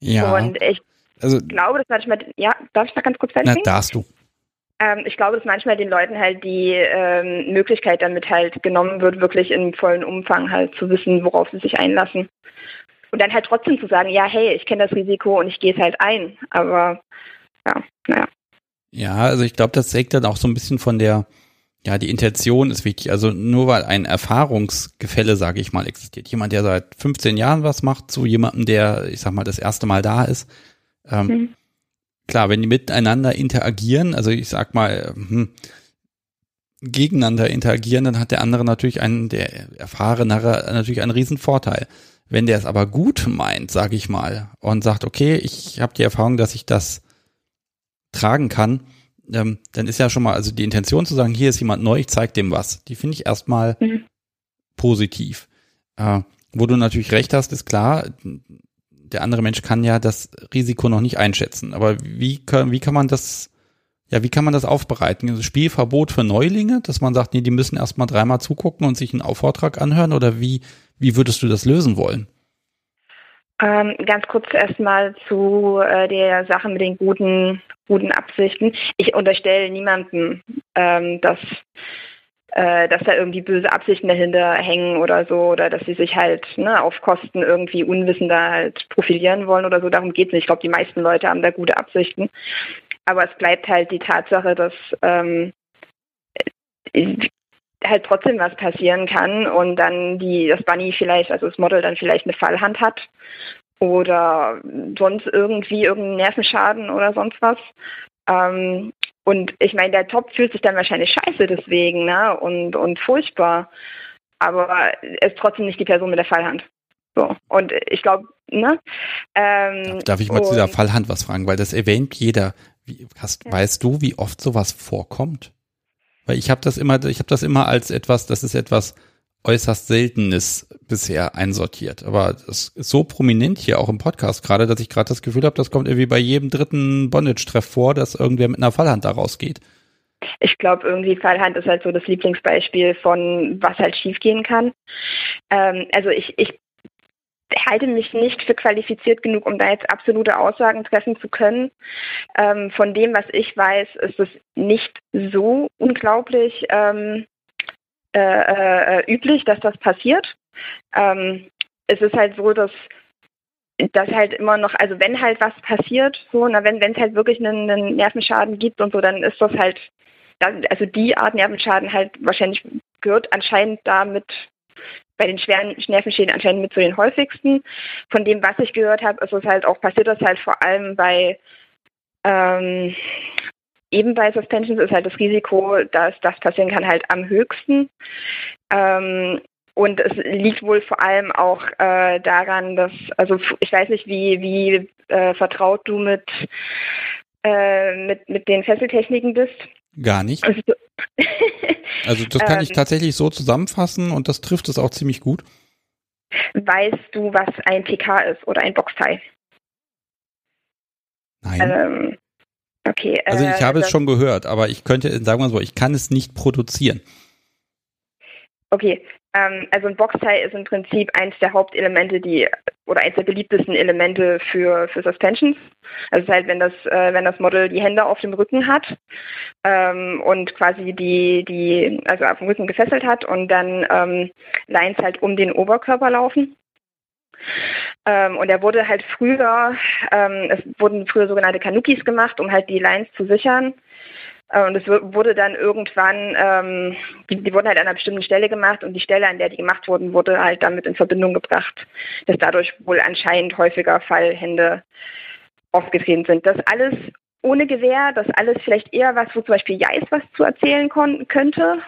ja. Und ich also, glaube, dass manchmal, ja, darf ich da ganz kurz fertig? Na, darfst du. Ähm, ich glaube, dass manchmal den Leuten halt die ähm, Möglichkeit damit halt genommen wird, wirklich im vollen Umfang halt zu wissen, worauf sie sich einlassen. Und dann halt trotzdem zu sagen, ja, hey, ich kenne das Risiko und ich gehe es halt ein. Aber ja, naja. Ja, also ich glaube, das sägt dann auch so ein bisschen von der, ja, die Intention ist wichtig. Also nur weil ein Erfahrungsgefälle, sage ich mal, existiert. Jemand, der seit 15 Jahren was macht, zu jemandem, der, ich sag mal, das erste Mal da ist. Ähm, mhm. Klar, wenn die miteinander interagieren, also ich sag mal, hm, gegeneinander interagieren, dann hat der andere natürlich einen, der erfahrenere natürlich einen riesen Vorteil. Wenn der es aber gut meint, sage ich mal, und sagt, okay, ich habe die Erfahrung, dass ich das tragen kann, ähm, dann ist ja schon mal, also die Intention zu sagen, hier ist jemand neu, ich zeig dem was, die finde ich erstmal mhm. positiv. Äh, wo du natürlich recht hast, ist klar, der andere Mensch kann ja das Risiko noch nicht einschätzen. Aber wie kann, wie kann man das, ja, wie kann man das aufbereiten? Also Spielverbot für Neulinge, dass man sagt, nee, die müssen erstmal dreimal zugucken und sich einen Vortrag anhören oder wie, wie würdest du das lösen wollen? Ähm, ganz kurz erstmal zu äh, der Sache mit den guten, guten Absichten. Ich unterstelle niemandem, ähm, dass, äh, dass da irgendwie böse Absichten dahinter hängen oder so, oder dass sie sich halt ne, auf Kosten irgendwie Unwissender halt profilieren wollen oder so. Darum geht es nicht. Ich glaube, die meisten Leute haben da gute Absichten. Aber es bleibt halt die Tatsache, dass ähm, halt trotzdem was passieren kann und dann die, das Bunny vielleicht, also das Model dann vielleicht eine Fallhand hat oder sonst irgendwie irgendeinen Nervenschaden oder sonst was. Ähm, und ich meine, der Top fühlt sich dann wahrscheinlich scheiße deswegen, ne? Und, und furchtbar. Aber er ist trotzdem nicht die Person mit der Fallhand. So. Und ich glaube, ne? Ähm, Darf ich mal zu dieser Fallhand was fragen? Weil das erwähnt jeder. Wie, hast, ja. Weißt du, wie oft sowas vorkommt? Weil ich habe das immer, ich habe das immer als etwas, das ist etwas äußerst Seltenes bisher einsortiert. Aber das ist so prominent hier auch im Podcast gerade, dass ich gerade das Gefühl habe, das kommt irgendwie bei jedem dritten Bondage-Treff vor, dass irgendwer mit einer Fallhand da rausgeht. Ich glaube, irgendwie Fallhand ist halt so das Lieblingsbeispiel von was halt schiefgehen kann. Ähm, also ich, ich halte mich nicht für qualifiziert genug, um da jetzt absolute Aussagen treffen zu können. Ähm, von dem, was ich weiß, ist es nicht so unglaublich ähm, äh, äh, üblich, dass das passiert. Ähm, es ist halt so, dass das halt immer noch, also wenn halt was passiert, so, na, wenn es halt wirklich einen, einen, Nervenschaden gibt und so, dann ist das halt, also die Art Nervenschaden halt wahrscheinlich gehört anscheinend damit bei den schweren Nervenschäden anscheinend mit zu den häufigsten. Von dem, was ich gehört habe, ist es halt auch, passiert das halt vor allem bei ähm, eben bei Suspensions ist halt das Risiko, dass das passieren kann, halt am höchsten. Ähm, und es liegt wohl vor allem auch äh, daran, dass, also ich weiß nicht, wie, wie äh, vertraut du mit, äh, mit, mit den Fesseltechniken bist. Gar nicht. Also, also das kann ich ähm. tatsächlich so zusammenfassen und das trifft es auch ziemlich gut. Weißt du, was ein PK ist oder ein Boxteil? Nein. Ähm, okay. also ich äh, habe es schon gehört, aber ich könnte, sagen wir mal so, ich kann es nicht produzieren. Okay, ähm, also ein Boxteil ist im Prinzip eins der Hauptelemente, die oder eins der beliebtesten Elemente für, für Suspensions. Also halt, wenn das, äh, wenn das Model die Hände auf dem Rücken hat ähm, und quasi die, die, also auf dem Rücken gefesselt hat und dann ähm, Lines halt um den Oberkörper laufen. Ähm, und er wurde halt früher, ähm, es wurden früher sogenannte Kanukis gemacht, um halt die Lines zu sichern. Und es wurde dann irgendwann, ähm, die, die, wurden halt an einer bestimmten Stelle gemacht und die Stelle, an der die gemacht wurden, wurde halt damit in Verbindung gebracht, dass dadurch wohl anscheinend häufiger Fallhände aufgetreten sind. Das alles ohne Gewehr, das alles vielleicht eher was, wo zum Beispiel Jais was zu erzählen könnte.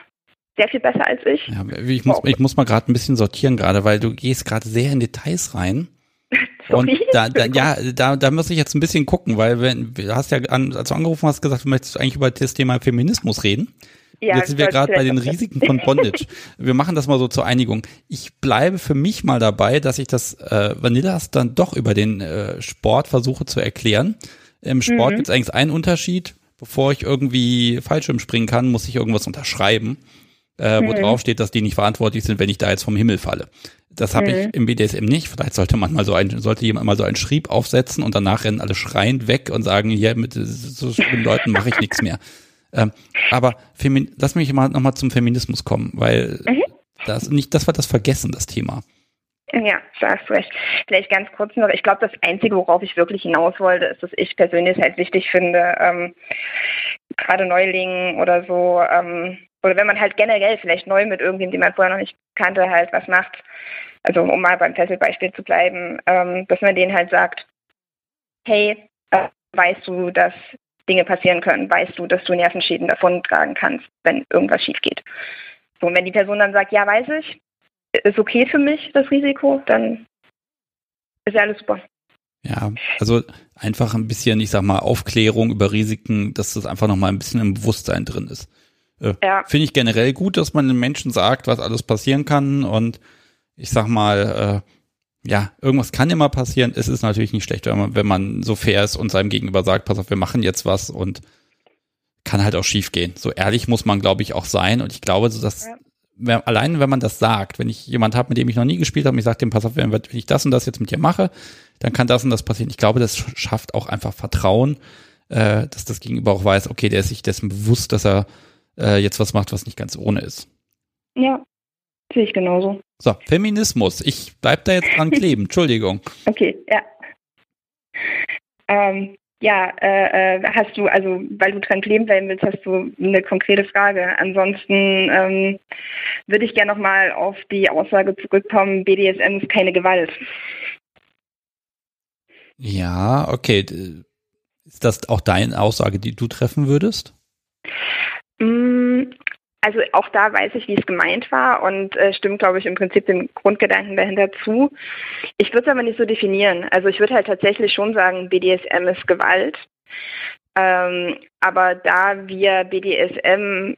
Sehr viel besser als ich. Ja, ich, muss, ich muss mal gerade ein bisschen sortieren gerade, weil du gehst gerade sehr in Details rein. Und da, da, ja, da, da muss ich jetzt ein bisschen gucken, weil wenn, du hast ja, an, als du angerufen hast, gesagt, du möchtest eigentlich über das Thema Feminismus reden. Ja, jetzt sind wir gerade bei den Risiken von Bondage. wir machen das mal so zur Einigung. Ich bleibe für mich mal dabei, dass ich das äh, Vanillas dann doch über den äh, Sport versuche zu erklären. Im Sport mhm. gibt es eigentlich einen Unterschied. Bevor ich irgendwie Fallschirm springen kann, muss ich irgendwas unterschreiben, äh, wo mhm. drauf steht, dass die nicht verantwortlich sind, wenn ich da jetzt vom Himmel falle. Das habe mhm. ich im BDSM nicht. Vielleicht sollte man mal so ein, sollte jemand mal so einen Schrieb aufsetzen und danach rennen alle schreiend weg und sagen, hier mit so schlimmen Leuten mache ich nichts mehr. Ähm, aber Femin lass mich mal nochmal zum Feminismus kommen, weil mhm. das nicht, das war das Vergessen, das Thema. Ja, da hast du recht. Vielleicht ganz kurz noch, ich glaube, das Einzige, worauf ich wirklich hinaus wollte, ist, dass ich persönlich halt wichtig finde, ähm, gerade Neulingen oder so, ähm, oder wenn man halt generell vielleicht neu mit irgendjemandem, den man vorher noch nicht kannte, halt was macht, also um mal beim Fesselbeispiel zu bleiben, ähm, dass man denen halt sagt, hey, äh, weißt du, dass Dinge passieren können, weißt du, dass du Nervenschäden davon tragen kannst, wenn irgendwas schief geht. So, und wenn die Person dann sagt, ja, weiß ich, ist okay für mich das Risiko, dann ist ja alles super. Ja, also einfach ein bisschen, ich sag mal, Aufklärung über Risiken, dass das einfach nochmal ein bisschen im Bewusstsein drin ist. Äh, ja. Finde ich generell gut, dass man den Menschen sagt, was alles passieren kann und ich sag mal, äh, ja, irgendwas kann immer passieren. Es ist natürlich nicht schlecht, wenn man, wenn man so fair ist und seinem Gegenüber sagt, pass auf, wir machen jetzt was und kann halt auch schief gehen. So ehrlich muss man, glaube ich, auch sein. Und ich glaube, so dass ja. allein wenn man das sagt, wenn ich jemand habe, mit dem ich noch nie gespielt habe, und ich sage dem, pass auf, wenn, wenn ich das und das jetzt mit dir mache, dann kann das und das passieren. Ich glaube, das schafft auch einfach Vertrauen, äh, dass das Gegenüber auch weiß, okay, der ist sich dessen bewusst, dass er äh, jetzt was macht, was nicht ganz ohne ist. Ja, Sehe ich genauso. So, Feminismus. Ich bleib da jetzt dran kleben. Entschuldigung. Okay, ja. Ähm, ja, äh, äh, hast du, also weil du dran kleben bleiben willst, hast du eine konkrete Frage. Ansonsten ähm, würde ich gerne nochmal auf die Aussage zurückkommen, BDSM ist keine Gewalt. Ja, okay. Ist das auch deine Aussage, die du treffen würdest? Mm, also auch da weiß ich, wie es gemeint war und äh, stimmt, glaube ich, im Prinzip dem Grundgedanken dahinter zu. Ich würde es aber nicht so definieren. Also ich würde halt tatsächlich schon sagen, BDSM ist Gewalt. Ähm, aber da wir BDSM,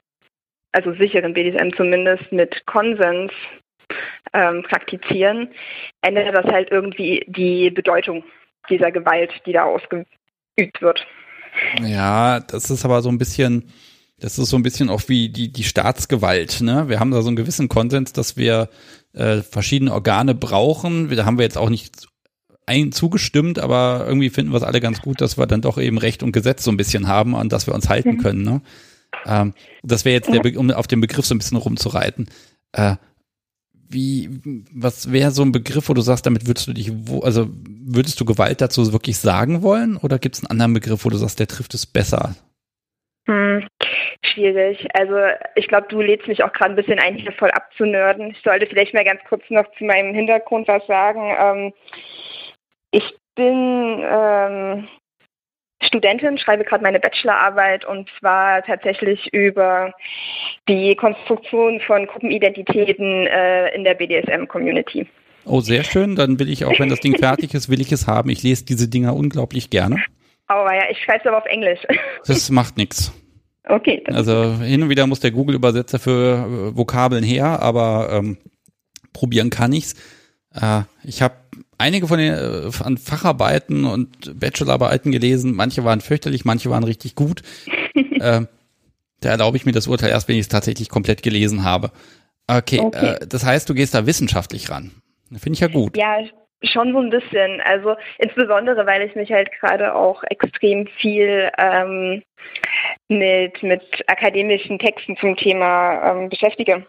also sicheren BDSM zumindest mit Konsens ähm, praktizieren, ändert das halt irgendwie die Bedeutung dieser Gewalt, die da ausgeübt wird. Ja, das ist aber so ein bisschen, das ist so ein bisschen auch wie die, die Staatsgewalt. Ne? Wir haben da so einen gewissen Konsens, dass wir äh, verschiedene Organe brauchen. Da haben wir jetzt auch nicht ein zugestimmt, aber irgendwie finden wir es alle ganz gut, dass wir dann doch eben Recht und Gesetz so ein bisschen haben, an das wir uns halten mhm. können. Ne? Ähm, das wäre jetzt der, um auf den Begriff so ein bisschen rumzureiten. Äh, wie, was wäre so ein Begriff, wo du sagst, damit würdest du dich, wo, also würdest du Gewalt dazu wirklich sagen wollen oder gibt es einen anderen Begriff, wo du sagst, der trifft es besser? Hm, schwierig. Also ich glaube, du lädst mich auch gerade ein bisschen ein, hier voll abzunörden. Ich sollte vielleicht mal ganz kurz noch zu meinem Hintergrund was sagen. Ähm, ich bin ähm, Studentin, schreibe gerade meine Bachelorarbeit und zwar tatsächlich über die Konstruktion von Gruppenidentitäten äh, in der BDSM-Community. Oh, sehr schön. Dann will ich auch, wenn das Ding fertig ist, will ich es haben. Ich lese diese Dinger unglaublich gerne. Aber ja, ich schreibe es aber auf Englisch. Das macht nichts. Okay. Also hin und wieder muss der Google-Übersetzer für äh, Vokabeln her, aber ähm, probieren kann ich's. Äh, ich habe einige von den äh, an Facharbeiten und Bachelorarbeiten gelesen. Manche waren fürchterlich, manche waren richtig gut. äh, da erlaube ich mir das Urteil erst, wenn ich es tatsächlich komplett gelesen habe. Okay, okay. Äh, das heißt, du gehst da wissenschaftlich ran. Finde ich ja gut. Ja, schon so ein bisschen. Also insbesondere, weil ich mich halt gerade auch extrem viel ähm, mit, mit akademischen Texten zum Thema ähm, beschäftige.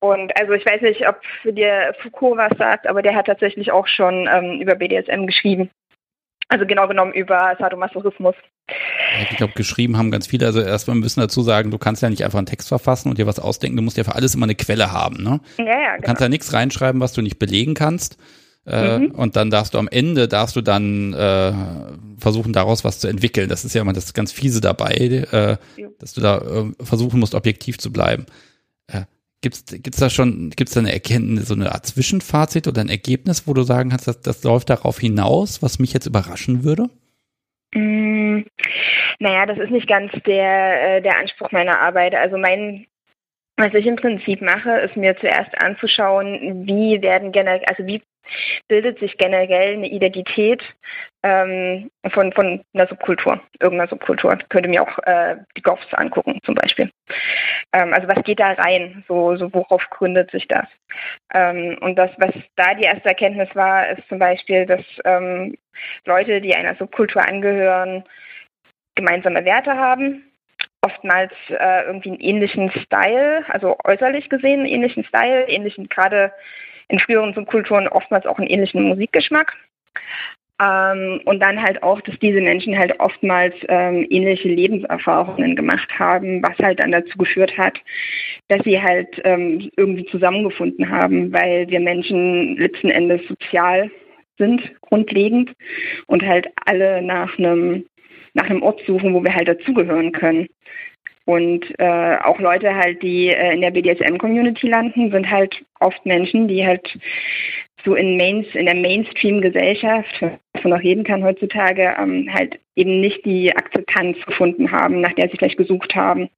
Und also ich weiß nicht, ob dir Foucault was sagt, aber der hat tatsächlich auch schon ähm, über BDSM geschrieben. Also genau genommen über Sadomasochismus. Ich glaube, geschrieben haben ganz viele. Also erstmal müssen dazu sagen, du kannst ja nicht einfach einen Text verfassen und dir was ausdenken. Du musst ja für alles immer eine Quelle haben. Ne? Ja, ja, genau. Du kannst ja nichts reinschreiben, was du nicht belegen kannst. Äh, mhm. Und dann darfst du am Ende, darfst du dann äh, versuchen, daraus was zu entwickeln. Das ist ja immer das ganz Fiese dabei, äh, dass du da äh, versuchen musst, objektiv zu bleiben. Gibt's gibt's da schon gibt's da eine Erkenntnis, so eine Art Zwischenfazit oder ein Ergebnis, wo du sagen kannst, dass das läuft darauf hinaus, was mich jetzt überraschen würde? Mm, naja, das ist nicht ganz der, äh, der Anspruch meiner Arbeit. Also mein was ich im Prinzip mache, ist mir zuerst anzuschauen, wie werden generell, also wie bildet sich generell eine Identität ähm, von, von einer Subkultur, irgendeiner Subkultur. Ich könnte mir auch äh, die Goffs angucken zum Beispiel. Ähm, also was geht da rein? So, so worauf gründet sich das? Ähm, und das, was da die erste Erkenntnis war, ist zum Beispiel, dass ähm, Leute, die einer Subkultur angehören, gemeinsame Werte haben, oftmals äh, irgendwie einen ähnlichen Style, also äußerlich gesehen einen ähnlichen Style, ähnlichen gerade in früheren Subkulturen oftmals auch einen ähnlichen Musikgeschmack. Ähm, und dann halt auch, dass diese Menschen halt oftmals ähm, ähnliche Lebenserfahrungen gemacht haben, was halt dann dazu geführt hat, dass sie halt ähm, irgendwie zusammengefunden haben, weil wir Menschen letzten Endes sozial sind, grundlegend und halt alle nach einem nach einem Ort suchen, wo wir halt dazugehören können. Und äh, auch Leute halt, die äh, in der BDSM-Community landen, sind halt oft Menschen, die halt so in, Mains, in der Mainstream-Gesellschaft, man auch reden kann heutzutage, ähm, halt eben nicht die Akzeptanz gefunden haben, nach der sie vielleicht gesucht haben.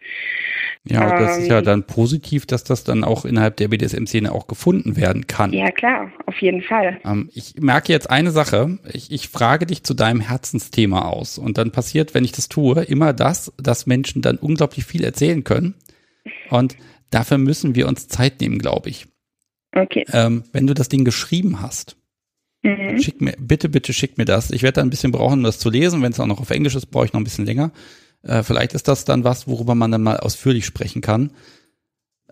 Ja, das ist ja ähm, dann positiv, dass das dann auch innerhalb der BDSM-Szene auch gefunden werden kann. Ja, klar, auf jeden Fall. Ähm, ich merke jetzt eine Sache. Ich, ich frage dich zu deinem Herzensthema aus. Und dann passiert, wenn ich das tue, immer das, dass Menschen dann unglaublich viel erzählen können. Und dafür müssen wir uns Zeit nehmen, glaube ich. Okay. Ähm, wenn du das Ding geschrieben hast, mhm. schick mir, bitte, bitte schick mir das. Ich werde da ein bisschen brauchen, um das zu lesen. Wenn es auch noch auf Englisch ist, brauche ich noch ein bisschen länger. Äh, vielleicht ist das dann was, worüber man dann mal ausführlich sprechen kann.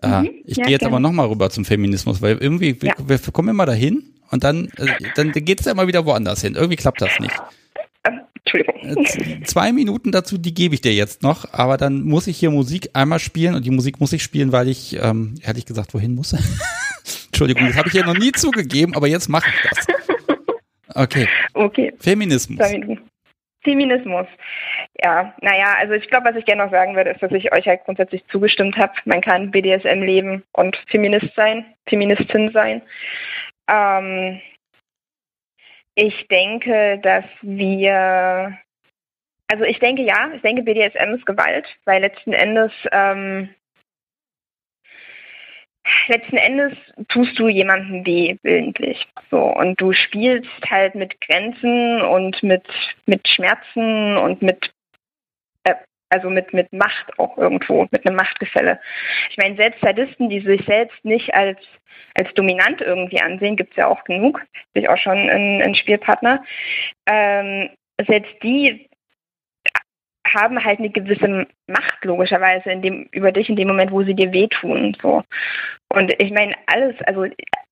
Äh, mhm. Ich ja, gehe jetzt gerne. aber nochmal rüber zum Feminismus, weil irgendwie, ja. wir, wir, kommen immer dahin und dann, äh, dann geht es ja immer wieder woanders hin. Irgendwie klappt das nicht. Entschuldigung. Äh, zwei Minuten dazu, die gebe ich dir jetzt noch, aber dann muss ich hier Musik einmal spielen und die Musik muss ich spielen, weil ich, ähm, ehrlich gesagt, wohin muss? Entschuldigung, das habe ich ja noch nie zugegeben, aber jetzt mache ich das. Okay. Okay. Feminismus. Feminismus. ja, naja, also ich glaube, was ich gerne noch sagen würde, ist, dass ich euch halt grundsätzlich zugestimmt habe. Man kann BDSM leben und Feminist sein, Feministin sein. Ähm, ich denke, dass wir, also ich denke ja, ich denke BDSM ist Gewalt, weil letzten Endes ähm, letzten Endes tust du jemandem weh, willentlich. So, und du spielst halt mit Grenzen und mit, mit Schmerzen und mit, äh, also mit, mit Macht auch irgendwo, mit einem Machtgefälle. Ich meine, selbst Sadisten, die sich selbst nicht als, als dominant irgendwie ansehen, gibt's ja auch genug, sich auch schon in, in Spielpartner, ähm, selbst die haben halt eine gewisse Macht logischerweise in dem, über dich in dem Moment, wo sie dir wehtun. So. Und ich meine, alles, also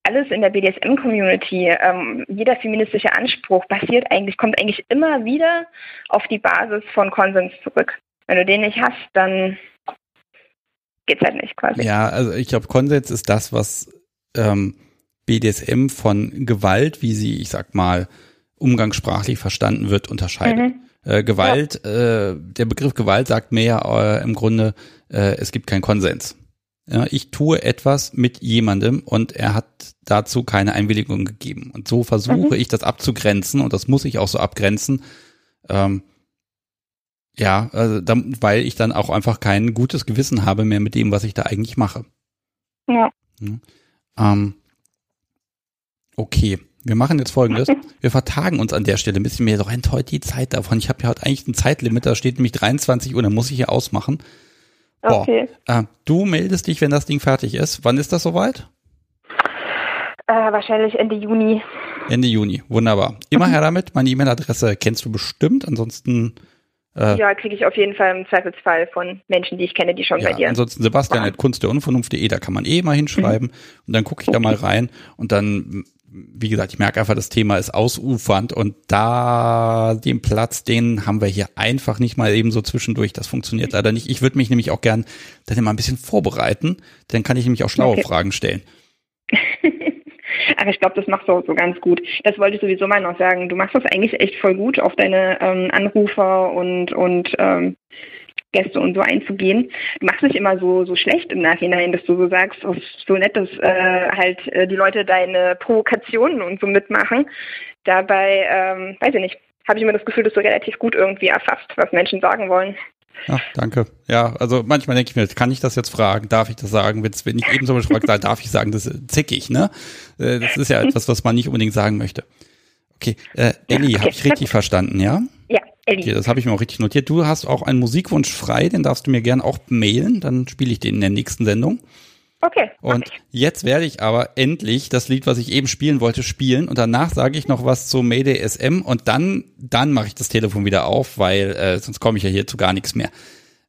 alles in der BDSM-Community, ähm, jeder feministische Anspruch basiert eigentlich, kommt eigentlich immer wieder auf die Basis von Konsens zurück. Wenn du den nicht hast, dann geht's halt nicht quasi. Ja, also ich glaube, Konsens ist das, was ähm, BDSM von Gewalt, wie sie, ich sag mal, umgangssprachlich verstanden wird, unterscheidet. Mhm. Äh, Gewalt, ja. äh, der Begriff Gewalt sagt mir ja äh, im Grunde, äh, es gibt keinen Konsens. Ja, ich tue etwas mit jemandem und er hat dazu keine Einwilligung gegeben. Und so versuche mhm. ich das abzugrenzen und das muss ich auch so abgrenzen. Ähm, ja, also dann, weil ich dann auch einfach kein gutes Gewissen habe mehr mit dem, was ich da eigentlich mache. Ja. ja. Ähm, okay. Wir machen jetzt folgendes. Wir vertagen uns an der Stelle ein bisschen. Mir rennt heute die Zeit davon. Ich habe ja heute eigentlich ein Zeitlimit, da steht nämlich 23 Uhr, dann muss ich hier ausmachen. Boah. Okay. Äh, du meldest dich, wenn das Ding fertig ist. Wann ist das soweit? Äh, wahrscheinlich Ende Juni. Ende Juni, wunderbar. Immer her damit. Meine E-Mail-Adresse kennst du bestimmt. Ansonsten äh, ja, kriege ich auf jeden Fall im Zweifelsfall von Menschen, die ich kenne, die schon ja, bei dir. Ansonsten Sebastian at Kunst der Unvernunft.de, da kann man eh mal hinschreiben mhm. und dann gucke ich okay. da mal rein und dann wie gesagt, ich merke einfach, das Thema ist ausufernd und da den Platz, den haben wir hier einfach nicht mal eben so zwischendurch. Das funktioniert leider nicht. Ich würde mich nämlich auch gern dann immer ein bisschen vorbereiten, dann kann ich nämlich auch schlaue okay. Fragen stellen. Aber ich glaube, das machst du auch so ganz gut. Das wollte ich sowieso mal noch sagen. Du machst das eigentlich echt voll gut auf deine ähm, Anrufer und, und ähm, Gäste und so einzugehen. Du machst nicht immer so, so schlecht im Nachhinein, dass du so sagst, oh, so nett, dass äh, halt äh, die Leute deine Provokationen und so mitmachen. Dabei, ähm, weiß ich nicht, habe ich immer das Gefühl, dass du relativ gut irgendwie erfasst, was Menschen sagen wollen. Ach, danke. Ja, also manchmal denke ich mir, kann ich das jetzt fragen? Darf ich das sagen? Wenn ich eben so frage, darf ich sagen, das ist zickig, ne? Äh, das ist ja etwas, was man nicht unbedingt sagen möchte. Okay, äh, Elli, okay. habe ich richtig verstanden, ja? Okay, das habe ich mir auch richtig notiert. Du hast auch einen Musikwunsch frei, den darfst du mir gerne auch mailen, dann spiele ich den in der nächsten Sendung. Okay. Und jetzt werde ich aber endlich das Lied, was ich eben spielen wollte, spielen und danach sage ich noch was zu Mayday SM und dann, dann mache ich das Telefon wieder auf, weil äh, sonst komme ich ja hier zu gar nichts mehr.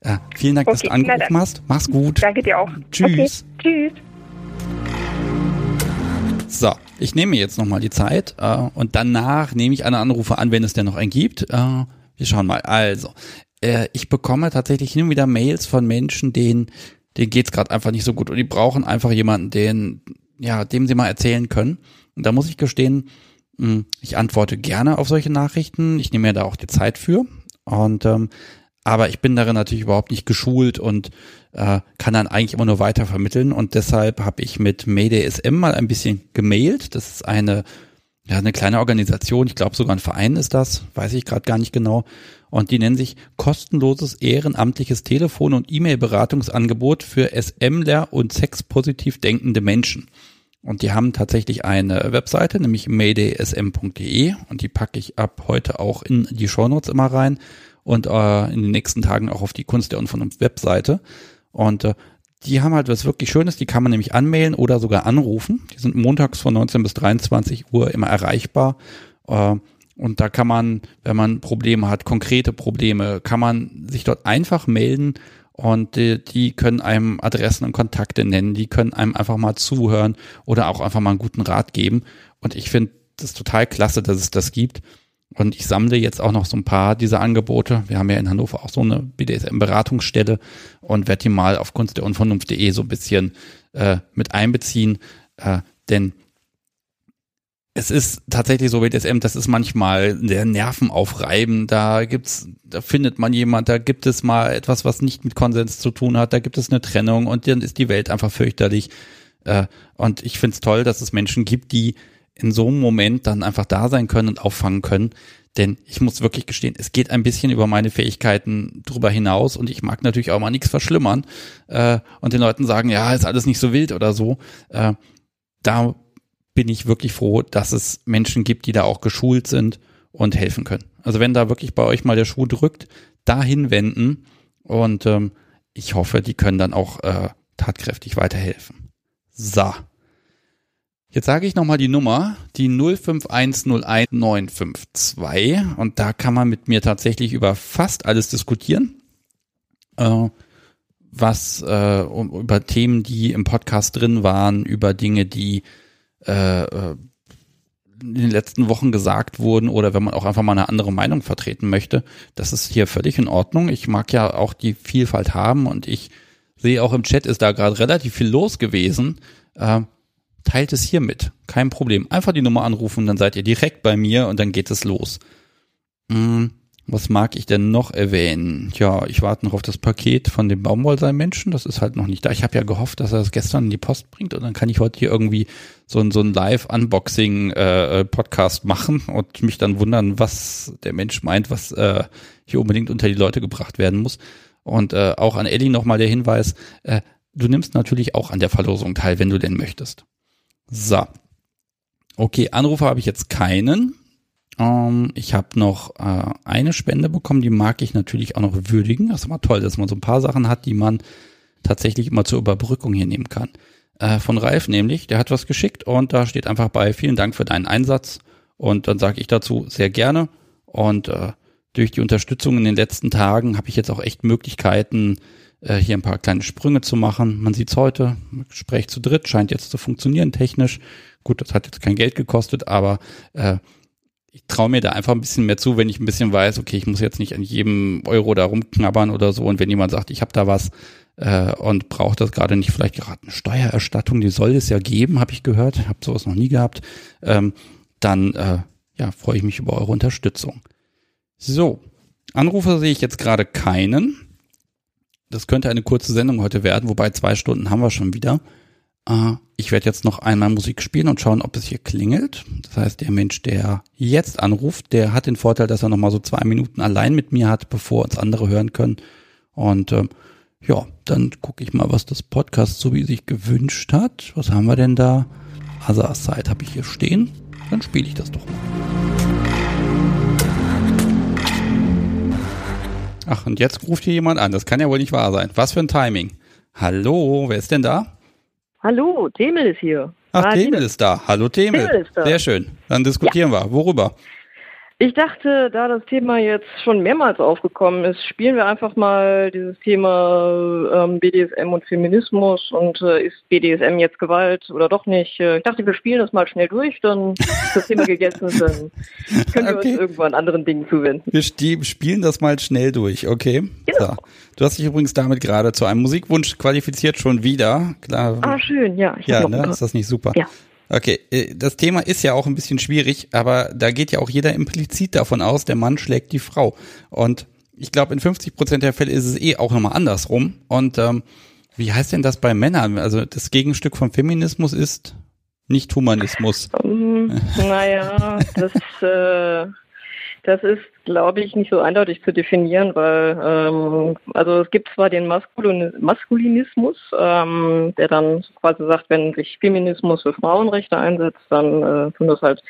Äh, vielen Dank, okay, dass du angerufen hast. Mach's gut. Danke dir auch. Tschüss. Okay. Tschüss. So, ich nehme jetzt nochmal die Zeit äh, und danach nehme ich eine Anrufe an, wenn es denn noch einen gibt. Äh, wir schauen mal. Also, äh, ich bekomme tatsächlich hin und wieder Mails von Menschen, denen, denen geht's gerade einfach nicht so gut und die brauchen einfach jemanden, den, ja, dem sie mal erzählen können. Und da muss ich gestehen, hm, ich antworte gerne auf solche Nachrichten. Ich nehme mir da auch die Zeit für. Und ähm, aber ich bin darin natürlich überhaupt nicht geschult und äh, kann dann eigentlich immer nur weiter vermitteln und deshalb habe ich mit Mayday SM mal ein bisschen gemailt. Das ist eine ja, eine kleine Organisation, ich glaube sogar ein Verein ist das, weiß ich gerade gar nicht genau. Und die nennen sich kostenloses ehrenamtliches Telefon- und E-Mail-Beratungsangebot für SMler und sexpositiv denkende Menschen. Und die haben tatsächlich eine Webseite, nämlich maydaysm.de und die packe ich ab heute auch in die Shownotes immer rein und äh, in den nächsten Tagen auch auf die Kunst der Unvernunft Webseite. Und äh, die haben halt was wirklich Schönes, die kann man nämlich anmailen oder sogar anrufen. Die sind montags von 19 bis 23 Uhr immer erreichbar. Äh, und da kann man, wenn man Probleme hat, konkrete Probleme, kann man sich dort einfach melden und die, die können einem Adressen und Kontakte nennen, die können einem einfach mal zuhören oder auch einfach mal einen guten Rat geben. Und ich finde das total klasse, dass es das gibt. Und ich sammle jetzt auch noch so ein paar dieser Angebote. Wir haben ja in Hannover auch so eine BDSM-Beratungsstelle und werde die mal auf Kunst der Unvernunft.de so ein bisschen äh, mit einbeziehen. Äh, denn es ist tatsächlich so BDSM, das ist manchmal der Nervenaufreiben. Da gibt's, da findet man jemand, da gibt es mal etwas, was nicht mit Konsens zu tun hat, da gibt es eine Trennung und dann ist die Welt einfach fürchterlich. Äh, und ich find's toll, dass es Menschen gibt, die in so einem Moment dann einfach da sein können und auffangen können. Denn ich muss wirklich gestehen, es geht ein bisschen über meine Fähigkeiten drüber hinaus und ich mag natürlich auch mal nichts verschlimmern äh, und den Leuten sagen, ja, ist alles nicht so wild oder so. Äh, da bin ich wirklich froh, dass es Menschen gibt, die da auch geschult sind und helfen können. Also wenn da wirklich bei euch mal der Schuh drückt, dahin wenden und ähm, ich hoffe, die können dann auch äh, tatkräftig weiterhelfen. So. Jetzt sage ich nochmal die Nummer, die 05101952 und da kann man mit mir tatsächlich über fast alles diskutieren. Äh, was äh, über Themen, die im Podcast drin waren, über Dinge, die äh, äh, in den letzten Wochen gesagt wurden oder wenn man auch einfach mal eine andere Meinung vertreten möchte, das ist hier völlig in Ordnung. Ich mag ja auch die Vielfalt haben und ich sehe auch im Chat ist da gerade relativ viel los gewesen. Äh, teilt es hier mit. Kein Problem. Einfach die Nummer anrufen, dann seid ihr direkt bei mir und dann geht es los. Hm. Was mag ich denn noch erwähnen? Ja, ich warte noch auf das Paket von dem Baumwollsein-Menschen. Das ist halt noch nicht da. Ich habe ja gehofft, dass er das gestern in die Post bringt und dann kann ich heute hier irgendwie so ein, so ein Live-Unboxing-Podcast äh, machen und mich dann wundern, was der Mensch meint, was äh, hier unbedingt unter die Leute gebracht werden muss. Und äh, auch an Ellie nochmal der Hinweis, äh, du nimmst natürlich auch an der Verlosung teil, wenn du denn möchtest. So. Okay, Anrufe habe ich jetzt keinen. Ähm, ich habe noch äh, eine Spende bekommen, die mag ich natürlich auch noch würdigen. Das ist immer toll, dass man so ein paar Sachen hat, die man tatsächlich immer zur Überbrückung hier nehmen kann. Äh, von Ralf nämlich, der hat was geschickt und da steht einfach bei, vielen Dank für deinen Einsatz. Und dann sage ich dazu sehr gerne. Und äh, durch die Unterstützung in den letzten Tagen habe ich jetzt auch echt Möglichkeiten, äh, hier ein paar kleine Sprünge zu machen. Man sieht's heute, Gespräch zu dritt scheint jetzt zu funktionieren technisch. Gut, das hat jetzt kein Geld gekostet, aber äh, ich traue mir da einfach ein bisschen mehr zu, wenn ich ein bisschen weiß, okay, ich muss jetzt nicht an jedem Euro da rumknabbern oder so. Und wenn jemand sagt, ich habe da was äh, und braucht das gerade nicht, vielleicht gerade eine Steuererstattung, die soll es ja geben, habe ich gehört, habe sowas noch nie gehabt, ähm, dann äh, ja, freue ich mich über eure Unterstützung. So, Anrufe sehe ich jetzt gerade keinen. Das könnte eine kurze Sendung heute werden, wobei zwei Stunden haben wir schon wieder. Uh, ich werde jetzt noch einmal Musik spielen und schauen, ob es hier klingelt. Das heißt, der Mensch, der jetzt anruft, der hat den Vorteil, dass er noch mal so zwei Minuten allein mit mir hat, bevor uns andere hören können. Und äh, ja, dann gucke ich mal, was das Podcast so wie sich gewünscht hat. Was haben wir denn da? Other Side habe ich hier stehen. Dann spiele ich das doch mal. Ach, und jetzt ruft hier jemand an. Das kann ja wohl nicht wahr sein. Was für ein Timing. Hallo, wer ist denn da? Hallo, Themel ist hier. Ach, Themel ist da. Hallo Themel. Themel ist da. Sehr schön. Dann diskutieren ja. wir. Worüber? Ich dachte, da das Thema jetzt schon mehrmals aufgekommen ist, spielen wir einfach mal dieses Thema ähm, BDSM und Feminismus und äh, ist BDSM jetzt Gewalt oder doch nicht. Äh, ich dachte, wir spielen das mal schnell durch, dann ist das Thema gegessen, dann können wir okay. uns irgendwann anderen Dingen zuwenden. Wir spielen das mal schnell durch, okay? Genau. So. Du hast dich übrigens damit gerade zu einem Musikwunsch qualifiziert schon wieder. Klar. Ah, schön, ja. ja, ne? ist das nicht super? Ja. Okay, äh, das Thema ist ja auch ein bisschen schwierig, aber da geht ja auch jeder implizit davon aus, der Mann schlägt die Frau. Und ich glaube, in 50 Prozent der Fälle ist es eh auch nochmal andersrum. Und ähm, wie heißt denn das bei Männern? Also das Gegenstück vom Feminismus ist nicht Humanismus. Um, ähm, naja, das, äh, das ist glaube ich, nicht so eindeutig zu definieren, weil ähm, also es gibt zwar den Maskulin Maskulinismus, ähm, der dann quasi sagt, wenn sich Feminismus für Frauenrechte einsetzt, dann äh, tun das halt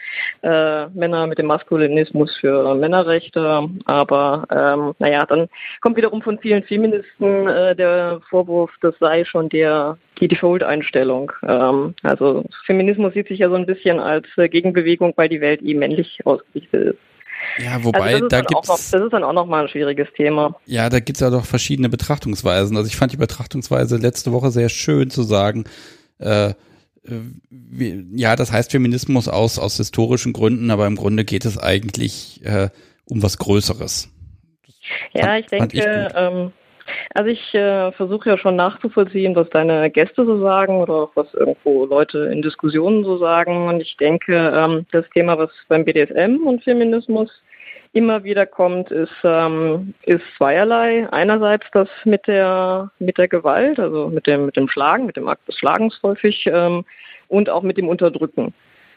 äh, Männer mit dem Maskulinismus für Männerrechte. Aber ähm, naja, dann kommt wiederum von vielen Feministen äh, der Vorwurf, das sei schon der die Default-Einstellung. Ähm, also Feminismus sieht sich ja so ein bisschen als äh, Gegenbewegung, weil die Welt eben männlich ausgerichtet ist. Ja, wobei also da gibt's noch, das ist dann auch nochmal ein schwieriges Thema. Ja, da gibt's ja doch verschiedene Betrachtungsweisen. Also ich fand die Betrachtungsweise letzte Woche sehr schön zu sagen, äh, wie, ja, das heißt Feminismus aus aus historischen Gründen, aber im Grunde geht es eigentlich äh, um was Größeres. ja, ich denke, ich ähm, Also ich äh, versuche ja schon nachzuvollziehen, was deine Gäste so sagen oder auch was irgendwo Leute in Diskussionen so sagen. Und ich denke, ähm, das Thema, was beim BDSM und Feminismus immer wieder kommt, ist, ähm, ist zweierlei. Einerseits das mit der mit der Gewalt, also mit dem mit dem Schlagen, mit dem Akt des Schlagens häufig ähm, und auch mit dem Unterdrücken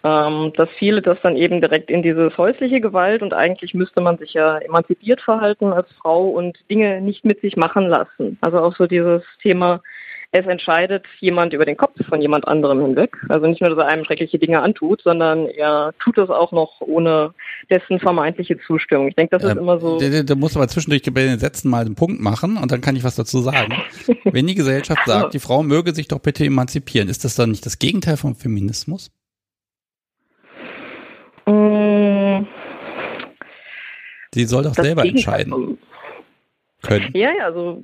ähm, dass viele das dann eben direkt in dieses häusliche Gewalt und eigentlich müsste man sich ja emanzipiert verhalten als Frau und Dinge nicht mit sich machen lassen. Also auch so dieses Thema, es entscheidet jemand über den Kopf von jemand anderem hinweg. Also nicht nur, dass er einem schreckliche Dinge antut, sondern er tut das auch noch ohne dessen vermeintliche Zustimmung. Ich denke, das ist ähm, immer so. Da, da muss aber zwischendurch bei den Sätzen mal einen Punkt machen und dann kann ich was dazu sagen. Wenn die Gesellschaft sagt, die Frau möge sich doch bitte emanzipieren, ist das dann nicht das Gegenteil vom Feminismus? Mm. Sie soll doch selber entscheiden können. Ja, ja, so,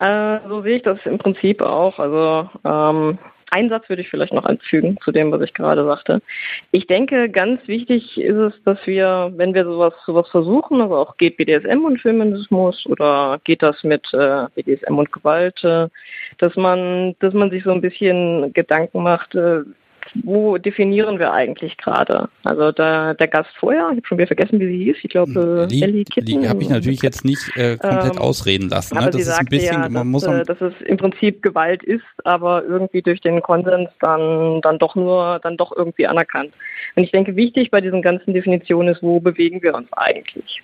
äh, so sehe ich das im Prinzip auch. Also ähm, einen Satz würde ich vielleicht noch anfügen zu dem, was ich gerade sagte. Ich denke, ganz wichtig ist es, dass wir, wenn wir sowas, sowas versuchen, also auch geht BDSM und Feminismus oder geht das mit äh, BDSM und Gewalt, äh, dass man, dass man sich so ein bisschen Gedanken macht, äh, wo definieren wir eigentlich gerade? Also da, der Gast vorher, ich habe schon wieder vergessen, wie sie hieß, ich glaube Lied, Ellie Kitten. habe ich natürlich jetzt nicht äh, komplett ähm, ausreden lassen. Ne? Aber das ist ein bisschen, ja, man dass, muss äh, dass es im Prinzip Gewalt ist, aber irgendwie durch den Konsens dann, dann doch nur, dann doch irgendwie anerkannt. Und ich denke, wichtig bei diesen ganzen Definitionen ist, wo bewegen wir uns eigentlich?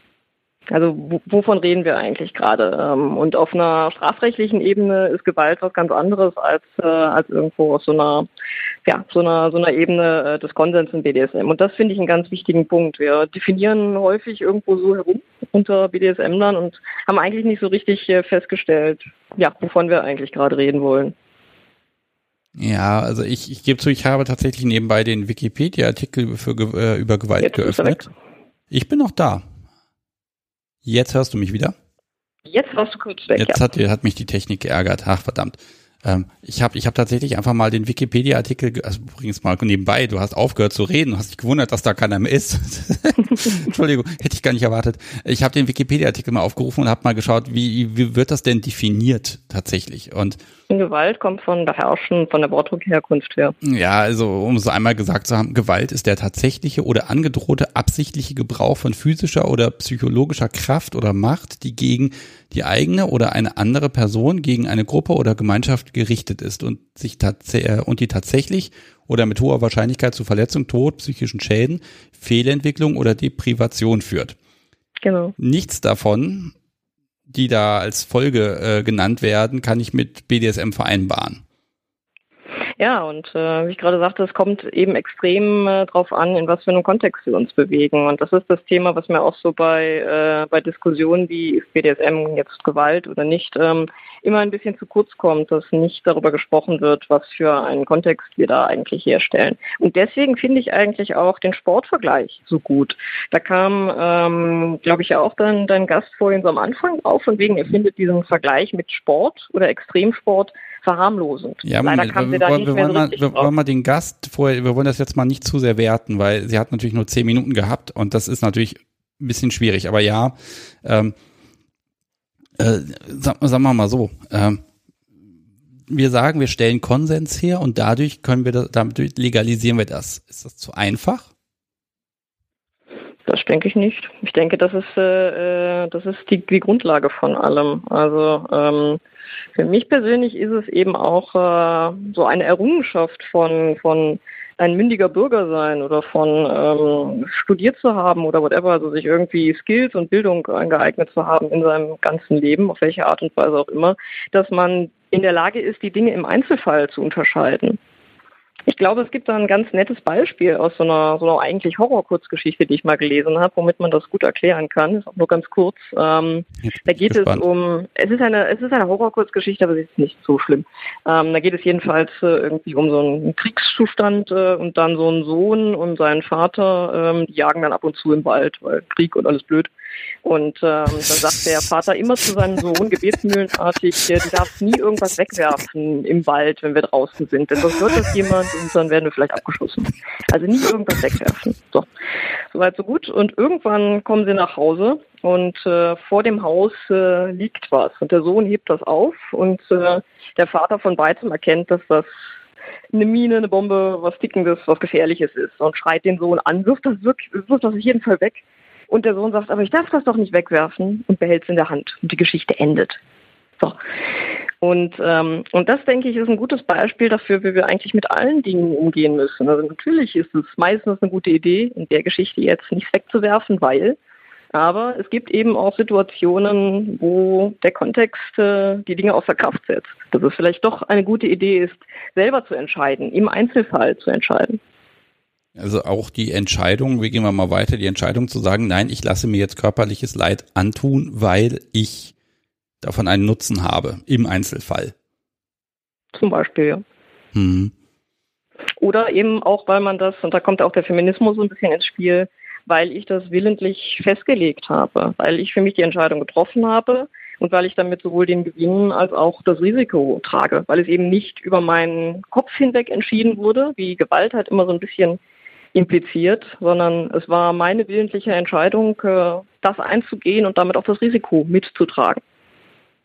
Also wovon reden wir eigentlich gerade? Ähm, und auf einer strafrechtlichen Ebene ist Gewalt was ganz anderes als, äh, als irgendwo auf so einer, ja, so einer, so einer Ebene äh, des Konsens im BDSM. Und das finde ich einen ganz wichtigen Punkt. Wir definieren häufig irgendwo so herum unter BDSM-Lern und haben eigentlich nicht so richtig äh, festgestellt, ja, wovon wir eigentlich gerade reden wollen. Ja, also ich, ich gebe zu, ich habe tatsächlich nebenbei den Wikipedia-Artikel für, äh, über Gewalt Jetzt geöffnet. Ich bin noch da. Jetzt hörst du mich wieder? Jetzt warst du kurz weg. Jetzt ja. hat, hat mich die Technik geärgert. Ach, verdammt. Ähm, ich habe ich hab tatsächlich einfach mal den Wikipedia-Artikel, also übrigens mal nebenbei, du hast aufgehört zu reden, du hast dich gewundert, dass da keiner mehr ist. Entschuldigung, hätte ich gar nicht erwartet. Ich habe den Wikipedia-Artikel mal aufgerufen und habe mal geschaut, wie, wie wird das denn definiert tatsächlich? Und Gewalt kommt von der Herrschen, von der Wortdruckherkunft her. Ja, also um es einmal gesagt zu haben, Gewalt ist der tatsächliche oder angedrohte absichtliche Gebrauch von physischer oder psychologischer Kraft oder Macht, die gegen die eigene oder eine andere Person, gegen eine Gruppe oder Gemeinschaft gerichtet ist und sich äh, und die tatsächlich oder mit hoher Wahrscheinlichkeit zu Verletzung, Tod, psychischen Schäden, Fehlentwicklung oder Deprivation führt. Genau. Nichts davon die da als Folge äh, genannt werden, kann ich mit BDSM vereinbaren. Ja, und äh, wie ich gerade sagte, es kommt eben extrem äh, drauf an, in was für einem Kontext wir uns bewegen. Und das ist das Thema, was mir auch so bei, äh, bei Diskussionen wie ist BDSM jetzt Gewalt oder nicht, ähm, immer ein bisschen zu kurz kommt, dass nicht darüber gesprochen wird, was für einen Kontext wir da eigentlich herstellen. Und deswegen finde ich eigentlich auch den Sportvergleich so gut. Da kam, ähm, glaube ich, ja auch dann dein Gast vorhin so am Anfang auf, von wegen, er findet diesen Vergleich mit Sport oder Extremsport verharmlosend. Ja, Leider Moment, kam wir, sie da wir, nicht mehr so mal, wir wollen mal den Gast vorher, wir wollen das jetzt mal nicht zu sehr werten, weil sie hat natürlich nur zehn Minuten gehabt und das ist natürlich ein bisschen schwierig. Aber ja, ähm, äh, sag, sagen wir mal so, ähm, wir sagen, wir stellen Konsens her und dadurch können wir das, damit legalisieren wir das. Ist das zu einfach? Das denke ich nicht. Ich denke, das ist, äh, äh, das ist die, die Grundlage von allem. Also ähm, für mich persönlich ist es eben auch äh, so eine Errungenschaft von, von ein mündiger Bürger sein oder von ähm, studiert zu haben oder whatever, also sich irgendwie Skills und Bildung angeeignet zu haben in seinem ganzen Leben, auf welche Art und Weise auch immer, dass man in der Lage ist, die Dinge im Einzelfall zu unterscheiden. Ich glaube, es gibt da ein ganz nettes Beispiel aus so einer, so einer eigentlich Horror-Kurzgeschichte, die ich mal gelesen habe, womit man das gut erklären kann. Ist auch nur ganz kurz. Ähm, da geht es um, es ist eine, es ist eine Horror-Kurzgeschichte, aber sie ist nicht so schlimm. Ähm, da geht es jedenfalls äh, irgendwie um so einen Kriegszustand äh, und dann so einen Sohn und seinen Vater, ähm, die jagen dann ab und zu im Wald, weil Krieg und alles blöd. Und ähm, dann sagt der Vater immer zu seinem Sohn, gebetsmühlenartig, du darfst nie irgendwas wegwerfen im Wald, wenn wir draußen sind. Denn sonst wird das jemand und dann werden wir vielleicht abgeschossen. Also nie irgendwas wegwerfen. So, soweit so gut. Und irgendwann kommen sie nach Hause und äh, vor dem Haus äh, liegt was und der Sohn hebt das auf und äh, der Vater von beidem erkennt, dass das eine Mine, eine Bombe, was Tickendes, was Gefährliches ist und schreit den Sohn an, wirft das wirklich, wirft das auf jeden Fall weg. Und der Sohn sagt, aber ich darf das doch nicht wegwerfen und behält es in der Hand. Und die Geschichte endet. So. Und, ähm, und das, denke ich, ist ein gutes Beispiel dafür, wie wir eigentlich mit allen Dingen umgehen müssen. Also natürlich ist es meistens eine gute Idee, in der Geschichte jetzt nichts wegzuwerfen, weil aber es gibt eben auch Situationen, wo der Kontext äh, die Dinge außer Kraft setzt. Dass es vielleicht doch eine gute Idee ist, selber zu entscheiden, im Einzelfall zu entscheiden. Also auch die Entscheidung, wie gehen wir mal weiter, die Entscheidung zu sagen, nein, ich lasse mir jetzt körperliches Leid antun, weil ich davon einen Nutzen habe, im Einzelfall. Zum Beispiel, ja. Hm. Oder eben auch, weil man das, und da kommt auch der Feminismus so ein bisschen ins Spiel, weil ich das willentlich festgelegt habe, weil ich für mich die Entscheidung getroffen habe und weil ich damit sowohl den Gewinn als auch das Risiko trage, weil es eben nicht über meinen Kopf hinweg entschieden wurde, wie Gewalt halt immer so ein bisschen impliziert, sondern es war meine willentliche Entscheidung, äh, das einzugehen und damit auch das Risiko mitzutragen.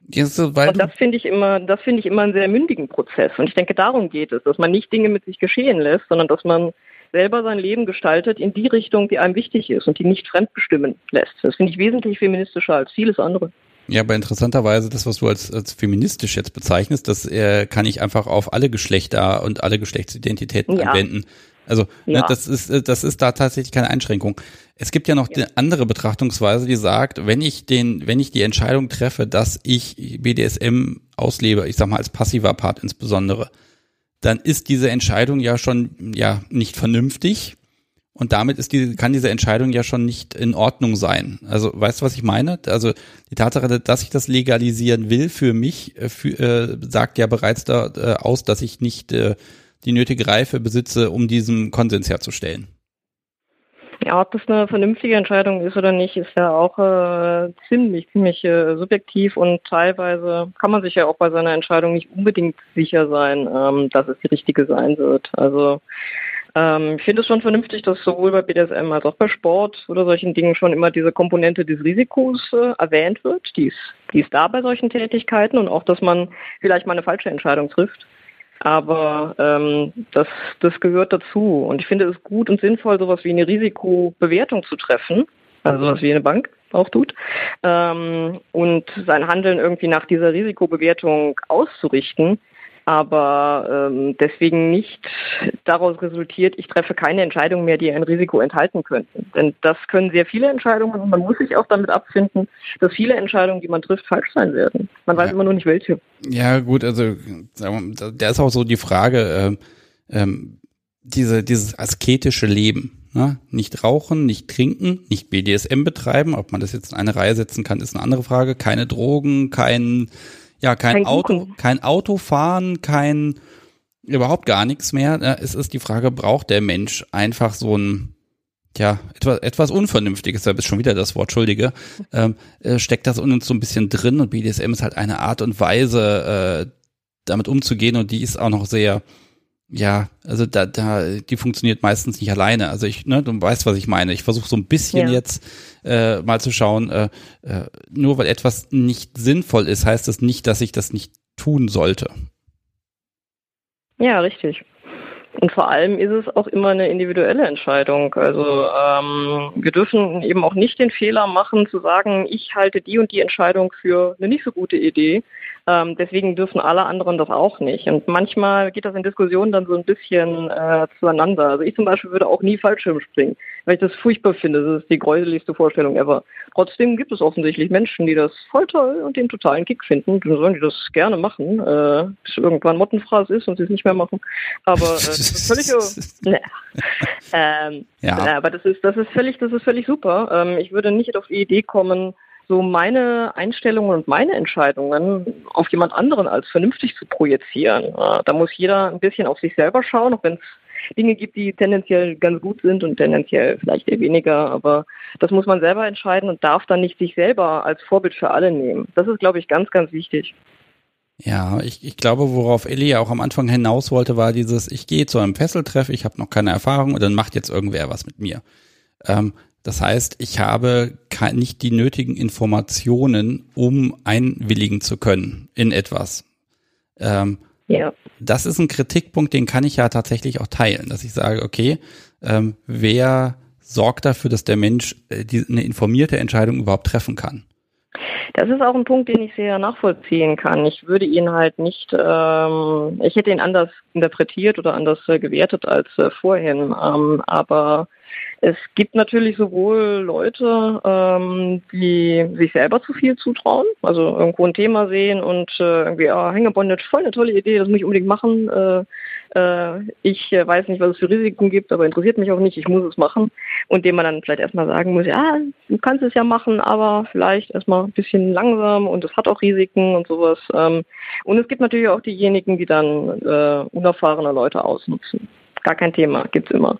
Ja, so, und das finde ich immer, das finde ich immer einen sehr mündigen Prozess. Und ich denke, darum geht es, dass man nicht Dinge mit sich geschehen lässt, sondern dass man selber sein Leben gestaltet in die Richtung, die einem wichtig ist und die nicht fremdbestimmen lässt. Das finde ich wesentlich feministischer als vieles andere. Ja, aber interessanterweise, das, was du als, als feministisch jetzt bezeichnest, das äh, kann ich einfach auf alle Geschlechter und alle Geschlechtsidentitäten ja. anwenden. Also ne, ja. ne, das ist äh, das ist da tatsächlich keine Einschränkung. Es gibt ja noch ja. eine andere Betrachtungsweise, die sagt, wenn ich den, wenn ich die Entscheidung treffe, dass ich BDSM auslebe, ich sag mal als passiver Part insbesondere, dann ist diese Entscheidung ja schon ja nicht vernünftig und damit ist die, kann diese Entscheidung ja schon nicht in Ordnung sein. Also, weißt du, was ich meine? Also, die Tatsache, dass ich das legalisieren will für mich, äh, für, äh, sagt ja bereits da äh, aus, dass ich nicht äh, die nötige Reife besitze, um diesen Konsens herzustellen. Ja, ob das eine vernünftige Entscheidung ist oder nicht, ist ja auch äh, ziemlich, ziemlich äh, subjektiv und teilweise kann man sich ja auch bei seiner Entscheidung nicht unbedingt sicher sein, ähm, dass es die richtige sein wird. Also ähm, ich finde es schon vernünftig, dass sowohl bei BDSM als auch bei Sport oder solchen Dingen schon immer diese Komponente des Risikos äh, erwähnt wird. Die ist, die ist da bei solchen Tätigkeiten und auch, dass man vielleicht mal eine falsche Entscheidung trifft. Aber ähm, das, das gehört dazu. Und ich finde es gut und sinnvoll, sowas wie eine Risikobewertung zu treffen, also sowas wie eine Bank auch tut, ähm, und sein Handeln irgendwie nach dieser Risikobewertung auszurichten aber ähm, deswegen nicht daraus resultiert, ich treffe keine Entscheidungen mehr, die ein Risiko enthalten könnten. Denn das können sehr viele Entscheidungen und man muss sich auch damit abfinden, dass viele Entscheidungen, die man trifft, falsch sein werden. Man weiß ja. immer nur nicht welche. Ja, gut, also da ist auch so die Frage, äh, ähm, diese, dieses asketische Leben. Ne? Nicht rauchen, nicht trinken, nicht BDSM betreiben. Ob man das jetzt in eine Reihe setzen kann, ist eine andere Frage. Keine Drogen, kein ja, kein, kein Auto, Kuchen. kein Auto fahren, kein überhaupt gar nichts mehr. Es ist die Frage, braucht der Mensch einfach so ein ja, etwas, etwas Unvernünftiges, da ist schon wieder das Wort, Schuldige, ähm, äh, steckt das in uns so ein bisschen drin und BDSM ist halt eine Art und Weise, äh, damit umzugehen und die ist auch noch sehr, ja, also da, da, die funktioniert meistens nicht alleine. Also ich, ne, du weißt, was ich meine. Ich versuche so ein bisschen ja. jetzt äh, mal zu schauen, äh, äh, nur weil etwas nicht sinnvoll ist, heißt das nicht, dass ich das nicht tun sollte. Ja, richtig. Und vor allem ist es auch immer eine individuelle Entscheidung. Also ähm, wir dürfen eben auch nicht den Fehler machen zu sagen, ich halte die und die Entscheidung für eine nicht so gute Idee. Ähm, deswegen dürfen alle anderen das auch nicht. Und manchmal geht das in Diskussionen dann so ein bisschen äh, zueinander. Also ich zum Beispiel würde auch nie Fallschirm springen, weil ich das furchtbar finde. Das ist die gräuseligste Vorstellung ever. Trotzdem gibt es offensichtlich Menschen, die das voll toll und den totalen Kick finden. Dann sollen die das gerne machen, äh, bis irgendwann Mottenfraß ist und sie es nicht mehr machen. Aber äh, das ist völlig. Ne. Ähm, ja. aber das ist, das ist völlig, das ist völlig super. Ähm, ich würde nicht auf die Idee kommen, so meine Einstellungen und meine Entscheidungen auf jemand anderen als vernünftig zu projizieren. Da muss jeder ein bisschen auf sich selber schauen, auch wenn es Dinge gibt, die tendenziell ganz gut sind und tendenziell vielleicht eher weniger, aber das muss man selber entscheiden und darf dann nicht sich selber als Vorbild für alle nehmen. Das ist, glaube ich, ganz, ganz wichtig. Ja, ich, ich glaube, worauf Ellie auch am Anfang hinaus wollte, war dieses, ich gehe zu einem Fesseltreff, ich habe noch keine Erfahrung und dann macht jetzt irgendwer was mit mir. Ähm, das heißt, ich habe nicht die nötigen Informationen, um einwilligen zu können in etwas. Ähm, ja. Das ist ein Kritikpunkt, den kann ich ja tatsächlich auch teilen, dass ich sage, okay, ähm, wer sorgt dafür, dass der Mensch äh, die, eine informierte Entscheidung überhaupt treffen kann? Das ist auch ein Punkt, den ich sehr nachvollziehen kann. Ich würde ihn halt nicht, ähm, ich hätte ihn anders interpretiert oder anders äh, gewertet als äh, vorhin. Ähm, aber es gibt natürlich sowohl Leute, ähm, die sich selber zu viel zutrauen, also irgendwo ein Thema sehen und äh, irgendwie, ah, Hängebondet, voll eine tolle Idee, das muss ich unbedingt machen. Äh, äh, ich äh, weiß nicht, was es für Risiken gibt, aber interessiert mich auch nicht, ich muss es machen. Und dem man dann vielleicht erstmal sagen muss, ja, du kannst es ja machen, aber vielleicht erstmal ein bisschen langsam und es hat auch Risiken und sowas. Ähm, und es gibt natürlich auch diejenigen, die dann äh, unerfahrene Leute ausnutzen gar kein Thema, gibt's immer.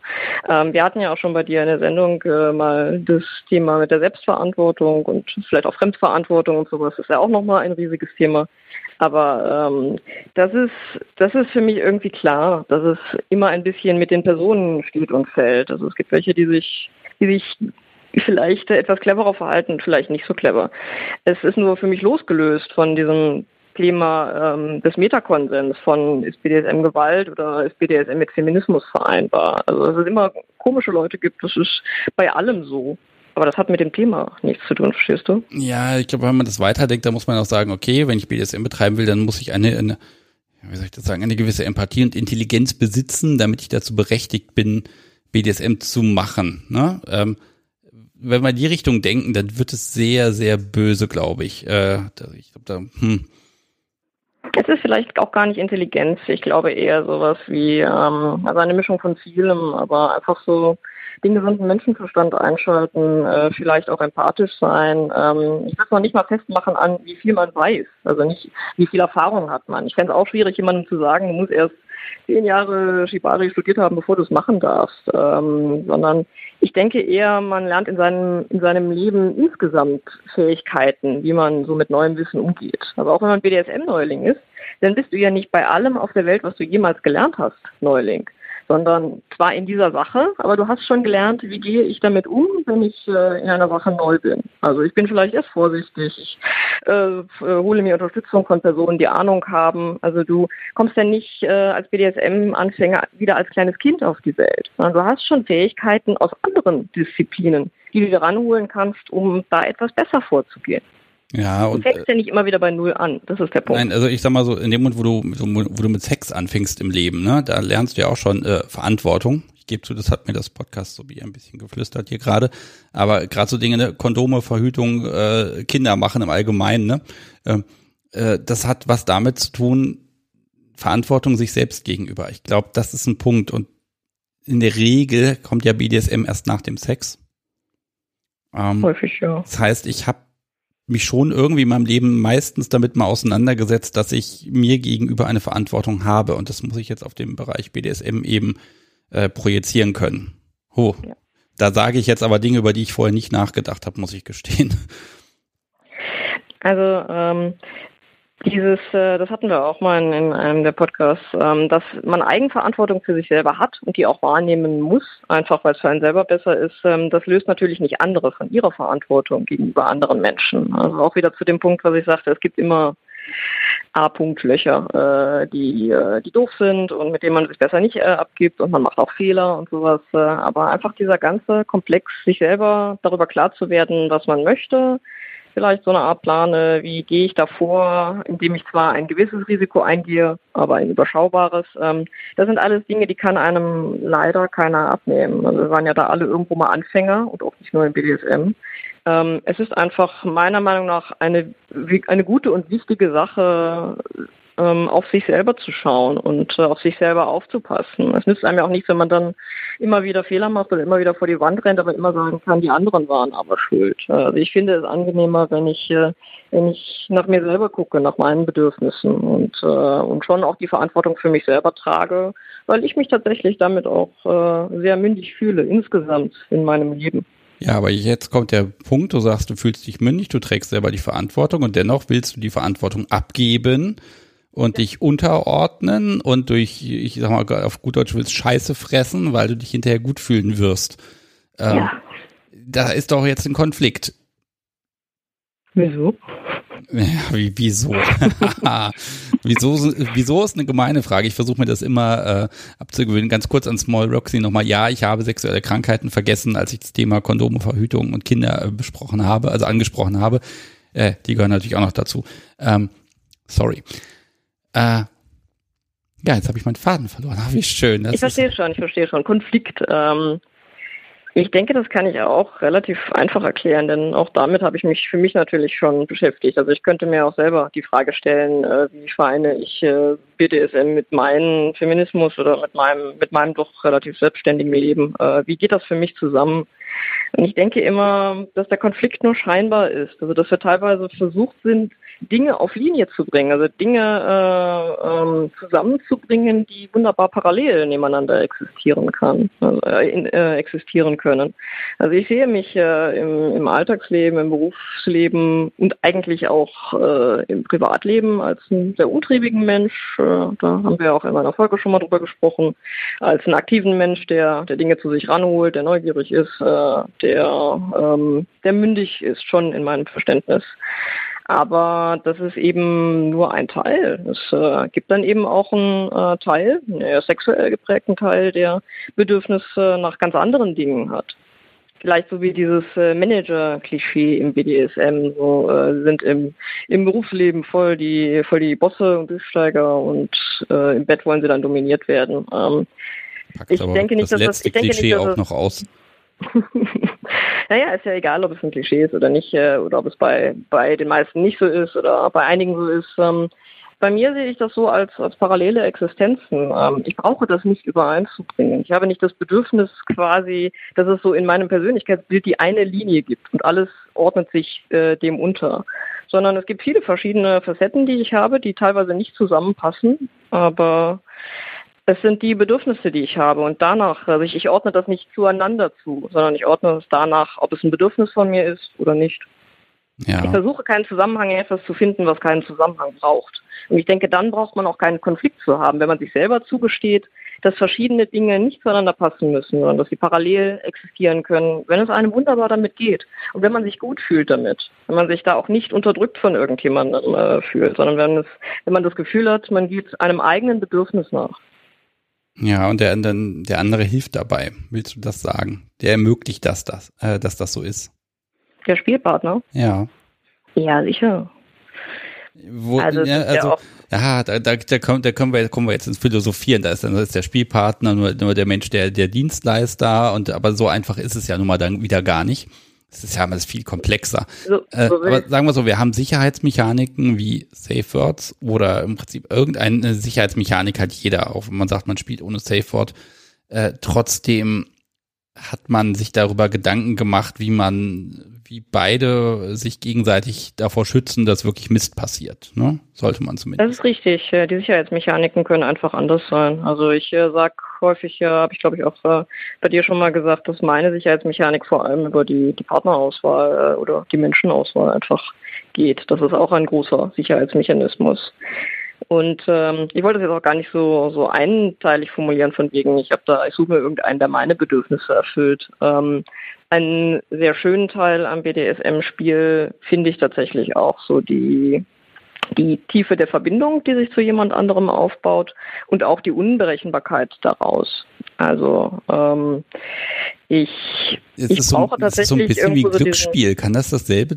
Ähm, wir hatten ja auch schon bei dir in der Sendung äh, mal das Thema mit der Selbstverantwortung und vielleicht auch Fremdverantwortung und sowas. Ist ja auch nochmal ein riesiges Thema. Aber ähm, das ist das ist für mich irgendwie klar, dass es immer ein bisschen mit den Personen steht und fällt. Also es gibt welche, die sich, die sich vielleicht etwas cleverer verhalten, vielleicht nicht so clever. Es ist nur für mich losgelöst von diesem Thema ähm, des Metakonsens von ist BDSM Gewalt oder ist BDSM mit Feminismus vereinbar. Also dass es immer komische Leute gibt, das ist bei allem so. Aber das hat mit dem Thema nichts zu tun, verstehst du? Ja, ich glaube, wenn man das weiterdenkt, dann muss man auch sagen, okay, wenn ich BDSM betreiben will, dann muss ich eine, eine wie soll ich das sagen, eine gewisse Empathie und Intelligenz besitzen, damit ich dazu berechtigt bin, BDSM zu machen. Ne? Ähm, wenn wir in die Richtung denken, dann wird es sehr, sehr böse, glaube ich. Äh, ich glaube, da, hm, es ist vielleicht auch gar nicht Intelligenz. Ich glaube eher sowas wie, ähm, also eine Mischung von vielem, aber einfach so den gesunden Menschenverstand einschalten, äh, vielleicht auch empathisch sein. Ähm, ich will es noch nicht mal festmachen an, wie viel man weiß, also nicht, wie viel Erfahrung hat man. Ich fände es auch schwierig, jemandem zu sagen, du musst erst zehn Jahre Shibari studiert haben, bevor du es machen darfst, ähm, sondern ich denke eher, man lernt in seinem, in seinem Leben insgesamt Fähigkeiten, wie man so mit neuem Wissen umgeht. Aber auch wenn man BDSM-Neuling ist, dann bist du ja nicht bei allem auf der Welt, was du jemals gelernt hast, Neuling sondern zwar in dieser Sache, aber du hast schon gelernt, wie gehe ich damit um, wenn ich äh, in einer Sache neu bin. Also ich bin vielleicht erst vorsichtig, ich äh, hole mir Unterstützung von Personen, die Ahnung haben. Also du kommst ja nicht äh, als BDSM-Anfänger wieder als kleines Kind auf die Welt, sondern du hast schon Fähigkeiten aus anderen Disziplinen, die du dir ranholen kannst, um da etwas besser vorzugehen. Ja, und. Du fängst ja nicht immer wieder bei Null an. Das ist der Punkt. Nein, also ich sag mal so, in dem Moment, wo du, wo du mit Sex anfängst im Leben, ne, da lernst du ja auch schon äh, Verantwortung. Ich gebe zu, das hat mir das Podcast so wie ein bisschen geflüstert hier gerade. Aber gerade so Dinge, ne, Kondome, Verhütung, äh, Kinder machen im Allgemeinen, ne, äh, äh, das hat was damit zu tun, Verantwortung sich selbst gegenüber. Ich glaube, das ist ein Punkt. Und in der Regel kommt ja BDSM erst nach dem Sex. Ähm, Häufig, ja. Das heißt, ich habe mich schon irgendwie in meinem Leben meistens damit mal auseinandergesetzt, dass ich mir gegenüber eine Verantwortung habe. Und das muss ich jetzt auf dem Bereich BDSM eben äh, projizieren können. Ho. Ja. Da sage ich jetzt aber Dinge, über die ich vorher nicht nachgedacht habe, muss ich gestehen. Also ähm, dieses, äh, das hatten wir auch mal in, in einem der Podcasts, ähm, dass man Eigenverantwortung für sich selber hat und die auch wahrnehmen muss, einfach weil es für einen selber besser ist. Ähm, das löst natürlich nicht andere von ihrer Verantwortung gegenüber anderen Menschen. Also auch wieder zu dem Punkt, was ich sagte, es gibt immer A-Punkt-Löcher, äh, die, äh, die doof sind und mit denen man sich besser nicht abgibt und man macht auch Fehler und sowas. Aber einfach dieser ganze Komplex, sich selber darüber klar zu werden, was man möchte, vielleicht so eine Art plane, wie gehe ich davor, indem ich zwar ein gewisses Risiko eingehe, aber ein überschaubares. Ähm, das sind alles Dinge, die kann einem leider keiner abnehmen. Also wir waren ja da alle irgendwo mal Anfänger und auch nicht nur im BDSM. Ähm, es ist einfach meiner Meinung nach eine, eine gute und wichtige Sache, ähm, auf sich selber zu schauen und äh, auf sich selber aufzupassen. Es nützt einem ja auch nichts, wenn man dann immer wieder Fehler macht oder immer wieder vor die Wand rennt, aber immer sagen kann, die anderen waren aber schuld. Also ich finde es angenehmer, wenn ich, äh, wenn ich nach mir selber gucke, nach meinen Bedürfnissen und, äh, und schon auch die Verantwortung für mich selber trage, weil ich mich tatsächlich damit auch äh, sehr mündig fühle, insgesamt in meinem Leben. Ja, aber jetzt kommt der Punkt, du sagst, du fühlst dich mündig, du trägst selber die Verantwortung und dennoch willst du die Verantwortung abgeben und dich unterordnen und durch, ich sag mal auf gut Deutsch willst, Scheiße fressen, weil du dich hinterher gut fühlen wirst. Ähm, ja. Da ist doch jetzt ein Konflikt. Wieso? Ja, wie, wieso? wieso? Wieso ist eine gemeine Frage. Ich versuche mir das immer äh, abzugewöhnen. Ganz kurz an Small Roxy nochmal. Ja, ich habe sexuelle Krankheiten vergessen, als ich das Thema Kondome, Verhütung und Kinder äh, besprochen habe, also angesprochen habe. Äh, die gehören natürlich auch noch dazu. Ähm, sorry. Äh, ja, jetzt habe ich meinen Faden verloren. Ach, wie schön. Das ich verstehe schon, ich verstehe schon. Konflikt. Ähm, ich denke, das kann ich auch relativ einfach erklären, denn auch damit habe ich mich für mich natürlich schon beschäftigt. Also ich könnte mir auch selber die Frage stellen, äh, wie vereine ich äh, BDSM mit meinem Feminismus oder mit meinem, mit meinem doch relativ selbstständigen Leben. Äh, wie geht das für mich zusammen? Und ich denke immer, dass der Konflikt nur scheinbar ist. Also dass wir teilweise versucht sind, Dinge auf Linie zu bringen, also Dinge äh, ähm, zusammenzubringen, die wunderbar parallel nebeneinander existieren kann, also, äh, äh, existieren können. Also ich sehe mich äh, im, im Alltagsleben, im Berufsleben und eigentlich auch äh, im Privatleben als einen sehr untriebigen Mensch. Äh, da haben wir auch in meiner Folge schon mal drüber gesprochen, als einen aktiven Mensch, der, der Dinge zu sich ranholt, der neugierig ist, der, ähm, der mündig ist schon in meinem Verständnis. Aber das ist eben nur ein Teil. Es äh, gibt dann eben auch einen äh, Teil, einen sexuell geprägten Teil, der Bedürfnisse nach ganz anderen Dingen hat. Vielleicht so wie dieses äh, Manager-Klischee im BDSM, so äh, sind im, im Berufsleben voll die, voll die Bosse und Durchsteiger und äh, im Bett wollen sie dann dominiert werden. Ähm, ich denke nicht, das dass das ich denke Klischee nicht, dass auch noch aus. naja, ist ja egal, ob es ein Klischee ist oder nicht, äh, oder ob es bei, bei den meisten nicht so ist oder bei einigen so ist. Ähm, bei mir sehe ich das so als, als parallele Existenzen. Ähm, ich brauche das nicht übereinzubringen. Ich habe nicht das Bedürfnis quasi, dass es so in meinem Persönlichkeitsbild die eine Linie gibt und alles ordnet sich äh, dem unter. Sondern es gibt viele verschiedene Facetten, die ich habe, die teilweise nicht zusammenpassen, aber es sind die Bedürfnisse, die ich habe und danach, also ich, ich ordne das nicht zueinander zu, sondern ich ordne es danach, ob es ein Bedürfnis von mir ist oder nicht. Ja. Ich versuche keinen Zusammenhang in etwas zu finden, was keinen Zusammenhang braucht. Und ich denke, dann braucht man auch keinen Konflikt zu haben, wenn man sich selber zugesteht, dass verschiedene Dinge nicht zueinander passen müssen, sondern dass sie parallel existieren können, wenn es einem wunderbar damit geht und wenn man sich gut fühlt damit, wenn man sich da auch nicht unterdrückt von irgendjemandem äh, fühlt, sondern wenn, es, wenn man das Gefühl hat, man geht einem eigenen Bedürfnis nach. Ja, und der, der andere hilft dabei, willst du das sagen? Der ermöglicht, dass das, äh, dass das so ist. Der Spielpartner? Ja. Ja, sicher. Wo, also, ja, also ja, da, da, da, kommen, da kommen, wir, kommen wir jetzt ins Philosophieren. Da ist dann ist der Spielpartner nur, nur der Mensch, der, der Dienstleister. Und aber so einfach ist es ja nun mal dann wieder gar nicht. Das ist ja alles viel komplexer. So, äh, aber sagen wir so, wir haben Sicherheitsmechaniken wie Safe Words oder im Prinzip irgendeine Sicherheitsmechanik hat jeder, auch wenn man sagt, man spielt ohne Safe Word. Äh, trotzdem hat man sich darüber Gedanken gemacht, wie man wie beide sich gegenseitig davor schützen, dass wirklich Mist passiert. Ne? Sollte man zumindest. Das ist richtig. Die Sicherheitsmechaniken können einfach anders sein. Also ich äh, sag häufig, äh, habe ich glaube ich auch äh, bei dir schon mal gesagt, dass meine Sicherheitsmechanik vor allem über die, die Partnerauswahl äh, oder die Menschenauswahl einfach geht. Das ist auch ein großer Sicherheitsmechanismus. Und ähm, ich wollte das jetzt auch gar nicht so, so einteilig formulieren von wegen, ich habe da, ich suche mir irgendeinen, der meine Bedürfnisse erfüllt. Ähm, einen sehr schönen Teil am BDSM-Spiel finde ich tatsächlich auch so die, die Tiefe der Verbindung, die sich zu jemand anderem aufbaut und auch die Unberechenbarkeit daraus. Also ähm, ich, es ich brauche so, tatsächlich so ein bisschen wie Glücksspiel. Kann das dasselbe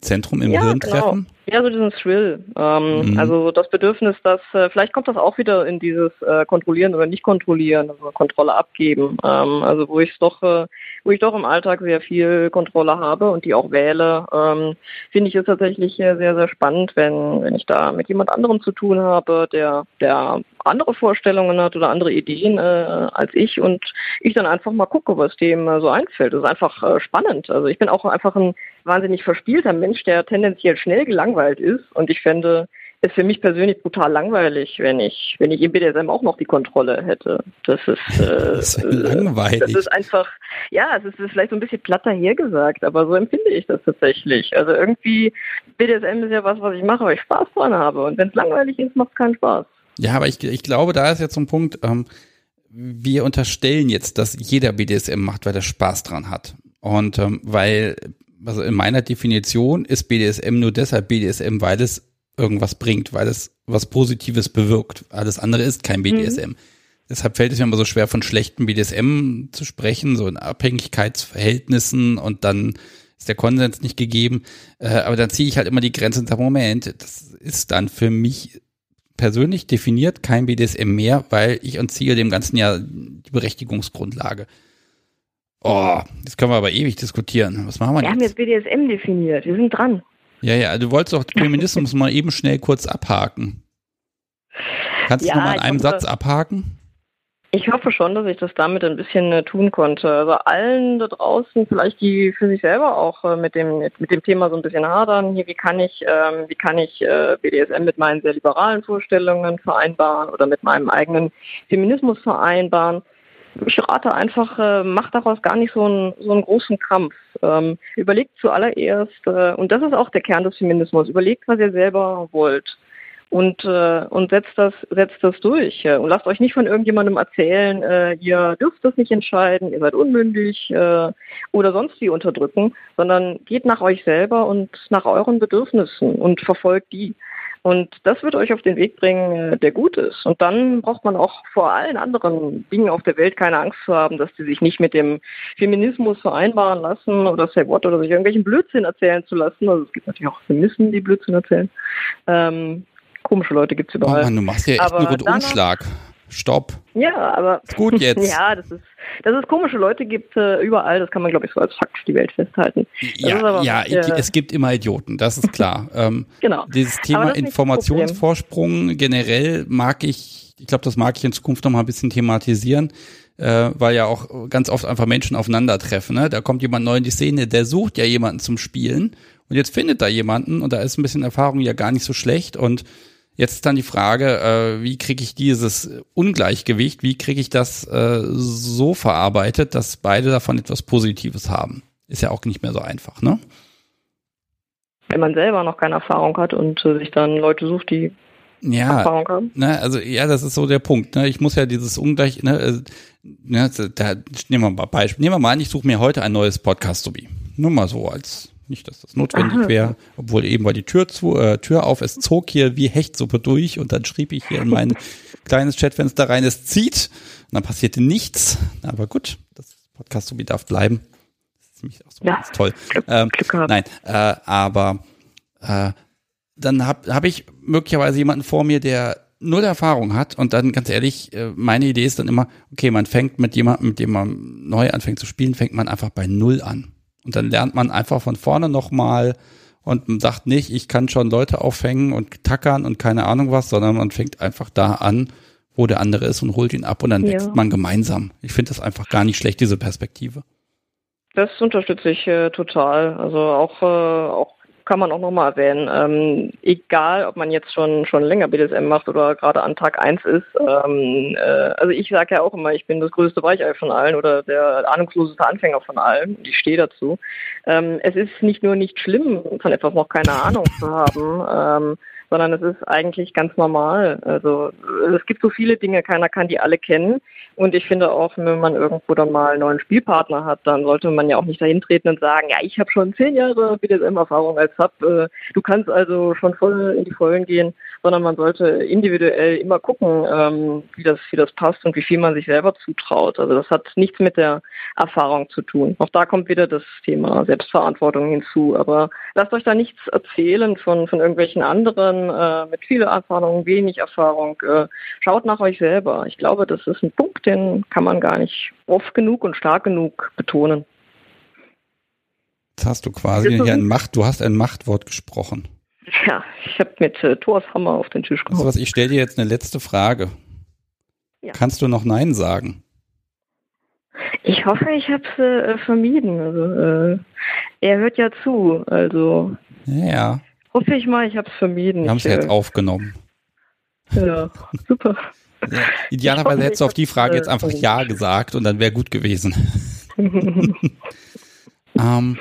Zentrum im ja, Hirn genau. treffen? Ja, so diesen Thrill. Ähm, mhm. Also das Bedürfnis, dass äh, vielleicht kommt das auch wieder in dieses äh, Kontrollieren oder nicht kontrollieren, also Kontrolle abgeben. Ähm, also wo ich doch, äh, wo ich doch im Alltag sehr viel Kontrolle habe und die auch wähle, ähm, finde ich es tatsächlich sehr, sehr spannend, wenn, wenn ich da mit jemand anderem zu tun habe, der, der andere Vorstellungen hat oder andere Ideen äh, als ich und ich dann einfach mal gucke, was dem äh, so einfällt. Das ist einfach äh, spannend. Also ich bin auch einfach ein wahnsinnig verspielter Mensch, der tendenziell schnell gelangweilt ist und ich fände ist für mich persönlich brutal langweilig, wenn ich, wenn ich im BDSM auch noch die Kontrolle hätte. Das ist, äh, das ist langweilig. Das ist einfach, ja, es ist, ist vielleicht so ein bisschen platter hergesagt, aber so empfinde ich das tatsächlich. Also irgendwie, BDSM ist ja was, was ich mache, weil ich Spaß dran habe. Und wenn es langweilig ist, macht es keinen Spaß. Ja, aber ich, ich glaube, da ist jetzt so ein Punkt, ähm, wir unterstellen jetzt, dass jeder BDSM macht, weil er Spaß dran hat. Und ähm, weil, also in meiner Definition ist BDSM nur deshalb BDSM, weil es irgendwas bringt, weil es was Positives bewirkt. Alles andere ist kein BDSM. Mhm. Deshalb fällt es mir immer so schwer, von schlechten BDSM zu sprechen, so in Abhängigkeitsverhältnissen und dann ist der Konsens nicht gegeben. Äh, aber dann ziehe ich halt immer die Grenze und sage, Moment, das ist dann für mich persönlich definiert kein BDSM mehr, weil ich entziehe dem Ganzen ja die Berechtigungsgrundlage. Oh, das können wir aber ewig diskutieren. Was machen wir, wir jetzt? Wir haben jetzt BDSM definiert. Wir sind dran. Ja, ja, du wolltest doch Feminismus mal eben schnell kurz abhaken. Kannst ja, du mal in einem Satz abhaken? Ich hoffe schon, dass ich das damit ein bisschen äh, tun konnte. Also allen da draußen, vielleicht die für sich selber auch äh, mit dem mit dem Thema so ein bisschen hadern. Hier, wie kann ich ähm, wie kann ich äh, BDSM mit meinen sehr liberalen Vorstellungen vereinbaren oder mit meinem eigenen Feminismus vereinbaren? Ich rate einfach, äh, macht daraus gar nicht so einen so einen großen Krampf. Ähm, überlegt zuallererst äh, und das ist auch der Kern des Feminismus. Überlegt, was ihr selber wollt und, äh, und setzt das, setzt das durch. Und lasst euch nicht von irgendjemandem erzählen, äh, ihr dürft das nicht entscheiden, ihr seid unmündig äh, oder sonst wie unterdrücken, sondern geht nach euch selber und nach euren Bedürfnissen und verfolgt die. Und das wird euch auf den Weg bringen, äh, der gut ist. Und dann braucht man auch vor allen anderen Dingen auf der Welt keine Angst zu haben, dass sie sich nicht mit dem Feminismus vereinbaren lassen oder say what oder sich irgendwelchen Blödsinn erzählen zu lassen. Also es gibt natürlich auch Feministen, die Blödsinn erzählen. Ähm, komische Leute gibt es überall. Oh Mann, du machst ja echt aber einen Rundumschlag. Stopp. Ja, aber. Ist gut jetzt. ja, das ist, dass es komische Leute gibt äh, überall, das kann man, glaube ich, so als Fakt für die Welt festhalten. ja, ja äh, es gibt immer Idioten, das ist klar. ähm, genau. Dieses Thema Informationsvorsprung generell mag ich, ich glaube, das mag ich in Zukunft noch mal ein bisschen thematisieren, äh, weil ja auch ganz oft einfach Menschen aufeinandertreffen. Ne? Da kommt jemand neu in die Szene, der sucht ja jemanden zum Spielen und jetzt findet da jemanden und da ist ein bisschen Erfahrung ja gar nicht so schlecht und Jetzt ist dann die Frage, äh, wie kriege ich dieses Ungleichgewicht, wie kriege ich das äh, so verarbeitet, dass beide davon etwas Positives haben? Ist ja auch nicht mehr so einfach, ne? Wenn man selber noch keine Erfahrung hat und äh, sich dann Leute sucht, die ja, Erfahrung haben. Ne, also ja, das ist so der Punkt. Ne? Ich muss ja dieses Ungleich, ne, ne, da nehmen wir mal Beispiel. Nehmen wir mal an, ich suche mir heute ein neues Podcast-Sobi. Nur mal so als nicht, dass das notwendig wäre, obwohl eben war die Tür zu, äh, Tür auf, es zog hier wie Hechtsuppe durch und dann schrieb ich hier in mein kleines Chatfenster rein, es zieht und dann passierte nichts. Aber gut, das Podcast so wie darf bleiben. Das ist ziemlich auch so ja, ganz toll. Glück, ähm, Glück nein, äh, aber äh, dann habe hab ich möglicherweise jemanden vor mir, der null Erfahrung hat und dann ganz ehrlich, äh, meine Idee ist dann immer, okay, man fängt mit jemandem, mit dem man neu anfängt zu spielen, fängt man einfach bei Null an. Und dann lernt man einfach von vorne nochmal und sagt nicht, ich kann schon Leute aufhängen und tackern und keine Ahnung was, sondern man fängt einfach da an, wo der andere ist und holt ihn ab und dann ja. wächst man gemeinsam. Ich finde das einfach gar nicht schlecht, diese Perspektive. Das unterstütze ich äh, total. Also auch, äh, auch kann man auch nochmal erwähnen. Ähm, egal, ob man jetzt schon schon länger BDSM macht oder gerade an Tag 1 ist. Ähm, äh, also ich sage ja auch immer, ich bin das größte Weichei von allen oder der ahnungsloseste Anfänger von allen. Ich stehe dazu. Ähm, es ist nicht nur nicht schlimm, von etwas noch keine Ahnung zu haben. Ähm, sondern es ist eigentlich ganz normal. Also es gibt so viele Dinge, keiner kann die alle kennen. Und ich finde auch, wenn man irgendwo dann mal einen neuen Spielpartner hat, dann sollte man ja auch nicht dahin treten und sagen, ja, ich habe schon zehn Jahre BDSM-Erfahrung als Sub, äh, du kannst also schon voll in die Vollen gehen, sondern man sollte individuell immer gucken, ähm, wie, das, wie das passt und wie viel man sich selber zutraut. Also das hat nichts mit der Erfahrung zu tun. Auch da kommt wieder das Thema Selbstverantwortung hinzu. Aber lasst euch da nichts erzählen von, von irgendwelchen anderen äh, mit viel Erfahrung, wenig Erfahrung. Äh, schaut nach euch selber. Ich glaube, das ist ein Punkt, den kann man gar nicht oft genug und stark genug betonen. Jetzt hast du quasi hier ein Macht, du hast ein Machtwort gesprochen. Ja, ich habe mit äh, Thors Hammer auf den Tisch gehauen. Also was, ich stelle dir jetzt eine letzte Frage. Ja. Kannst du noch Nein sagen? Ich hoffe, ich habe es äh, vermieden. Also, äh, er hört ja zu. Also ja. Hoffe ich mal, ich habe es vermieden. Wir haben es ja jetzt äh, aufgenommen. Ja, super. Ja, idealerweise hättest du auf die Frage jetzt einfach Ja gesagt und dann wäre gut gewesen. ähm,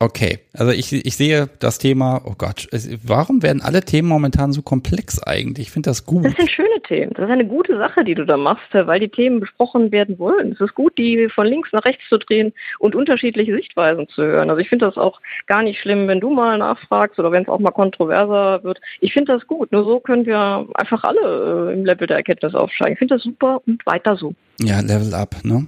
Okay, also ich, ich sehe das Thema, oh Gott, warum werden alle Themen momentan so komplex eigentlich? Ich finde das gut. Das sind schöne Themen. Das ist eine gute Sache, die du da machst, weil die Themen besprochen werden wollen. Es ist gut, die von links nach rechts zu drehen und unterschiedliche Sichtweisen zu hören. Also ich finde das auch gar nicht schlimm, wenn du mal nachfragst oder wenn es auch mal kontroverser wird. Ich finde das gut. Nur so können wir einfach alle äh, im Level der Erkenntnis aufsteigen. Ich finde das super und weiter so. Ja, Level up, ne?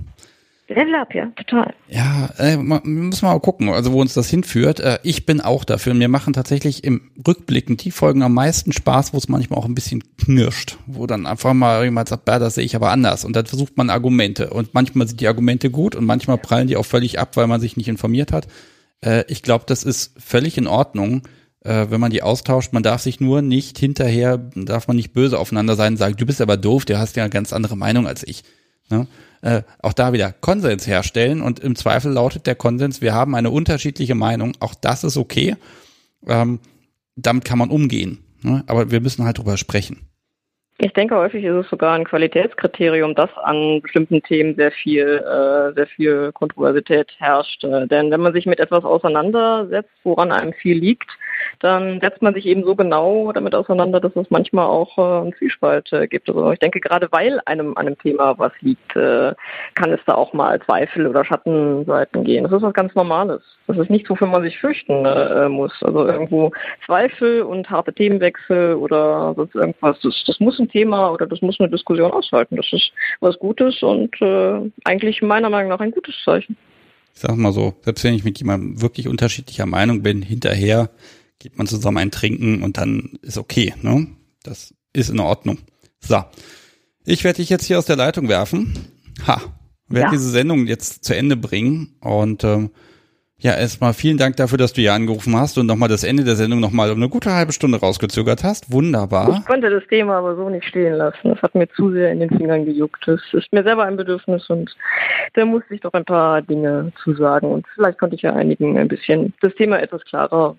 Level up, ja, total. Ja, äh, müssen wir mal gucken, also wo uns das hinführt. Äh, ich bin auch dafür. Mir machen tatsächlich im Rückblicken die Folgen am meisten Spaß, wo es manchmal auch ein bisschen knirscht, wo dann einfach mal jemand sagt, ja, das sehe ich aber anders. Und dann versucht man Argumente. Und manchmal sind die Argumente gut und manchmal prallen die auch völlig ab, weil man sich nicht informiert hat. Äh, ich glaube, das ist völlig in Ordnung äh, wenn man die austauscht. Man darf sich nur nicht hinterher, darf man nicht böse aufeinander sein und sagen, du bist aber doof, du hast ja eine ganz andere Meinung als ich. Ne? Äh, auch da wieder Konsens herstellen und im Zweifel lautet der Konsens, wir haben eine unterschiedliche Meinung, auch das ist okay. Ähm, damit kann man umgehen. Ne? Aber wir müssen halt drüber sprechen. Ich denke, häufig ist es sogar ein Qualitätskriterium, dass an bestimmten Themen sehr viel, äh, sehr viel Kontroversität herrscht. Äh, denn wenn man sich mit etwas auseinandersetzt, woran einem viel liegt, dann setzt man sich eben so genau damit auseinander, dass es manchmal auch äh, einen Zwiespalt äh, gibt. Also ich denke, gerade weil einem an einem Thema was liegt, äh, kann es da auch mal Zweifel oder Schattenseiten gehen. Das ist was ganz Normales. Das ist nichts, wofür man sich fürchten äh, muss. Also irgendwo Zweifel und harte Themenwechsel oder sonst irgendwas, das, das muss ein Thema oder das muss eine Diskussion aushalten. Das ist was Gutes und äh, eigentlich meiner Meinung nach ein gutes Zeichen. Ich sag mal so, selbst wenn ich mit jemandem wirklich unterschiedlicher Meinung bin, hinterher geht man zusammen ein Trinken und dann ist okay. Ne? Das ist in Ordnung. So, ich werde dich jetzt hier aus der Leitung werfen. Ha, werde ja. diese Sendung jetzt zu Ende bringen und ähm, ja, erstmal vielen Dank dafür, dass du hier angerufen hast und nochmal das Ende der Sendung nochmal um eine gute halbe Stunde rausgezögert hast. Wunderbar. Ich konnte das Thema aber so nicht stehen lassen. Das hat mir zu sehr in den Fingern gejuckt. Das ist mir selber ein Bedürfnis und da musste ich doch ein paar Dinge zu sagen. Und vielleicht konnte ich ja einigen ein bisschen das Thema etwas klarer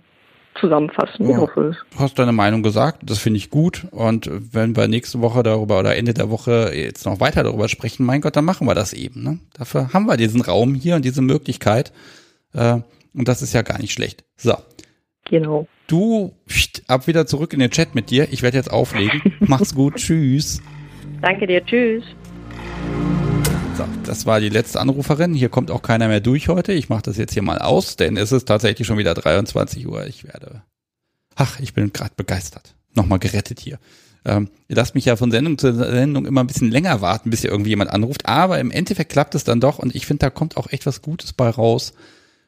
zusammenfassen. Ja. Du hast deine Meinung gesagt, das finde ich gut. Und wenn wir nächste Woche darüber oder Ende der Woche jetzt noch weiter darüber sprechen, mein Gott, dann machen wir das eben. Ne? Dafür haben wir diesen Raum hier und diese Möglichkeit. Äh, und das ist ja gar nicht schlecht. So. Genau. Du, ab wieder zurück in den Chat mit dir. Ich werde jetzt auflegen. Mach's gut. Tschüss. Danke dir. Tschüss. So, das war die letzte Anruferin. Hier kommt auch keiner mehr durch heute. Ich mache das jetzt hier mal aus, denn es ist tatsächlich schon wieder 23 Uhr. Ich werde. Ach, ich bin gerade begeistert. Nochmal gerettet hier. Ähm, ihr lasst mich ja von Sendung zu Sendung immer ein bisschen länger warten, bis hier irgendwie jemand anruft. Aber im Endeffekt klappt es dann doch und ich finde, da kommt auch echt was Gutes bei raus.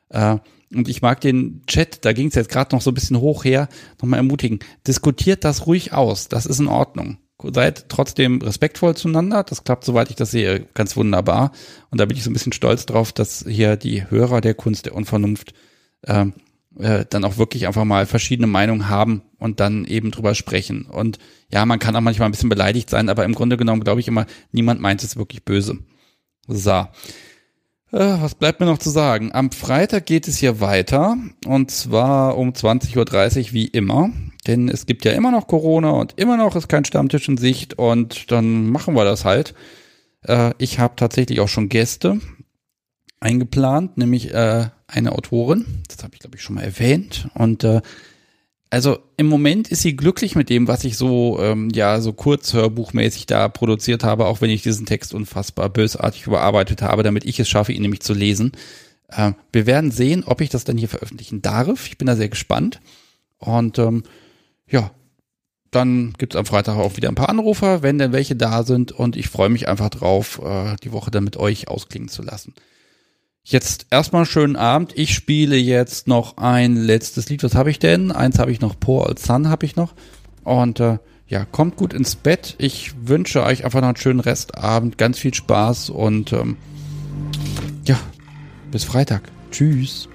Äh, und ich mag den Chat, da ging es jetzt gerade noch so ein bisschen hoch her, nochmal ermutigen. Diskutiert das ruhig aus. Das ist in Ordnung seid trotzdem respektvoll zueinander. Das klappt, soweit ich das sehe, ganz wunderbar. Und da bin ich so ein bisschen stolz drauf, dass hier die Hörer der Kunst der Unvernunft äh, äh, dann auch wirklich einfach mal verschiedene Meinungen haben und dann eben drüber sprechen. Und ja, man kann auch manchmal ein bisschen beleidigt sein, aber im Grunde genommen glaube ich immer, niemand meint es wirklich böse. So. Äh, was bleibt mir noch zu sagen? Am Freitag geht es hier weiter und zwar um 20.30 Uhr wie immer. Denn es gibt ja immer noch Corona und immer noch ist kein Stammtisch in Sicht und dann machen wir das halt. Äh, ich habe tatsächlich auch schon Gäste eingeplant, nämlich äh, eine Autorin. Das habe ich, glaube ich, schon mal erwähnt. Und äh, also im Moment ist sie glücklich mit dem, was ich so, ähm, ja, so kurz hörbuchmäßig da produziert habe, auch wenn ich diesen Text unfassbar bösartig überarbeitet habe, damit ich es schaffe, ihn nämlich zu lesen. Äh, wir werden sehen, ob ich das dann hier veröffentlichen darf. Ich bin da sehr gespannt. Und ähm, ja, dann gibt es am Freitag auch wieder ein paar Anrufer, wenn denn welche da sind. Und ich freue mich einfach drauf, äh, die Woche dann mit euch ausklingen zu lassen. Jetzt erstmal schönen Abend. Ich spiele jetzt noch ein letztes Lied. Was habe ich denn? Eins habe ich noch, Poor Old Sun habe ich noch. Und äh, ja, kommt gut ins Bett. Ich wünsche euch einfach noch einen schönen Restabend, ganz viel Spaß und ähm, ja, bis Freitag. Tschüss.